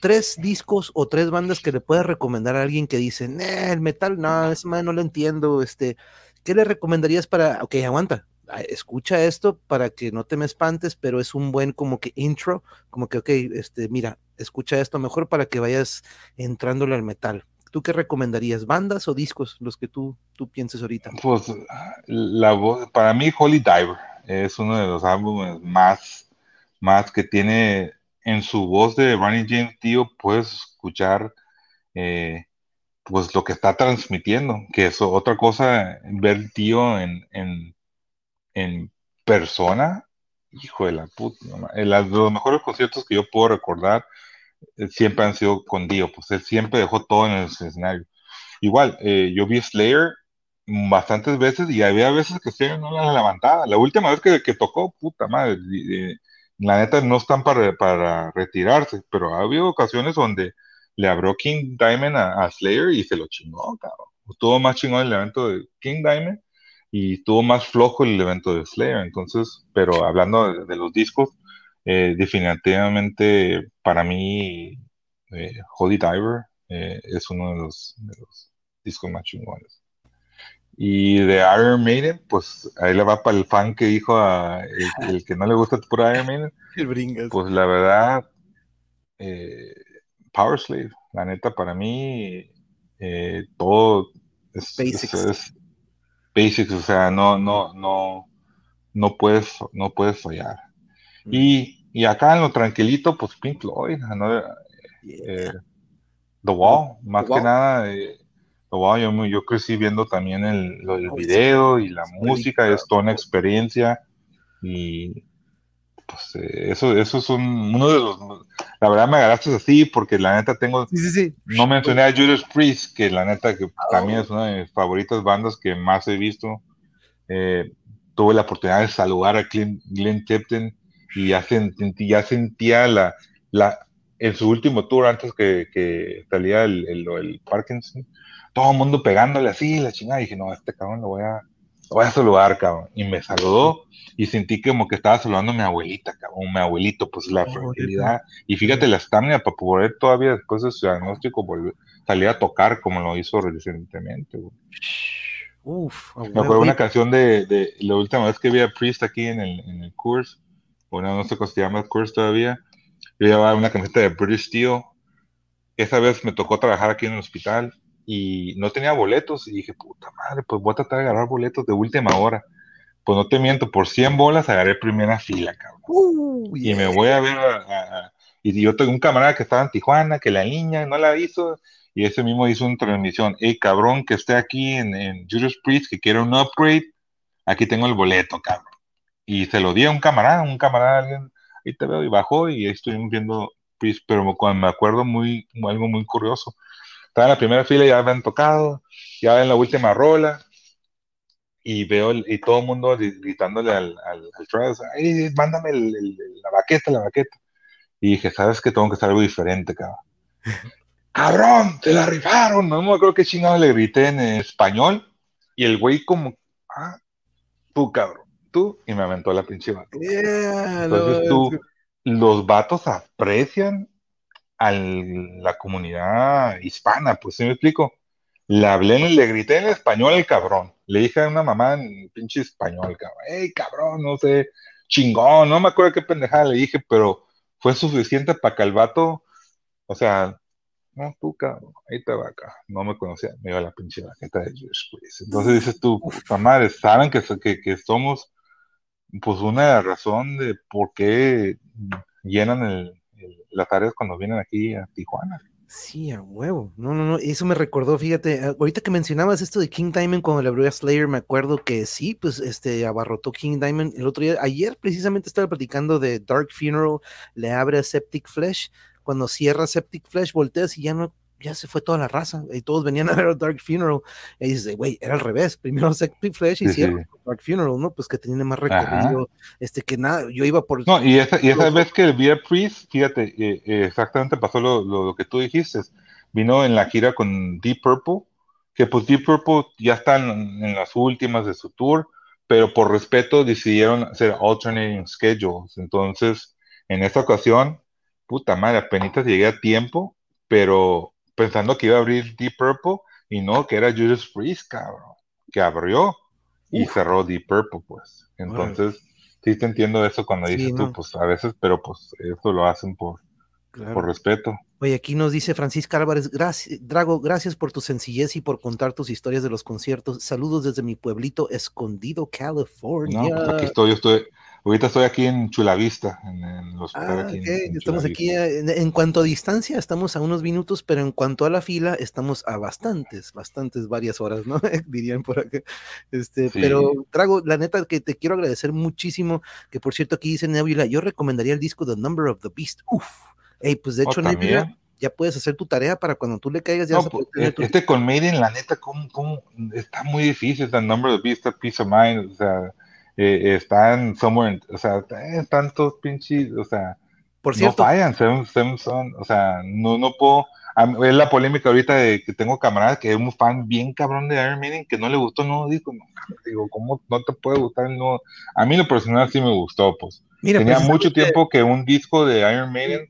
tres discos o tres bandas que le puedas recomendar a alguien que dice, el metal, no, ese man no lo entiendo, este, ¿qué le recomendarías para, ok, aguanta, escucha esto para que no te me espantes, pero es un buen como que intro, como que, ok, este, mira, escucha esto mejor para que vayas entrándole al metal. ¿Tú qué recomendarías? ¿Bandas o discos? Los que tú, tú pienses ahorita. Pues la voz, para mí Holy Diver es uno de los álbumes más, más que tiene en su voz de Ronnie James Tío, puedes escuchar eh, pues lo que está transmitiendo, que es otra cosa, ver tío en, en en persona, hijo de la puta, los mejores conciertos que yo puedo recordar eh, siempre han sido con Dio, pues él siempre dejó todo en el escenario. Igual, eh, yo vi Slayer bastantes veces y había veces que Slayer no la levantaba. La última vez que, tocó, puta madre, la neta no están para, para retirarse, pero ha habido ocasiones donde le abrió King Diamond a, Slayer y se lo chingó, cabrón. Estuvo más chingón el evento de King Diamond y tuvo más flojo el evento de Slayer. Entonces, pero hablando de, los discos, eh, definitivamente para mí, eh, Holy Diver eh, es uno de los, discos más chingones. Y de Iron Maiden, pues ahí le va para el fan que dijo a el, que no le gusta por Iron Maiden. Pues la verdad, Power Slave, la neta, para mí, todo es, basics, o sea, no, no, no, no puedes, no puedes fallar. Y, y, acá en lo tranquilito, pues Pink Floyd, ¿no? Eh, The Wall, más que nada, eh, The Wall, yo, yo, crecí viendo también el, el video y la música, es toda una experiencia y pues eh, eso, eso es uno de los, la verdad me agarraste así porque la neta tengo, no mencioné a Judas Priest, que la neta que también es una de mis favoritas bandas que más he visto. Eh, tuve la oportunidad de saludar a Glenn Tipton y ya, ya sentía la, la, en su último tour antes que, que salía el, el, Parkinson, todo el mundo pegándole así, la chingada, y dije, no, este cabrón lo voy a, voy a saludar, cabrón. Y me saludó y sentí como que estaba saludando a mi abuelita, cabrón, mi abuelito, pues la fragilidad. Y fíjate la estamina para poder todavía después de su diagnóstico salir a tocar como lo hizo recientemente, Uf, me acuerdo una canción de, de, la última vez que vi a Priest aquí en el, en el curso, bueno, no sé cómo se llama el curso todavía, yo llevaba una camiseta de British Steel. Esa vez me tocó trabajar aquí en el hospital y no tenía boletos y dije, puta madre, pues voy a tratar de agarrar boletos de última hora pues no te miento, por 100 bolas agarré primera fila, cabrón. Y me voy a ver y yo tengo un camarada que estaba en Tijuana, que la niña no la hizo, y ese mismo hizo una transmisión, hey cabrón, que esté aquí en, en Judas Priest, que quiere un upgrade, aquí tengo el boleto, cabrón. Y se lo di a un camarada, un camarada, alguien, ahí te veo, y bajó, y ahí estoy viendo Priest, pero me acuerdo muy, algo muy curioso. Estaba en la primera fila, ya habían tocado, ya en la última rola, y veo y todo el mundo gritándole al, al, al mándame la baqueta, la baqueta. Y dije, ¿sabes que Tengo que hacer algo diferente, cabrón. ¡Cabrón! ¡Te la rifaron! No me acuerdo qué chingado le grité en español. Y el güey como, ah, tú, cabrón, tú. Y me aventó la pinche vaca. Entonces tú, los vatos aprecian a la comunidad hispana, pues, ¿sí me explico? Le hablé, le grité en español al cabrón. Le dije a una mamá en pinche español, cabrón, hey, cabrón, no sé, chingón, no me acuerdo qué pendejada le dije, pero fue suficiente para que el vato, o sea, no, tú, cabrón, ahí te va acá, no me conocía, me iba la pinche vaqueta de Jewish Entonces dices tú, puta madre, saben que, que, que somos, pues, una razón de por qué llenan el, las áreas cuando vienen aquí a Tijuana. Sí, a huevo. No, no, no. Eso me recordó, fíjate, ahorita que mencionabas esto de King Diamond cuando le abrió a Slayer, me acuerdo que sí, pues este abarrotó King Diamond el otro día. Ayer precisamente estaba platicando de Dark Funeral, le abre a Septic Flesh. Cuando cierra Septic Flesh, volteas y ya no ya se fue toda la raza y todos venían a ver Dark Funeral. Y dices, güey, era al revés. Primero Septic Flesh y cierra Dark Funeral, ¿no? Pues que tiene más recorrido, este que nada, yo iba por... No, y esa, y esa vez que el Beer Priest, fíjate, eh, eh, exactamente pasó lo, lo, que tú dijiste, vino en la gira con Deep Purple, que pues Deep Purple ya están en las últimas de su tour, pero por respeto decidieron hacer alternating schedules, entonces en esta ocasión, puta madre, apenas llegué a tiempo, pero pensando que iba a abrir Deep Purple, y no, que era Judas Priest, cabrón, que abrió y cerró Deep Purple, pues. Entonces, sí te entiendo eso cuando dices tú, pues a veces, pero pues eso lo hacen por, por respeto. Oye, aquí nos dice Francisca Álvarez, gracias, Drago, gracias por tu sencillez y por contar tus historias de los conciertos. Saludos desde mi pueblito escondido, California. No, pues aquí estoy, yo estoy, ahorita estoy aquí en Chulavista, en, los ah, estamos aquí en, cuanto a distancia, estamos a unos minutos, pero en cuanto a la fila, estamos a bastantes, bastantes, varias horas, ¿no? Dirían por acá. Este, pero Drago, la neta que te quiero agradecer muchísimo, que por cierto aquí dice Nebula, yo recomendaría el disco The Number of the Beast. Uf Hey, pues de oh, hecho, ya puedes hacer tu tarea para cuando tú le caigas. Ya pues, e, este con Maiden, la neta, ¿cómo, cómo? está muy difícil. El number of beast, peace of mind, o sea, eh, están somewhere, o sea, están todos pinches, o sea, por cierto, no fallan, son, o sea, no, no puedo. Es la polémica ahorita de que tengo camaradas que es un fan bien cabrón de Iron Maiden que no le gustó, no digo, no, digo, ¿cómo no te puede gustar? No, a mí lo personal sí me gustó, pues. Mira, Tenía mucho tiempo que un disco de Iron Maiden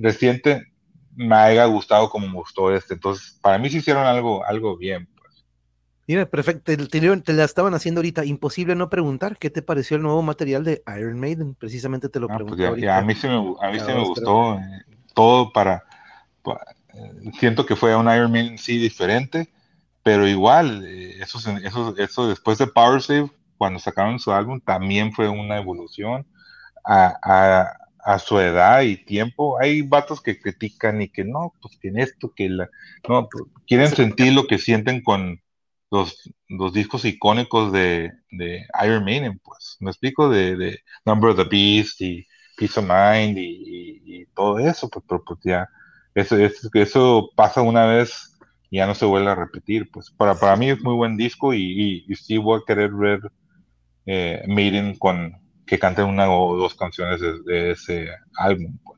reciente me haya gustado como me gustó este. Entonces, para mí se hicieron algo, algo bien. Mira, perfecto. Te, la estaban haciendo ahorita. Imposible no preguntar qué te pareció el nuevo material de Iron Maiden. Precisamente te lo ah, pues pregunto. a mí sí me, a mí sí me gustó eh, todo para, eh, Siento que fue un Iron Maiden sí diferente, pero igual, eh, eso, eso, eso después de Power Save, cuando sacaron su álbum, también fue una evolución. a, a su edad y tiempo, hay vatos que critican y que no, pues que en esto, que la, no, pues, quieren sentir lo que sienten con los, los discos icónicos de, de, Iron Maiden, pues, me explico, de, de, Number of the Beast y Peace of Mind y, todo eso, pues, pero pues ya, eso, eso, eso pasa una vez y ya no se vuelve a repetir, pues, para, para mí es muy buen disco y, y, sí voy a querer ver eh, Maiden con, que canten una o dos canciones de, ese álbum, pues.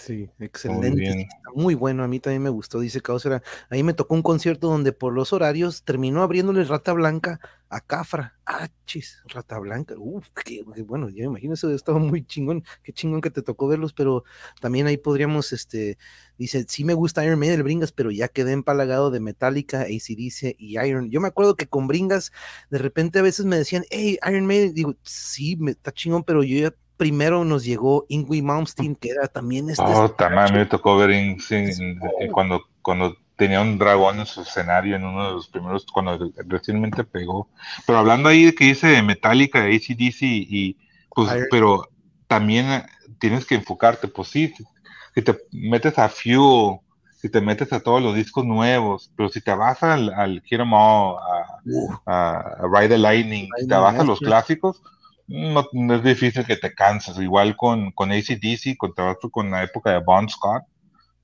Sí, excelente. Muy, bueno, a mí también me gustó, dice Causera. Ahí me tocó un concierto donde por los horarios terminó abriéndole Rata Blanca a Cafra. Ah, chis, Rata Blanca. Uf, qué, bueno, ya me imagino eso estaba muy chingón. Qué chingón que te tocó verlos, pero también ahí podríamos, este, dice, sí me gusta Iron Maiden, Bringas, pero ya quedé empalagado de Metallica, ACDC y Iron. Yo me acuerdo que con Bringas, de repente a veces me decían, hey, Iron Maiden, digo, sí, me, está chingón, pero yo ya primero nos llegó Ingui Malmsteen, que era también este. Oh, también me tocó ver eh, cuando, cuando tenía un dragón en su escenario en uno de los primeros, cuando recientemente pegó. Pero hablando ahí de que dice Metallica, ACDC y, pues, pero también eh, tienes que enfocarte, pues sí, si te metes a Fuel, si te metes a todos los discos nuevos, pero si te vas al, al Hero em a, Ride the Lightning, si te vas a los clásicos, no, es difícil que te canses. Igual con, con ACDC, con trabajo con la época de Bon Scott,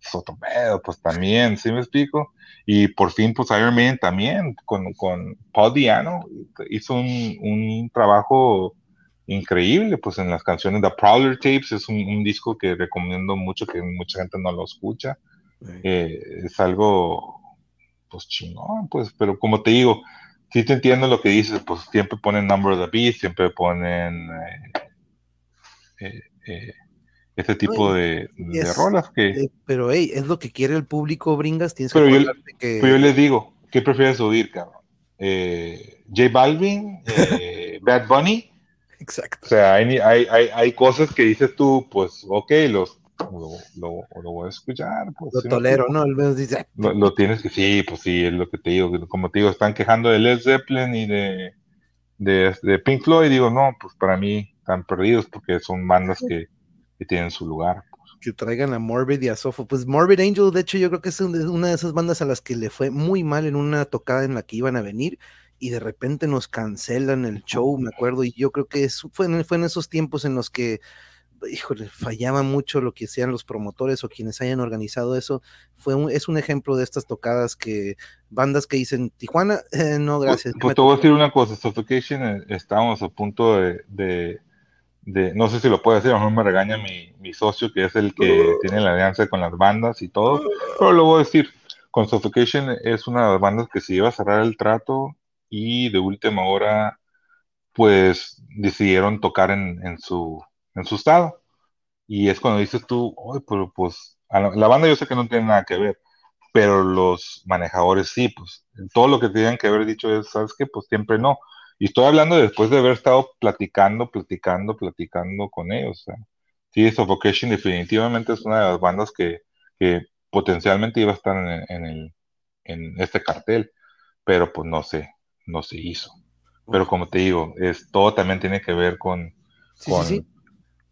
es pues también, ¿sí me explico? Y por fin, pues Iron Man también, con, con Paul Diano, hizo un, un, trabajo increíble, pues en las canciones de Prowler Tapes, es un, disco que recomiendo mucho, que mucha gente no lo escucha. Eh, es algo, pues chingón, pues, pero como te digo, sí te entiendo lo que dices, pues siempre ponen Number of the Beast, siempre ponen eh, eh, este tipo de, rolas que... Eh, pero hey, es lo que quiere el público, Bringas, tienes pero yo, que... Pero yo les digo, ¿qué prefieres oír, cabrón? J Balvin, Bad Bunny. Exacto. O sea, hay, hay, hay, hay, cosas que dices tú, pues, ok, los lo, lo, voy a escuchar. Pues, lo tolero, ¿no? dice, lo, tienes que, sí, pues sí, es lo que te digo. Como te digo, están quejando de Led Zeppelin y de, de, Pink Floyd. Y digo, no, pues para mí están perdidos porque son bandas que tienen su lugar. Pues. Que traigan a Morbid y a Sofo. Pues Morbid Angel, de hecho, yo creo que es una de esas bandas a las que le fue muy mal en una tocada en la que iban a venir y de repente nos cancelan el show, me acuerdo, y yo creo que eso fue, en, fue en esos tiempos en los que híjole, fallaba mucho lo que sean los promotores o quienes hayan organizado eso. Fue un, es un ejemplo de estas tocadas que bandas que dicen Tijuana, eh, no pues, gracias. Pues, te voy a decir una cosa, Suffocation eh, estábamos a punto de, de, no sé si lo puedo decir, a lo mejor me regaña mi, mi socio que es el que tiene la alianza con las bandas y todo, pero lo voy a decir, con Suffocation es una de las bandas que se iba a cerrar el trato y de última hora pues decidieron tocar en, en su en su estado. Y es cuando dices tú, oye, pero pues, la, banda yo sé que no tiene nada que ver, pero los manejadores sí, pues, todo lo que tenían que haber dicho es, ¿sabes qué? Pues siempre no. Y estoy hablando después de haber estado platicando, platicando, platicando con ellos. Sea, sí, Suffocation definitivamente es una de las bandas que, que potencialmente iba a estar en, en, el, en este cartel, pero pues no sé, no se hizo. Pero como te digo, es, todo también tiene que ver con, con,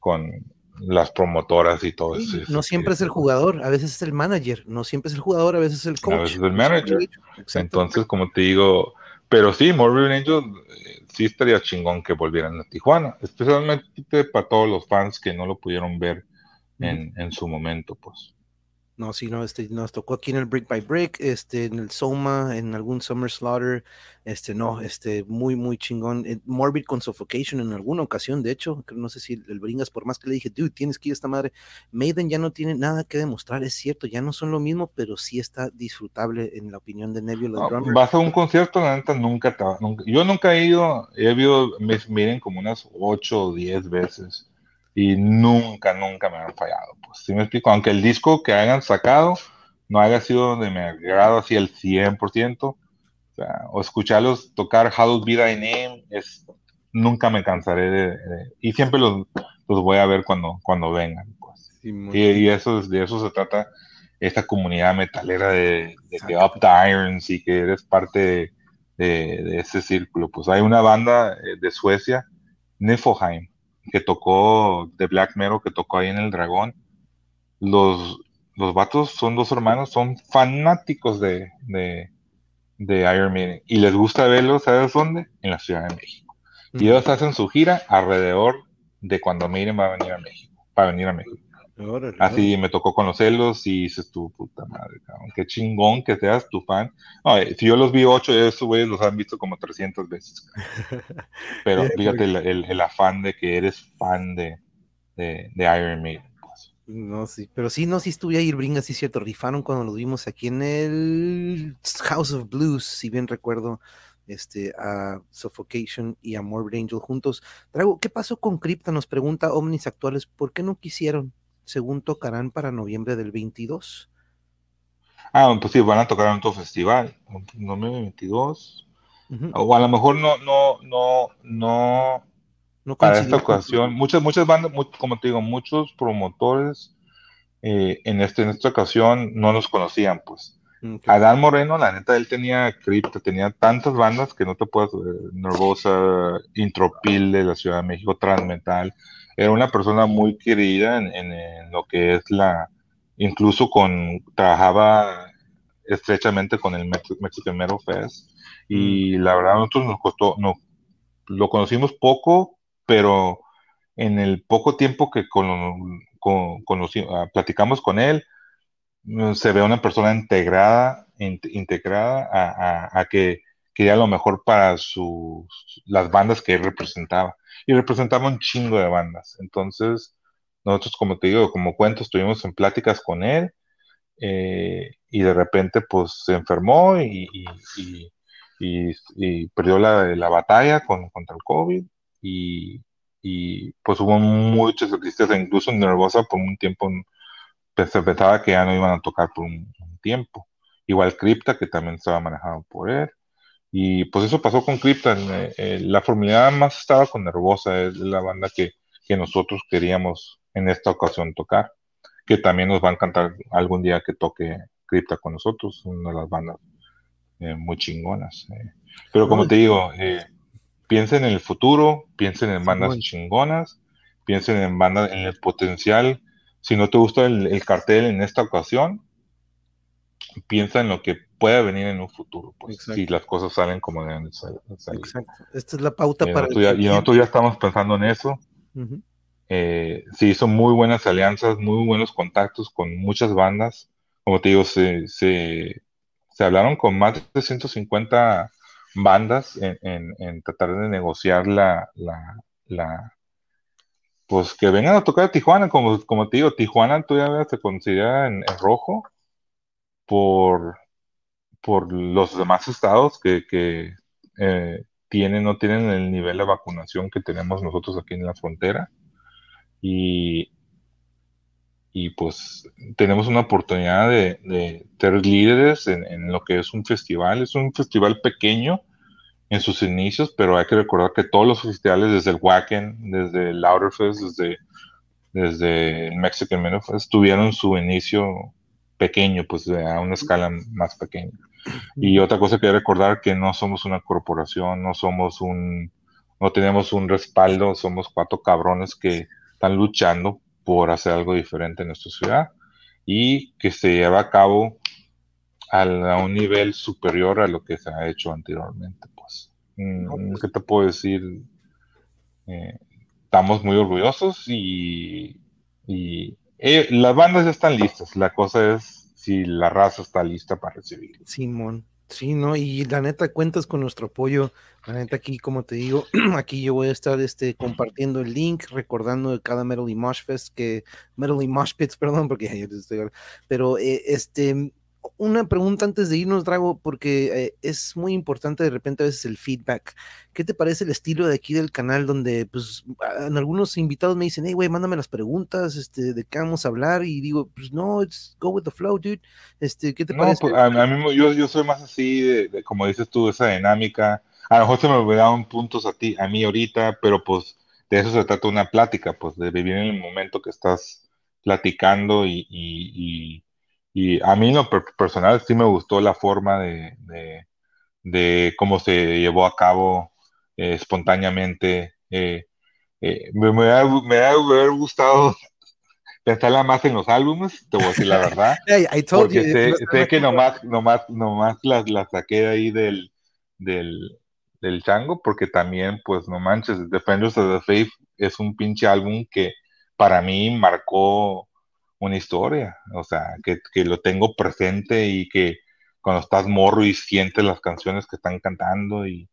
con las promotoras y todo eso. No siempre es el jugador, a veces es el manager, no siempre es el jugador, a veces es el coach. A veces es el manager. Entonces, como te digo, pero sí, Morbid Angel eh, sí estaría chingón que volvieran a Tijuana, especialmente para todos los fans que no lo pudieron ver en, en su momento, pues. No, sí, no, este, nos tocó aquí en el Brick by Brick, este, en el Soma, en algún Summer Slaughter, este, no, este, muy, muy chingón. Eh, Morbid con Suffocation en alguna ocasión, de hecho, no sé si el, Bringas, por más que le dije, dude, tienes que ir a esta madre. Maiden ya no tiene nada que demostrar, es cierto, ya no son lo mismo, pero sí está disfrutable en la opinión de Nebula. No, vas a un concierto, la neta, nunca, nunca, yo nunca he ido, he ido, miren como unas 8 o 10 veces y nunca, nunca me han fallado. Pues si me explico, aunque el disco que hayan sacado no haya sido de mi agrado así el 100%, o, sea, o escucharlos tocar Hallowed Be Thy Name, es, nunca me cansaré de, y siempre los, los, voy a ver cuando, cuando vengan. Pues. y, eso, de eso se trata esta comunidad metalera de, de que Up the Irons y que eres parte de, de, ese círculo. Pues hay una banda eh, de Suecia, Niflheim, que tocó de Black Metal, que tocó ahí en el Dragón. Los, los vatos son dos hermanos, son fanáticos de, de, de Iron Man y les gusta verlos, ¿sabes dónde? En la Ciudad de México. Y ellos hacen su gira alrededor de cuando Miren va a venir a México, va a venir a México. Así me tocó conocerlos y dices tú, puta madre, cabrón, qué chingón que seas tu fan. Eh, si yo los vi ocho, esos güeyes los han visto como 300 veces. Pero fíjate el, afán de que eres fan de, de, Iron Maiden. Pues. No, sí, pero sí, no, sí estuve ahí, Bringa, sí, cierto, rifaron cuando los vimos aquí en el House of Blues, si bien recuerdo, este, a Suffocation y a Morbid Angel juntos. Trago, ¿qué pasó con Crypta? Nos pregunta Omnis Actuales, ¿por qué no quisieron? Según tocarán para noviembre del 22. Ah, pues sí, van a tocar en otro festival, noviembre 22. O a lo mejor no, no, no, no, no para esta ocasión. Muchas, muchas bandas, como te digo, muchos promotores eh, en, este, en esta ocasión no nos conocían, pues. Adán Moreno, la neta, él tenía cripta, tenía tantas bandas que no te puedes, eh, Nervosa, Intropil de la Ciudad de México, Transmetal, era una persona muy querida en, lo que es la, incluso con, trabajaba estrechamente con el Mexican Metal Fest y mm. la verdad a nosotros nos costó, no, lo conocimos poco, pero en el poco tiempo que con, ah, platicamos con él, mm, se ve una persona integrada, integrada a, a, que quería lo mejor para sus, las bandas que él representaba y representaba un chingo de bandas. Entonces, nosotros, como te digo, como cuento, estuvimos en pláticas con él eh, y de repente, pues, se enfermó y, perdió la, la batalla con, contra el COVID y, pues hubo muchas tristeza, incluso nervosa por un tiempo, pues, pensaba que ya no iban a tocar por un, tiempo. Igual Crypta, que también estaba manejado por él. Y pues eso pasó con Krypton. Eh, eh, la formulidad más estaba con Nervosa, es la banda que, nosotros queríamos en esta ocasión tocar, que también nos va a encantar algún día que toque Crypta con nosotros, una de las bandas eh, muy chingonas. Pero como te digo, piensen en el futuro, piensen en bandas chingonas, piensen en banda, en el potencial. Si no te gusta el, cartel en esta ocasión, piensa en lo que pueda venir en un futuro, pues, si las cosas salen como deben salir. Exacto. Esta es la pauta para. y nosotros ya estamos pensando en eso. Eh, se hizo muy buenas alianzas, muy buenos contactos con muchas bandas. Como te digo, se, se, hablaron con más de 150 bandas en, tratar de negociar la, la, pues que vengan a tocar a Tijuana, como, como te digo, Tijuana todavía se considera en, rojo por, por los demás estados que, eh, tienen, no tienen el nivel de vacunación que tenemos nosotros aquí en la frontera. Y, y pues tenemos una oportunidad de, ser líderes en, lo que es un festival. Es un festival pequeño en sus inicios, pero hay que recordar que todos los festivales, desde el Wacken, desde el desde, desde el Mexican Menofest, tuvieron su inicio pequeño, pues a una escala más pequeña. Y otra cosa que recordar que no somos una corporación, no somos un, no tenemos un respaldo, somos cuatro cabrones que están luchando por hacer algo diferente en nuestra ciudad y que se lleva a cabo a, un nivel superior a lo que se ha hecho anteriormente. Pues, mm. ¿qué te puedo decir? Eh, estamos muy orgullosos y, y eh, las bandas ya están listas. La cosa es si la raza está lista para recibir. Simón. Sí, ¿no? Y la neta, cuentas con nuestro apoyo. La neta, aquí, como te digo, aquí yo voy a estar este, compartiendo el link, recordando cada Metal y Fest, que Metal y Mosh Pits, perdón, porque ya estoy, pero eh, este, una pregunta antes de irnos, Drago, porque eh, es muy importante de repente a veces el feedback. ¿Qué te parece el estilo de aquí del canal donde, pues, en algunos invitados me dicen, hey, güey, mándame las preguntas, este, de qué vamos a hablar? Y digo, pues, no, it's go with the flow, dude. Este, ¿qué te parece? Pues, a, mí, yo, yo soy más así, de, como dices tú, esa dinámica. A lo mejor se me olvidaron puntos a ti, a mí ahorita, pero pues de eso se trata una plática, pues de vivir en el momento que estás platicando y y a mí, en lo personal, sí me gustó la forma de, de, cómo se llevó a cabo eh, espontáneamente. Eh, eh, me, me, ha, me, gustado pensarla más en los álbumes, te voy a decir la verdad. porque sé, que nomás, nomás, nomás las, las saqué de ahí del, del, del chango, porque también, pues, no manches, Defenders of the Faith es un pinche álbum que para mí marcó una historia, o sea, que, lo tengo presente y que cuando estás morro y sientes las canciones que están cantando y,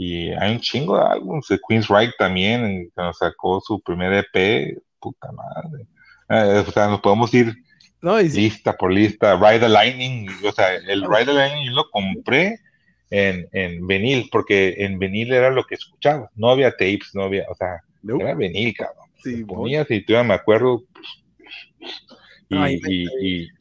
hay un chingo de álbumes, Queen's Right también, cuando sacó su primer EP, puta madre, eh, o sea, nos podemos ir lista por lista, Ride the Lightning, o sea, el Ride the Lightning yo lo compré en, en vinil, porque en vinil era lo que escuchaba, no había tapes, no había, o sea, era vinil, cabrón. Sí, ponías y tú me acuerdo,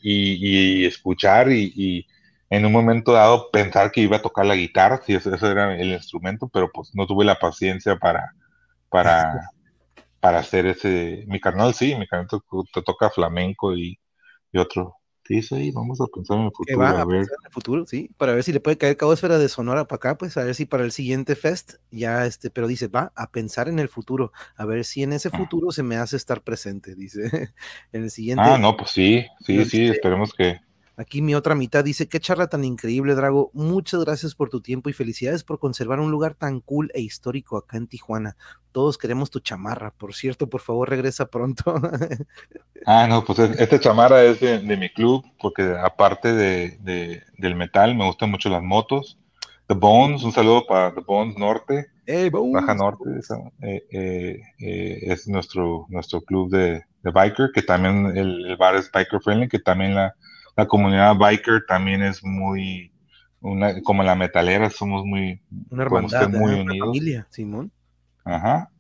y, escuchar y, en un momento dado pensar que iba a tocar la guitarra, si ese, era el instrumento, pero pues no tuve la paciencia para, para, para hacer ese, mi carnal sí, mi carnal te, toca flamenco y, otro, sí, vamos a pensar en el futuro. a, ver. en el futuro, sí, para ver si le puede caer esfera de Sonora para acá, pues a ver si para el siguiente fest ya este, pero dice, va a pensar en el futuro, a ver si en ese ah. futuro se me hace estar presente, dice, en el siguiente. Ah, no, pues sí, sí, sí, esperemos que, Aquí mi otra mitad dice, qué charla tan increíble, Drago. Muchas gracias por tu tiempo y felicidades por conservar un lugar tan cool e histórico acá en Tijuana. Todos queremos tu chamarra. Por cierto, por favor, regresa pronto. ah, no, pues esta chamarra es de, mi club, porque aparte de, del metal, me gustan mucho las motos. The Bones, un saludo para The Bones Norte. Baja Norte, eh, eh, eh, es nuestro, nuestro club de, biker, que también el, el bar es biker friendly, que también la la comunidad biker también es muy, una, como la metalera, somos muy, una hermandad, muy unidos. familia, Simón. Ajá.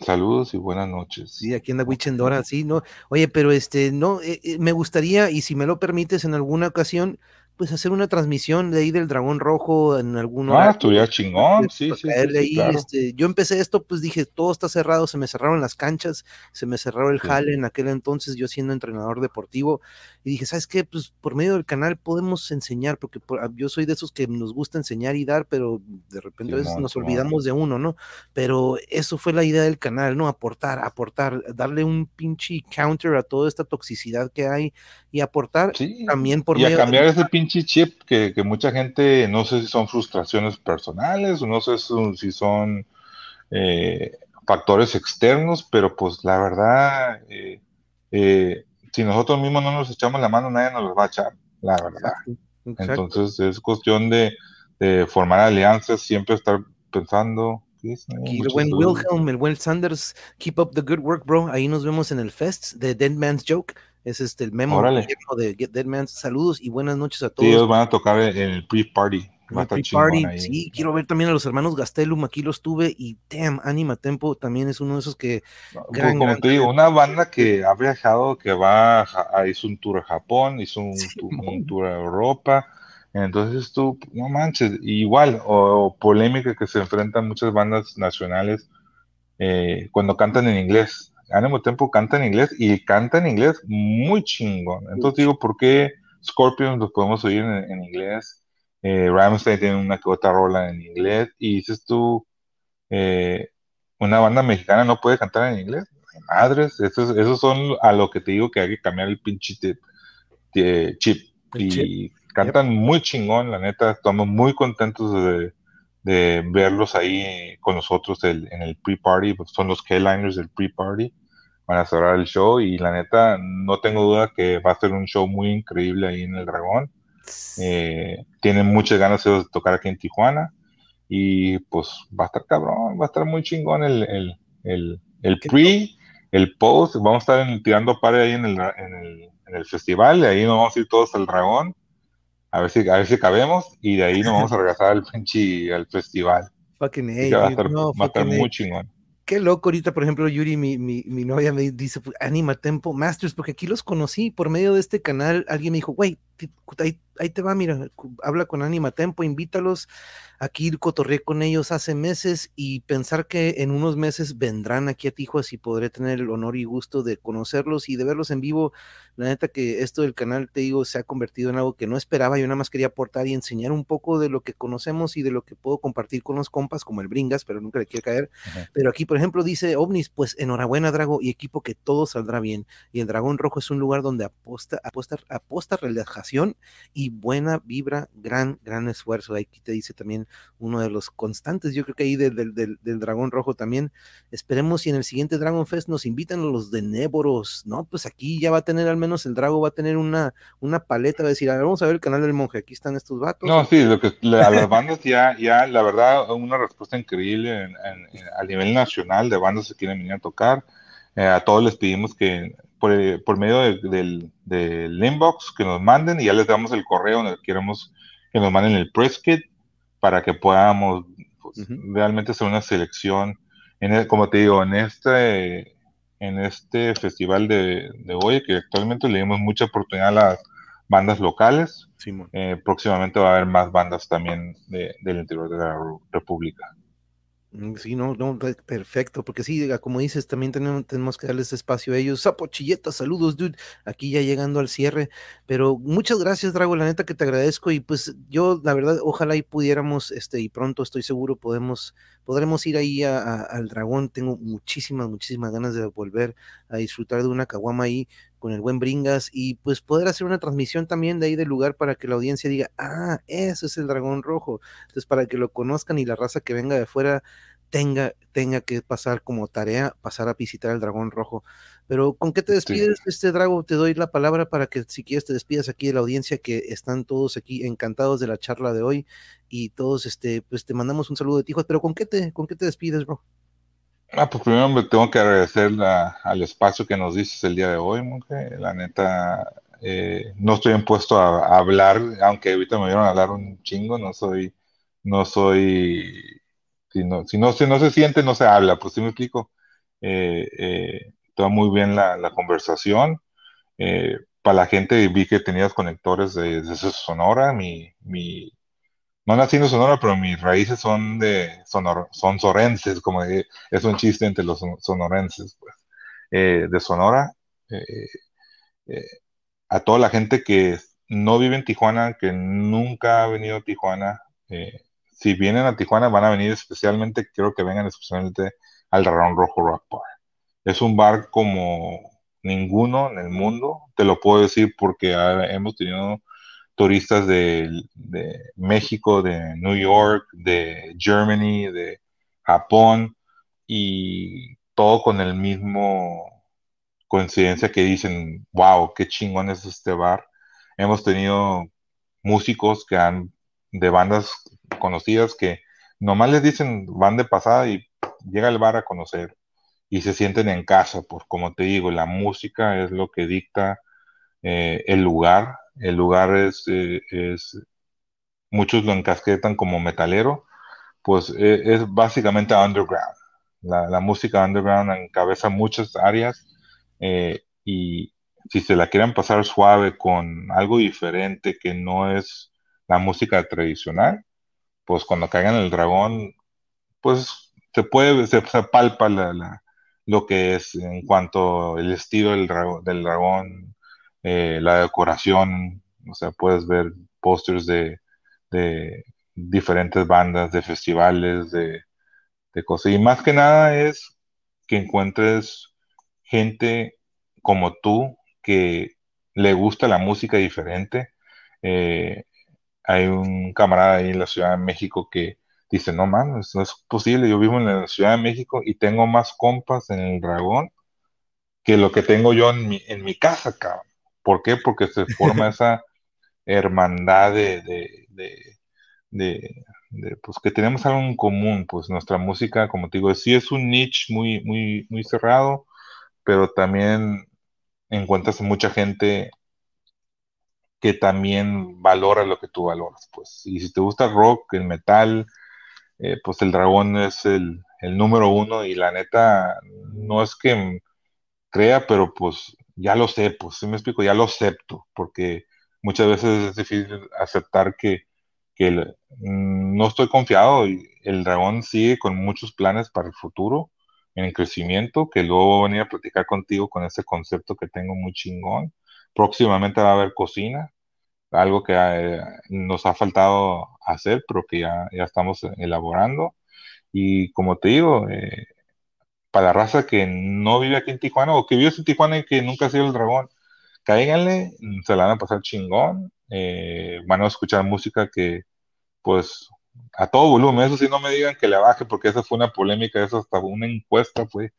Saludos y buenas noches. Sí, aquí en la Wichendora, sí, no. Oye, pero este, no, eh, eh, me gustaría, y si me lo permites en alguna ocasión, pues hacer una transmisión de ahí del Dragón Rojo en algún Ah, estuviera chingón, sí, sí, sí, este, yo empecé esto, pues dije, todo está cerrado, se me cerraron las canchas, se me cerró el jale en aquel entonces, yo siendo entrenador deportivo, y dije, ¿sabes qué? Pues por medio del canal podemos enseñar, porque ah, yo soy de esos que nos gusta enseñar y dar, pero de repente a veces nos olvidamos de uno, ¿no? Pero eso fue la idea del canal, ¿no? Aportar, aportar, darle un pinche counter a toda esta toxicidad que hay y aportar también por y a cambiar ese pinche chip que, mucha gente no sé si son frustraciones personales o no sé si son eh, factores externos, pero pues la verdad, eh, eh, si nosotros mismos no nos echamos la mano, nadie nos los va a echar, la verdad. Entonces es cuestión de, formar alianzas, siempre estar pensando. el buen Wilhelm, el buen Sanders, keep up the good work, bro. Ahí nos vemos en el Fest de Dead Man's Joke. Es este el memo de Get Dead Man. Saludos y buenas noches a todos. Sí, ellos van a tocar en el pre-party. Pre-party, sí, quiero ver también a los hermanos Gastelum, aquí los tuve y damn, Anima Tempo también es uno de esos que... Como te digo, una banda que ha viajado, que va, a, hizo un tour a Japón, hizo un, tour, a Europa, entonces tú, no manches, igual, o, polémica que se enfrentan muchas bandas nacionales eh, cuando cantan en inglés Ánimo Tempo canta en inglés y canta en inglés muy chingón. Entonces digo, ¿por qué Scorpions los podemos oír en, inglés? Eh, Ramstein tiene una que otra rola en inglés y dices tú, eh, una banda mexicana no puede cantar en inglés. Madres, esos, son a lo que te digo que hay que cambiar el pinche chip. y cantan muy chingón, la neta, estamos muy contentos de, verlos ahí con nosotros en el pre-party, son los K-Liners del pre-party van a cerrar el show y la neta no tengo duda que va a ser un show muy increíble ahí en el Dragón. Eh, tienen muchas ganas de tocar aquí en Tijuana y pues va a estar cabrón, va a estar muy chingón el, el, el, el pre, el post, vamos a estar tirando pare ahí en el, en el, en el festival, de ahí nos vamos a ir todos al Dragón, a ver si, a ver si cabemos y de ahí nos vamos a regresar al al festival. Fucking va a estar, va a estar muy chingón qué loco ahorita, por ejemplo, Yuri, mi, mi, mi novia me dice, pues, Anima Tempo Masters, porque aquí los conocí por medio de este canal. Alguien me dijo, güey, ahí, te va, mira, habla con Anima Tempo, invítalos. Aquí cotorreé con ellos hace meses y pensar que en unos meses vendrán aquí a Tijuas y podré tener el honor y gusto de conocerlos y de verlos en vivo. La neta que esto del canal, te digo, se ha convertido en algo que no esperaba. Yo nada más quería aportar y enseñar un poco de lo que conocemos y de lo que puedo compartir con los compas, como el Bringas, pero nunca le quiero caer. Pero aquí, por ejemplo, dice OVNIS, pues enhorabuena, Drago, y equipo, que todo saldrá bien. Y el Dragón Rojo es un lugar donde aposta, aposta, aposta relajación y buena vibra, gran, gran esfuerzo. Aquí te dice también uno de los constantes, yo creo que ahí del, del, Dragón Rojo también. Esperemos si en el siguiente Dragon Fest nos invitan los de Néboros, ¿no? Pues aquí ya va a tener, al menos el Drago va a tener una, una paleta, va a decir, a ver, vamos a ver el canal del monje, aquí están estos vatos. No, sí, lo que a las bandas ya, ya, la verdad, una respuesta increíble a nivel nacional de bandas que quieren venir a tocar. Eh, a todos les pedimos que por, medio del, del, inbox que nos manden y ya les damos el correo donde queremos que nos manden el press kit para que podamos pues, realmente hacer una selección. En como te digo, en este, en este festival de, hoy, que actualmente le dimos mucha oportunidad a las bandas locales, eh, próximamente va a haber más bandas también del interior de la República. Mm, sí, no, no, perfecto, porque sí, como dices, también tenemos, tenemos que darles espacio a ellos. Sapo Chilleta, saludos, dude, aquí ya llegando al cierre, pero muchas gracias, Drago, la neta que te agradezco y pues yo, la verdad, ojalá y pudiéramos, este, y pronto estoy seguro podemos, podremos ir ahí al Dragón, tengo muchísimas, muchísimas ganas de volver a disfrutar de una caguama ahí con el buen Bringas y pues poder hacer una transmisión también de ahí del lugar para que la audiencia diga, ah, ese es el dragón rojo. Entonces, para que lo conozcan y la raza que venga de afuera tenga, tenga que pasar como tarea, pasar a visitar el dragón rojo. Pero ¿con qué te despides, este Drago? Te doy la palabra para que si quieres te despidas aquí de la audiencia, que están todos aquí encantados de la charla de hoy y todos, este, pues te mandamos un saludo de Tijuana, pero ¿con qué te, con qué te despides, bro? Ah, pues primero me tengo que agradecer al espacio que nos dices el día de hoy, La neta, eh, no estoy impuesto a, hablar, aunque ahorita me vieron hablar un chingo, no soy, no soy, si no, si no, no se siente, no se habla, pues sí me explico. Eh, eh, muy bien la, conversación. Eh, para la gente vi que tenías conectores de, Sonora, mi, mi, no nací en Sonora, pero mis raíces son de sonor, son sorenses, como es un chiste entre los sonorenses, pues, eh, de Sonora. Eh, eh, a toda la gente que no vive en Tijuana, que nunca ha venido a Tijuana, si vienen a Tijuana van a venir especialmente, quiero que vengan especialmente al Rarón Rojo Rock Bar. Es un bar como ninguno en el mundo, te lo puedo decir porque hemos tenido turistas de, México, de New York, de Germany, de Japón y todo con el mismo coincidencia que dicen, wow, qué chingón es este bar. Hemos tenido músicos que han, de bandas conocidas que nomás les dicen van de pasada y llega al bar a conocer y se sienten en casa, pues como te digo, la música es lo que dicta eh, el lugar. El lugar es, eh, es, muchos lo encasquetan como metalero, pues e, es, básicamente underground. La, música underground encabeza muchas áreas eh, y si se la quieren pasar suave con algo diferente que no es la música tradicional, pues cuando caigan el dragón, pues se puede, se, palpa la, lo que es en cuanto el estilo del, del dragón, eh, la decoración, o sea, puedes ver pósters de, diferentes bandas, de festivales, de, cosas. Y más que nada es que encuentres gente como tú que le gusta la música diferente. Eh, hay un camarada ahí en la Ciudad de México que dice, no mames, no es posible, yo vivo en la Ciudad de México y tengo más compas en el dragón que lo que tengo yo en mi, en mi casa, cabrón. ¿Por qué? Porque se forma esa hermandad de, de, de, pues que tenemos algo en común, pues nuestra música, como te digo, sí es un niche muy, muy, muy cerrado, pero también encuentras mucha gente que también valora lo que tú valoras, pues. Y si te gusta el rock, el metal, eh, pues el dragón es el, número uno y la neta, no es que crea, pero pues ya lo sé, pues si me explico, ya lo acepto, porque muchas veces es difícil aceptar que, mm, no estoy confiado y el dragón sigue con muchos planes para el futuro, en el crecimiento, que luego voy a venir a platicar contigo con ese concepto que tengo muy chingón. Próximamente va a haber cocina, algo que eh, nos ha faltado hacer, pero que ya, ya estamos elaborando. Y como te digo, eh, para la raza que no vive aquí en Tijuana o que vive en Tijuana y que nunca ha sido el dragón, cáiganle, se la van a pasar chingón, eh, van a escuchar música que, pues, a todo volumen, eso sí, no me digan que le baje, porque esa fue una polémica, eso hasta una encuesta fue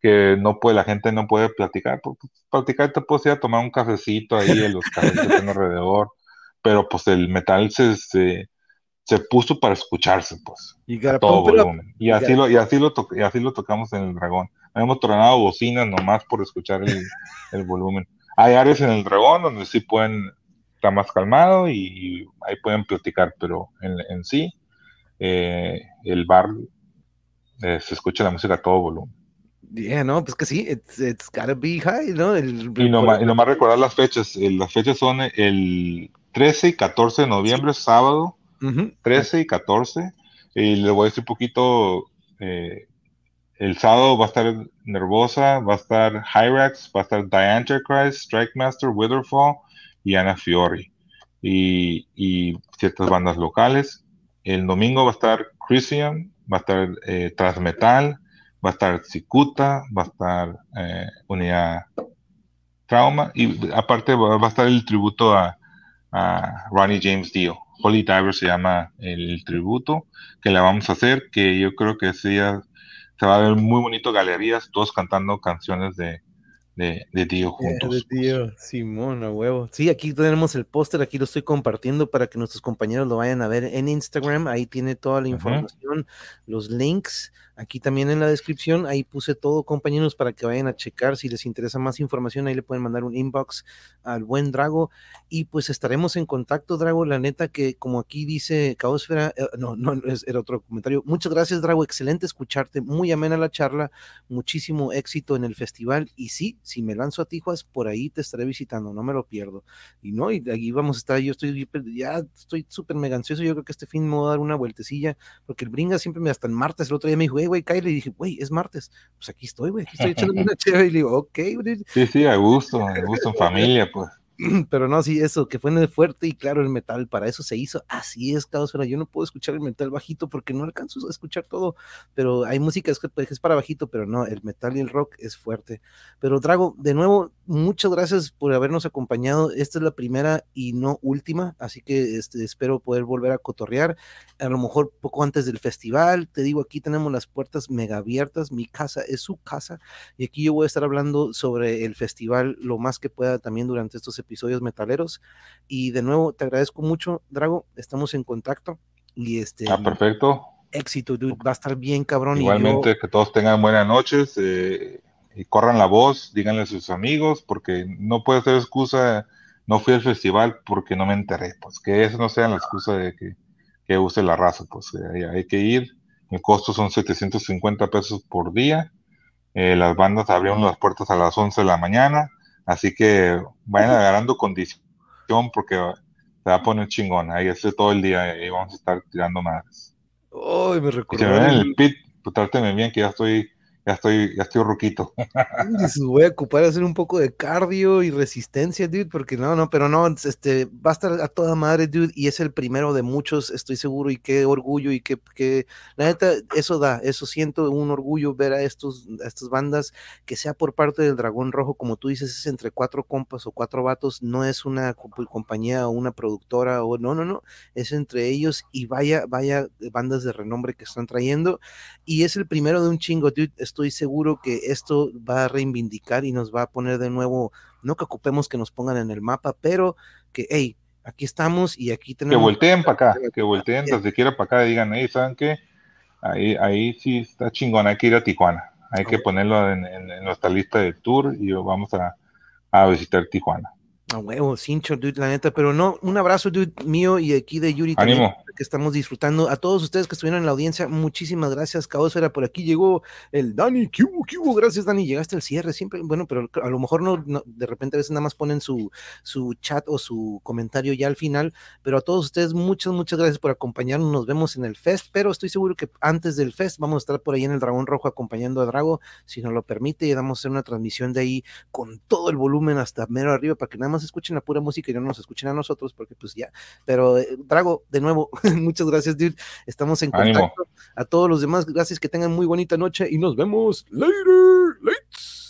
que no puede, la gente no puede platicar, pues, platicar te puedes ir a tomar un cafecito ahí en los cafés que están alrededor, pero pues el metal se, se, puso para escucharse, pues, y a todo volumen. Y así, lo, y, así lo y así lo tocamos en el dragón. Hemos tronado bocinas nomás por escuchar el, volumen. Hay áreas en el dragón donde sí pueden estar más calmado y, ahí pueden platicar, pero en, sí, eh, el bar eh, se escucha la música a todo volumen. Yeah, no, pues que sí, it's, it's gotta be high, ¿no? y, nomás, y nomás recordar las fechas. Eh, las fechas son el 13 y 14 de noviembre, sábado. 13 y 14. Y le voy a decir un poquito. Eh, el sábado va a estar Nervosa, va a estar Hyrax, va a estar The Strike Master, Witherfall y Ana Fiori. Y, y, ciertas bandas locales. El domingo va a estar Christian, va a estar eh, Transmetal, va a estar Cicuta, va a estar eh, Unidad Trauma y aparte va, a estar el tributo a, Ronnie James Dio. Holy se llama el tributo que le vamos a hacer, que yo creo que ese día se va a ver muy bonito galerías, todos cantando canciones de, de, Dio juntos. De Dio, Simón, a huevo. Sí, aquí tenemos el póster, aquí lo estoy compartiendo para que nuestros compañeros lo vayan a ver en Instagram. Ahí tiene toda la información, los links Aquí también en la descripción, ahí puse todo, compañeros, para que vayan a checar. Si les interesa más información, ahí le pueden mandar un inbox al buen Drago. Y pues estaremos en contacto, Drago. La neta que, como aquí dice Caosfera, eh, no, no, el otro comentario. Muchas gracias, Drago. Excelente escucharte. Muy amena la charla. Muchísimo éxito en el festival. Y sí, si me lanzo a Tijuas, por ahí te estaré visitando. No me lo pierdo. Y no, y aquí vamos a estar. Yo estoy, ya estoy súper mega ansioso. Yo creo que este fin me voy a dar una vueltecilla, porque el Bringa siempre me, hasta el martes, el otro día me dijo, güey, Kyle, y dije, güey, es martes, pues aquí estoy, güey, estoy echando una chévere, y le digo, ok, güey. Sí, sí, a gusto, a gusto en familia, pues. Pero no, sí, eso, que fue fuerte y claro el metal, para eso se hizo. Así es, Caosfera. Yo no puedo escuchar el metal bajito porque no alcanzo a escuchar todo. Pero hay música que pues, es para bajito, pero no, el metal y el rock es fuerte. Pero Drago, de nuevo, muchas gracias por habernos acompañado. Esta es la primera y no última, así que este, espero poder volver a cotorrear. A lo mejor poco antes del festival. Te digo, aquí tenemos las puertas mega abiertas. Mi casa es su casa. Y aquí yo voy a estar hablando sobre el festival lo más que pueda también durante estos episodios metaleros. Y de nuevo, te agradezco mucho, Drago. Estamos en contacto. Y este. Ah, perfecto. Éxito, dude. Va a estar bien, cabrón. Igualmente, que todos tengan buenas noches. Eh, y corran la voz, díganle a sus amigos, porque no puede ser excusa. No fui al festival porque no me enteré. Pues que eso no sea la excusa de que, que use la raza. Pues eh, hay que ir. El costo son 750 pesos por día. Eh, las bandas abrieron las puertas a las 11 de la mañana Así que vayan agarrando condición porque se va a poner chingón. Ahí estoy todo el día y vamos a estar tirando más. Ay, me recuerdo. Si me ven en el pit, pues tráteme bien que ya estoy ya estoy, ya estoy ruquito. voy a ocupar hacer un poco de cardio y resistencia, dude, porque no, no, pero no, este, va a estar a toda madre, dude, y es el primero de muchos, estoy seguro, y qué orgullo, y qué, que, la neta, eso da, eso siento un orgullo ver a estos, a estas bandas, que sea por parte del Dragón Rojo, como tú dices, es entre cuatro compas o cuatro vatos, no es una compañía o una productora, o no, no, no, es entre ellos, y vaya, vaya bandas de renombre que están trayendo, y es el primero de un chingo, dude, seguro que esto va a reivindicar y nos va a poner de nuevo, no que ocupemos que nos pongan en el mapa, pero que, hey, aquí estamos y aquí tenemos... Que volteen para acá, que volteen desde siquiera para acá y digan, hey, ¿saben qué? Ahí, ahí sí está chingón, hay que ir a Tijuana, hay que ponerlo en, nuestra lista de tour y vamos a, a visitar Tijuana. A huevo, cincho, dude, la neta, pero no, un abrazo, dude, mío y aquí de Yuri también, que estamos disfrutando. A todos ustedes que estuvieron en la audiencia, muchísimas gracias, Caosfera, por aquí llegó el Dani, ¿qué hubo, Gracias, Dani, llegaste al cierre, siempre, bueno, pero a lo mejor no, de repente a veces nada más ponen su, su chat o su comentario ya al final, pero a todos ustedes, muchas, muchas gracias por acompañarnos, nos vemos en el Fest, pero estoy seguro que antes del Fest vamos a estar por ahí en el Dragón Rojo acompañando a Drago, si nos lo permite, y vamos a hacer una transmisión de ahí con todo el volumen hasta mero arriba para que nada más escuchen la pura música y no nos escuchen a nosotros, porque pues ya. Pero, eh, Drago, de nuevo, muchas gracias, dude. Estamos en contacto. A todos los demás, gracias, que tengan muy bonita noche y nos vemos later. Later.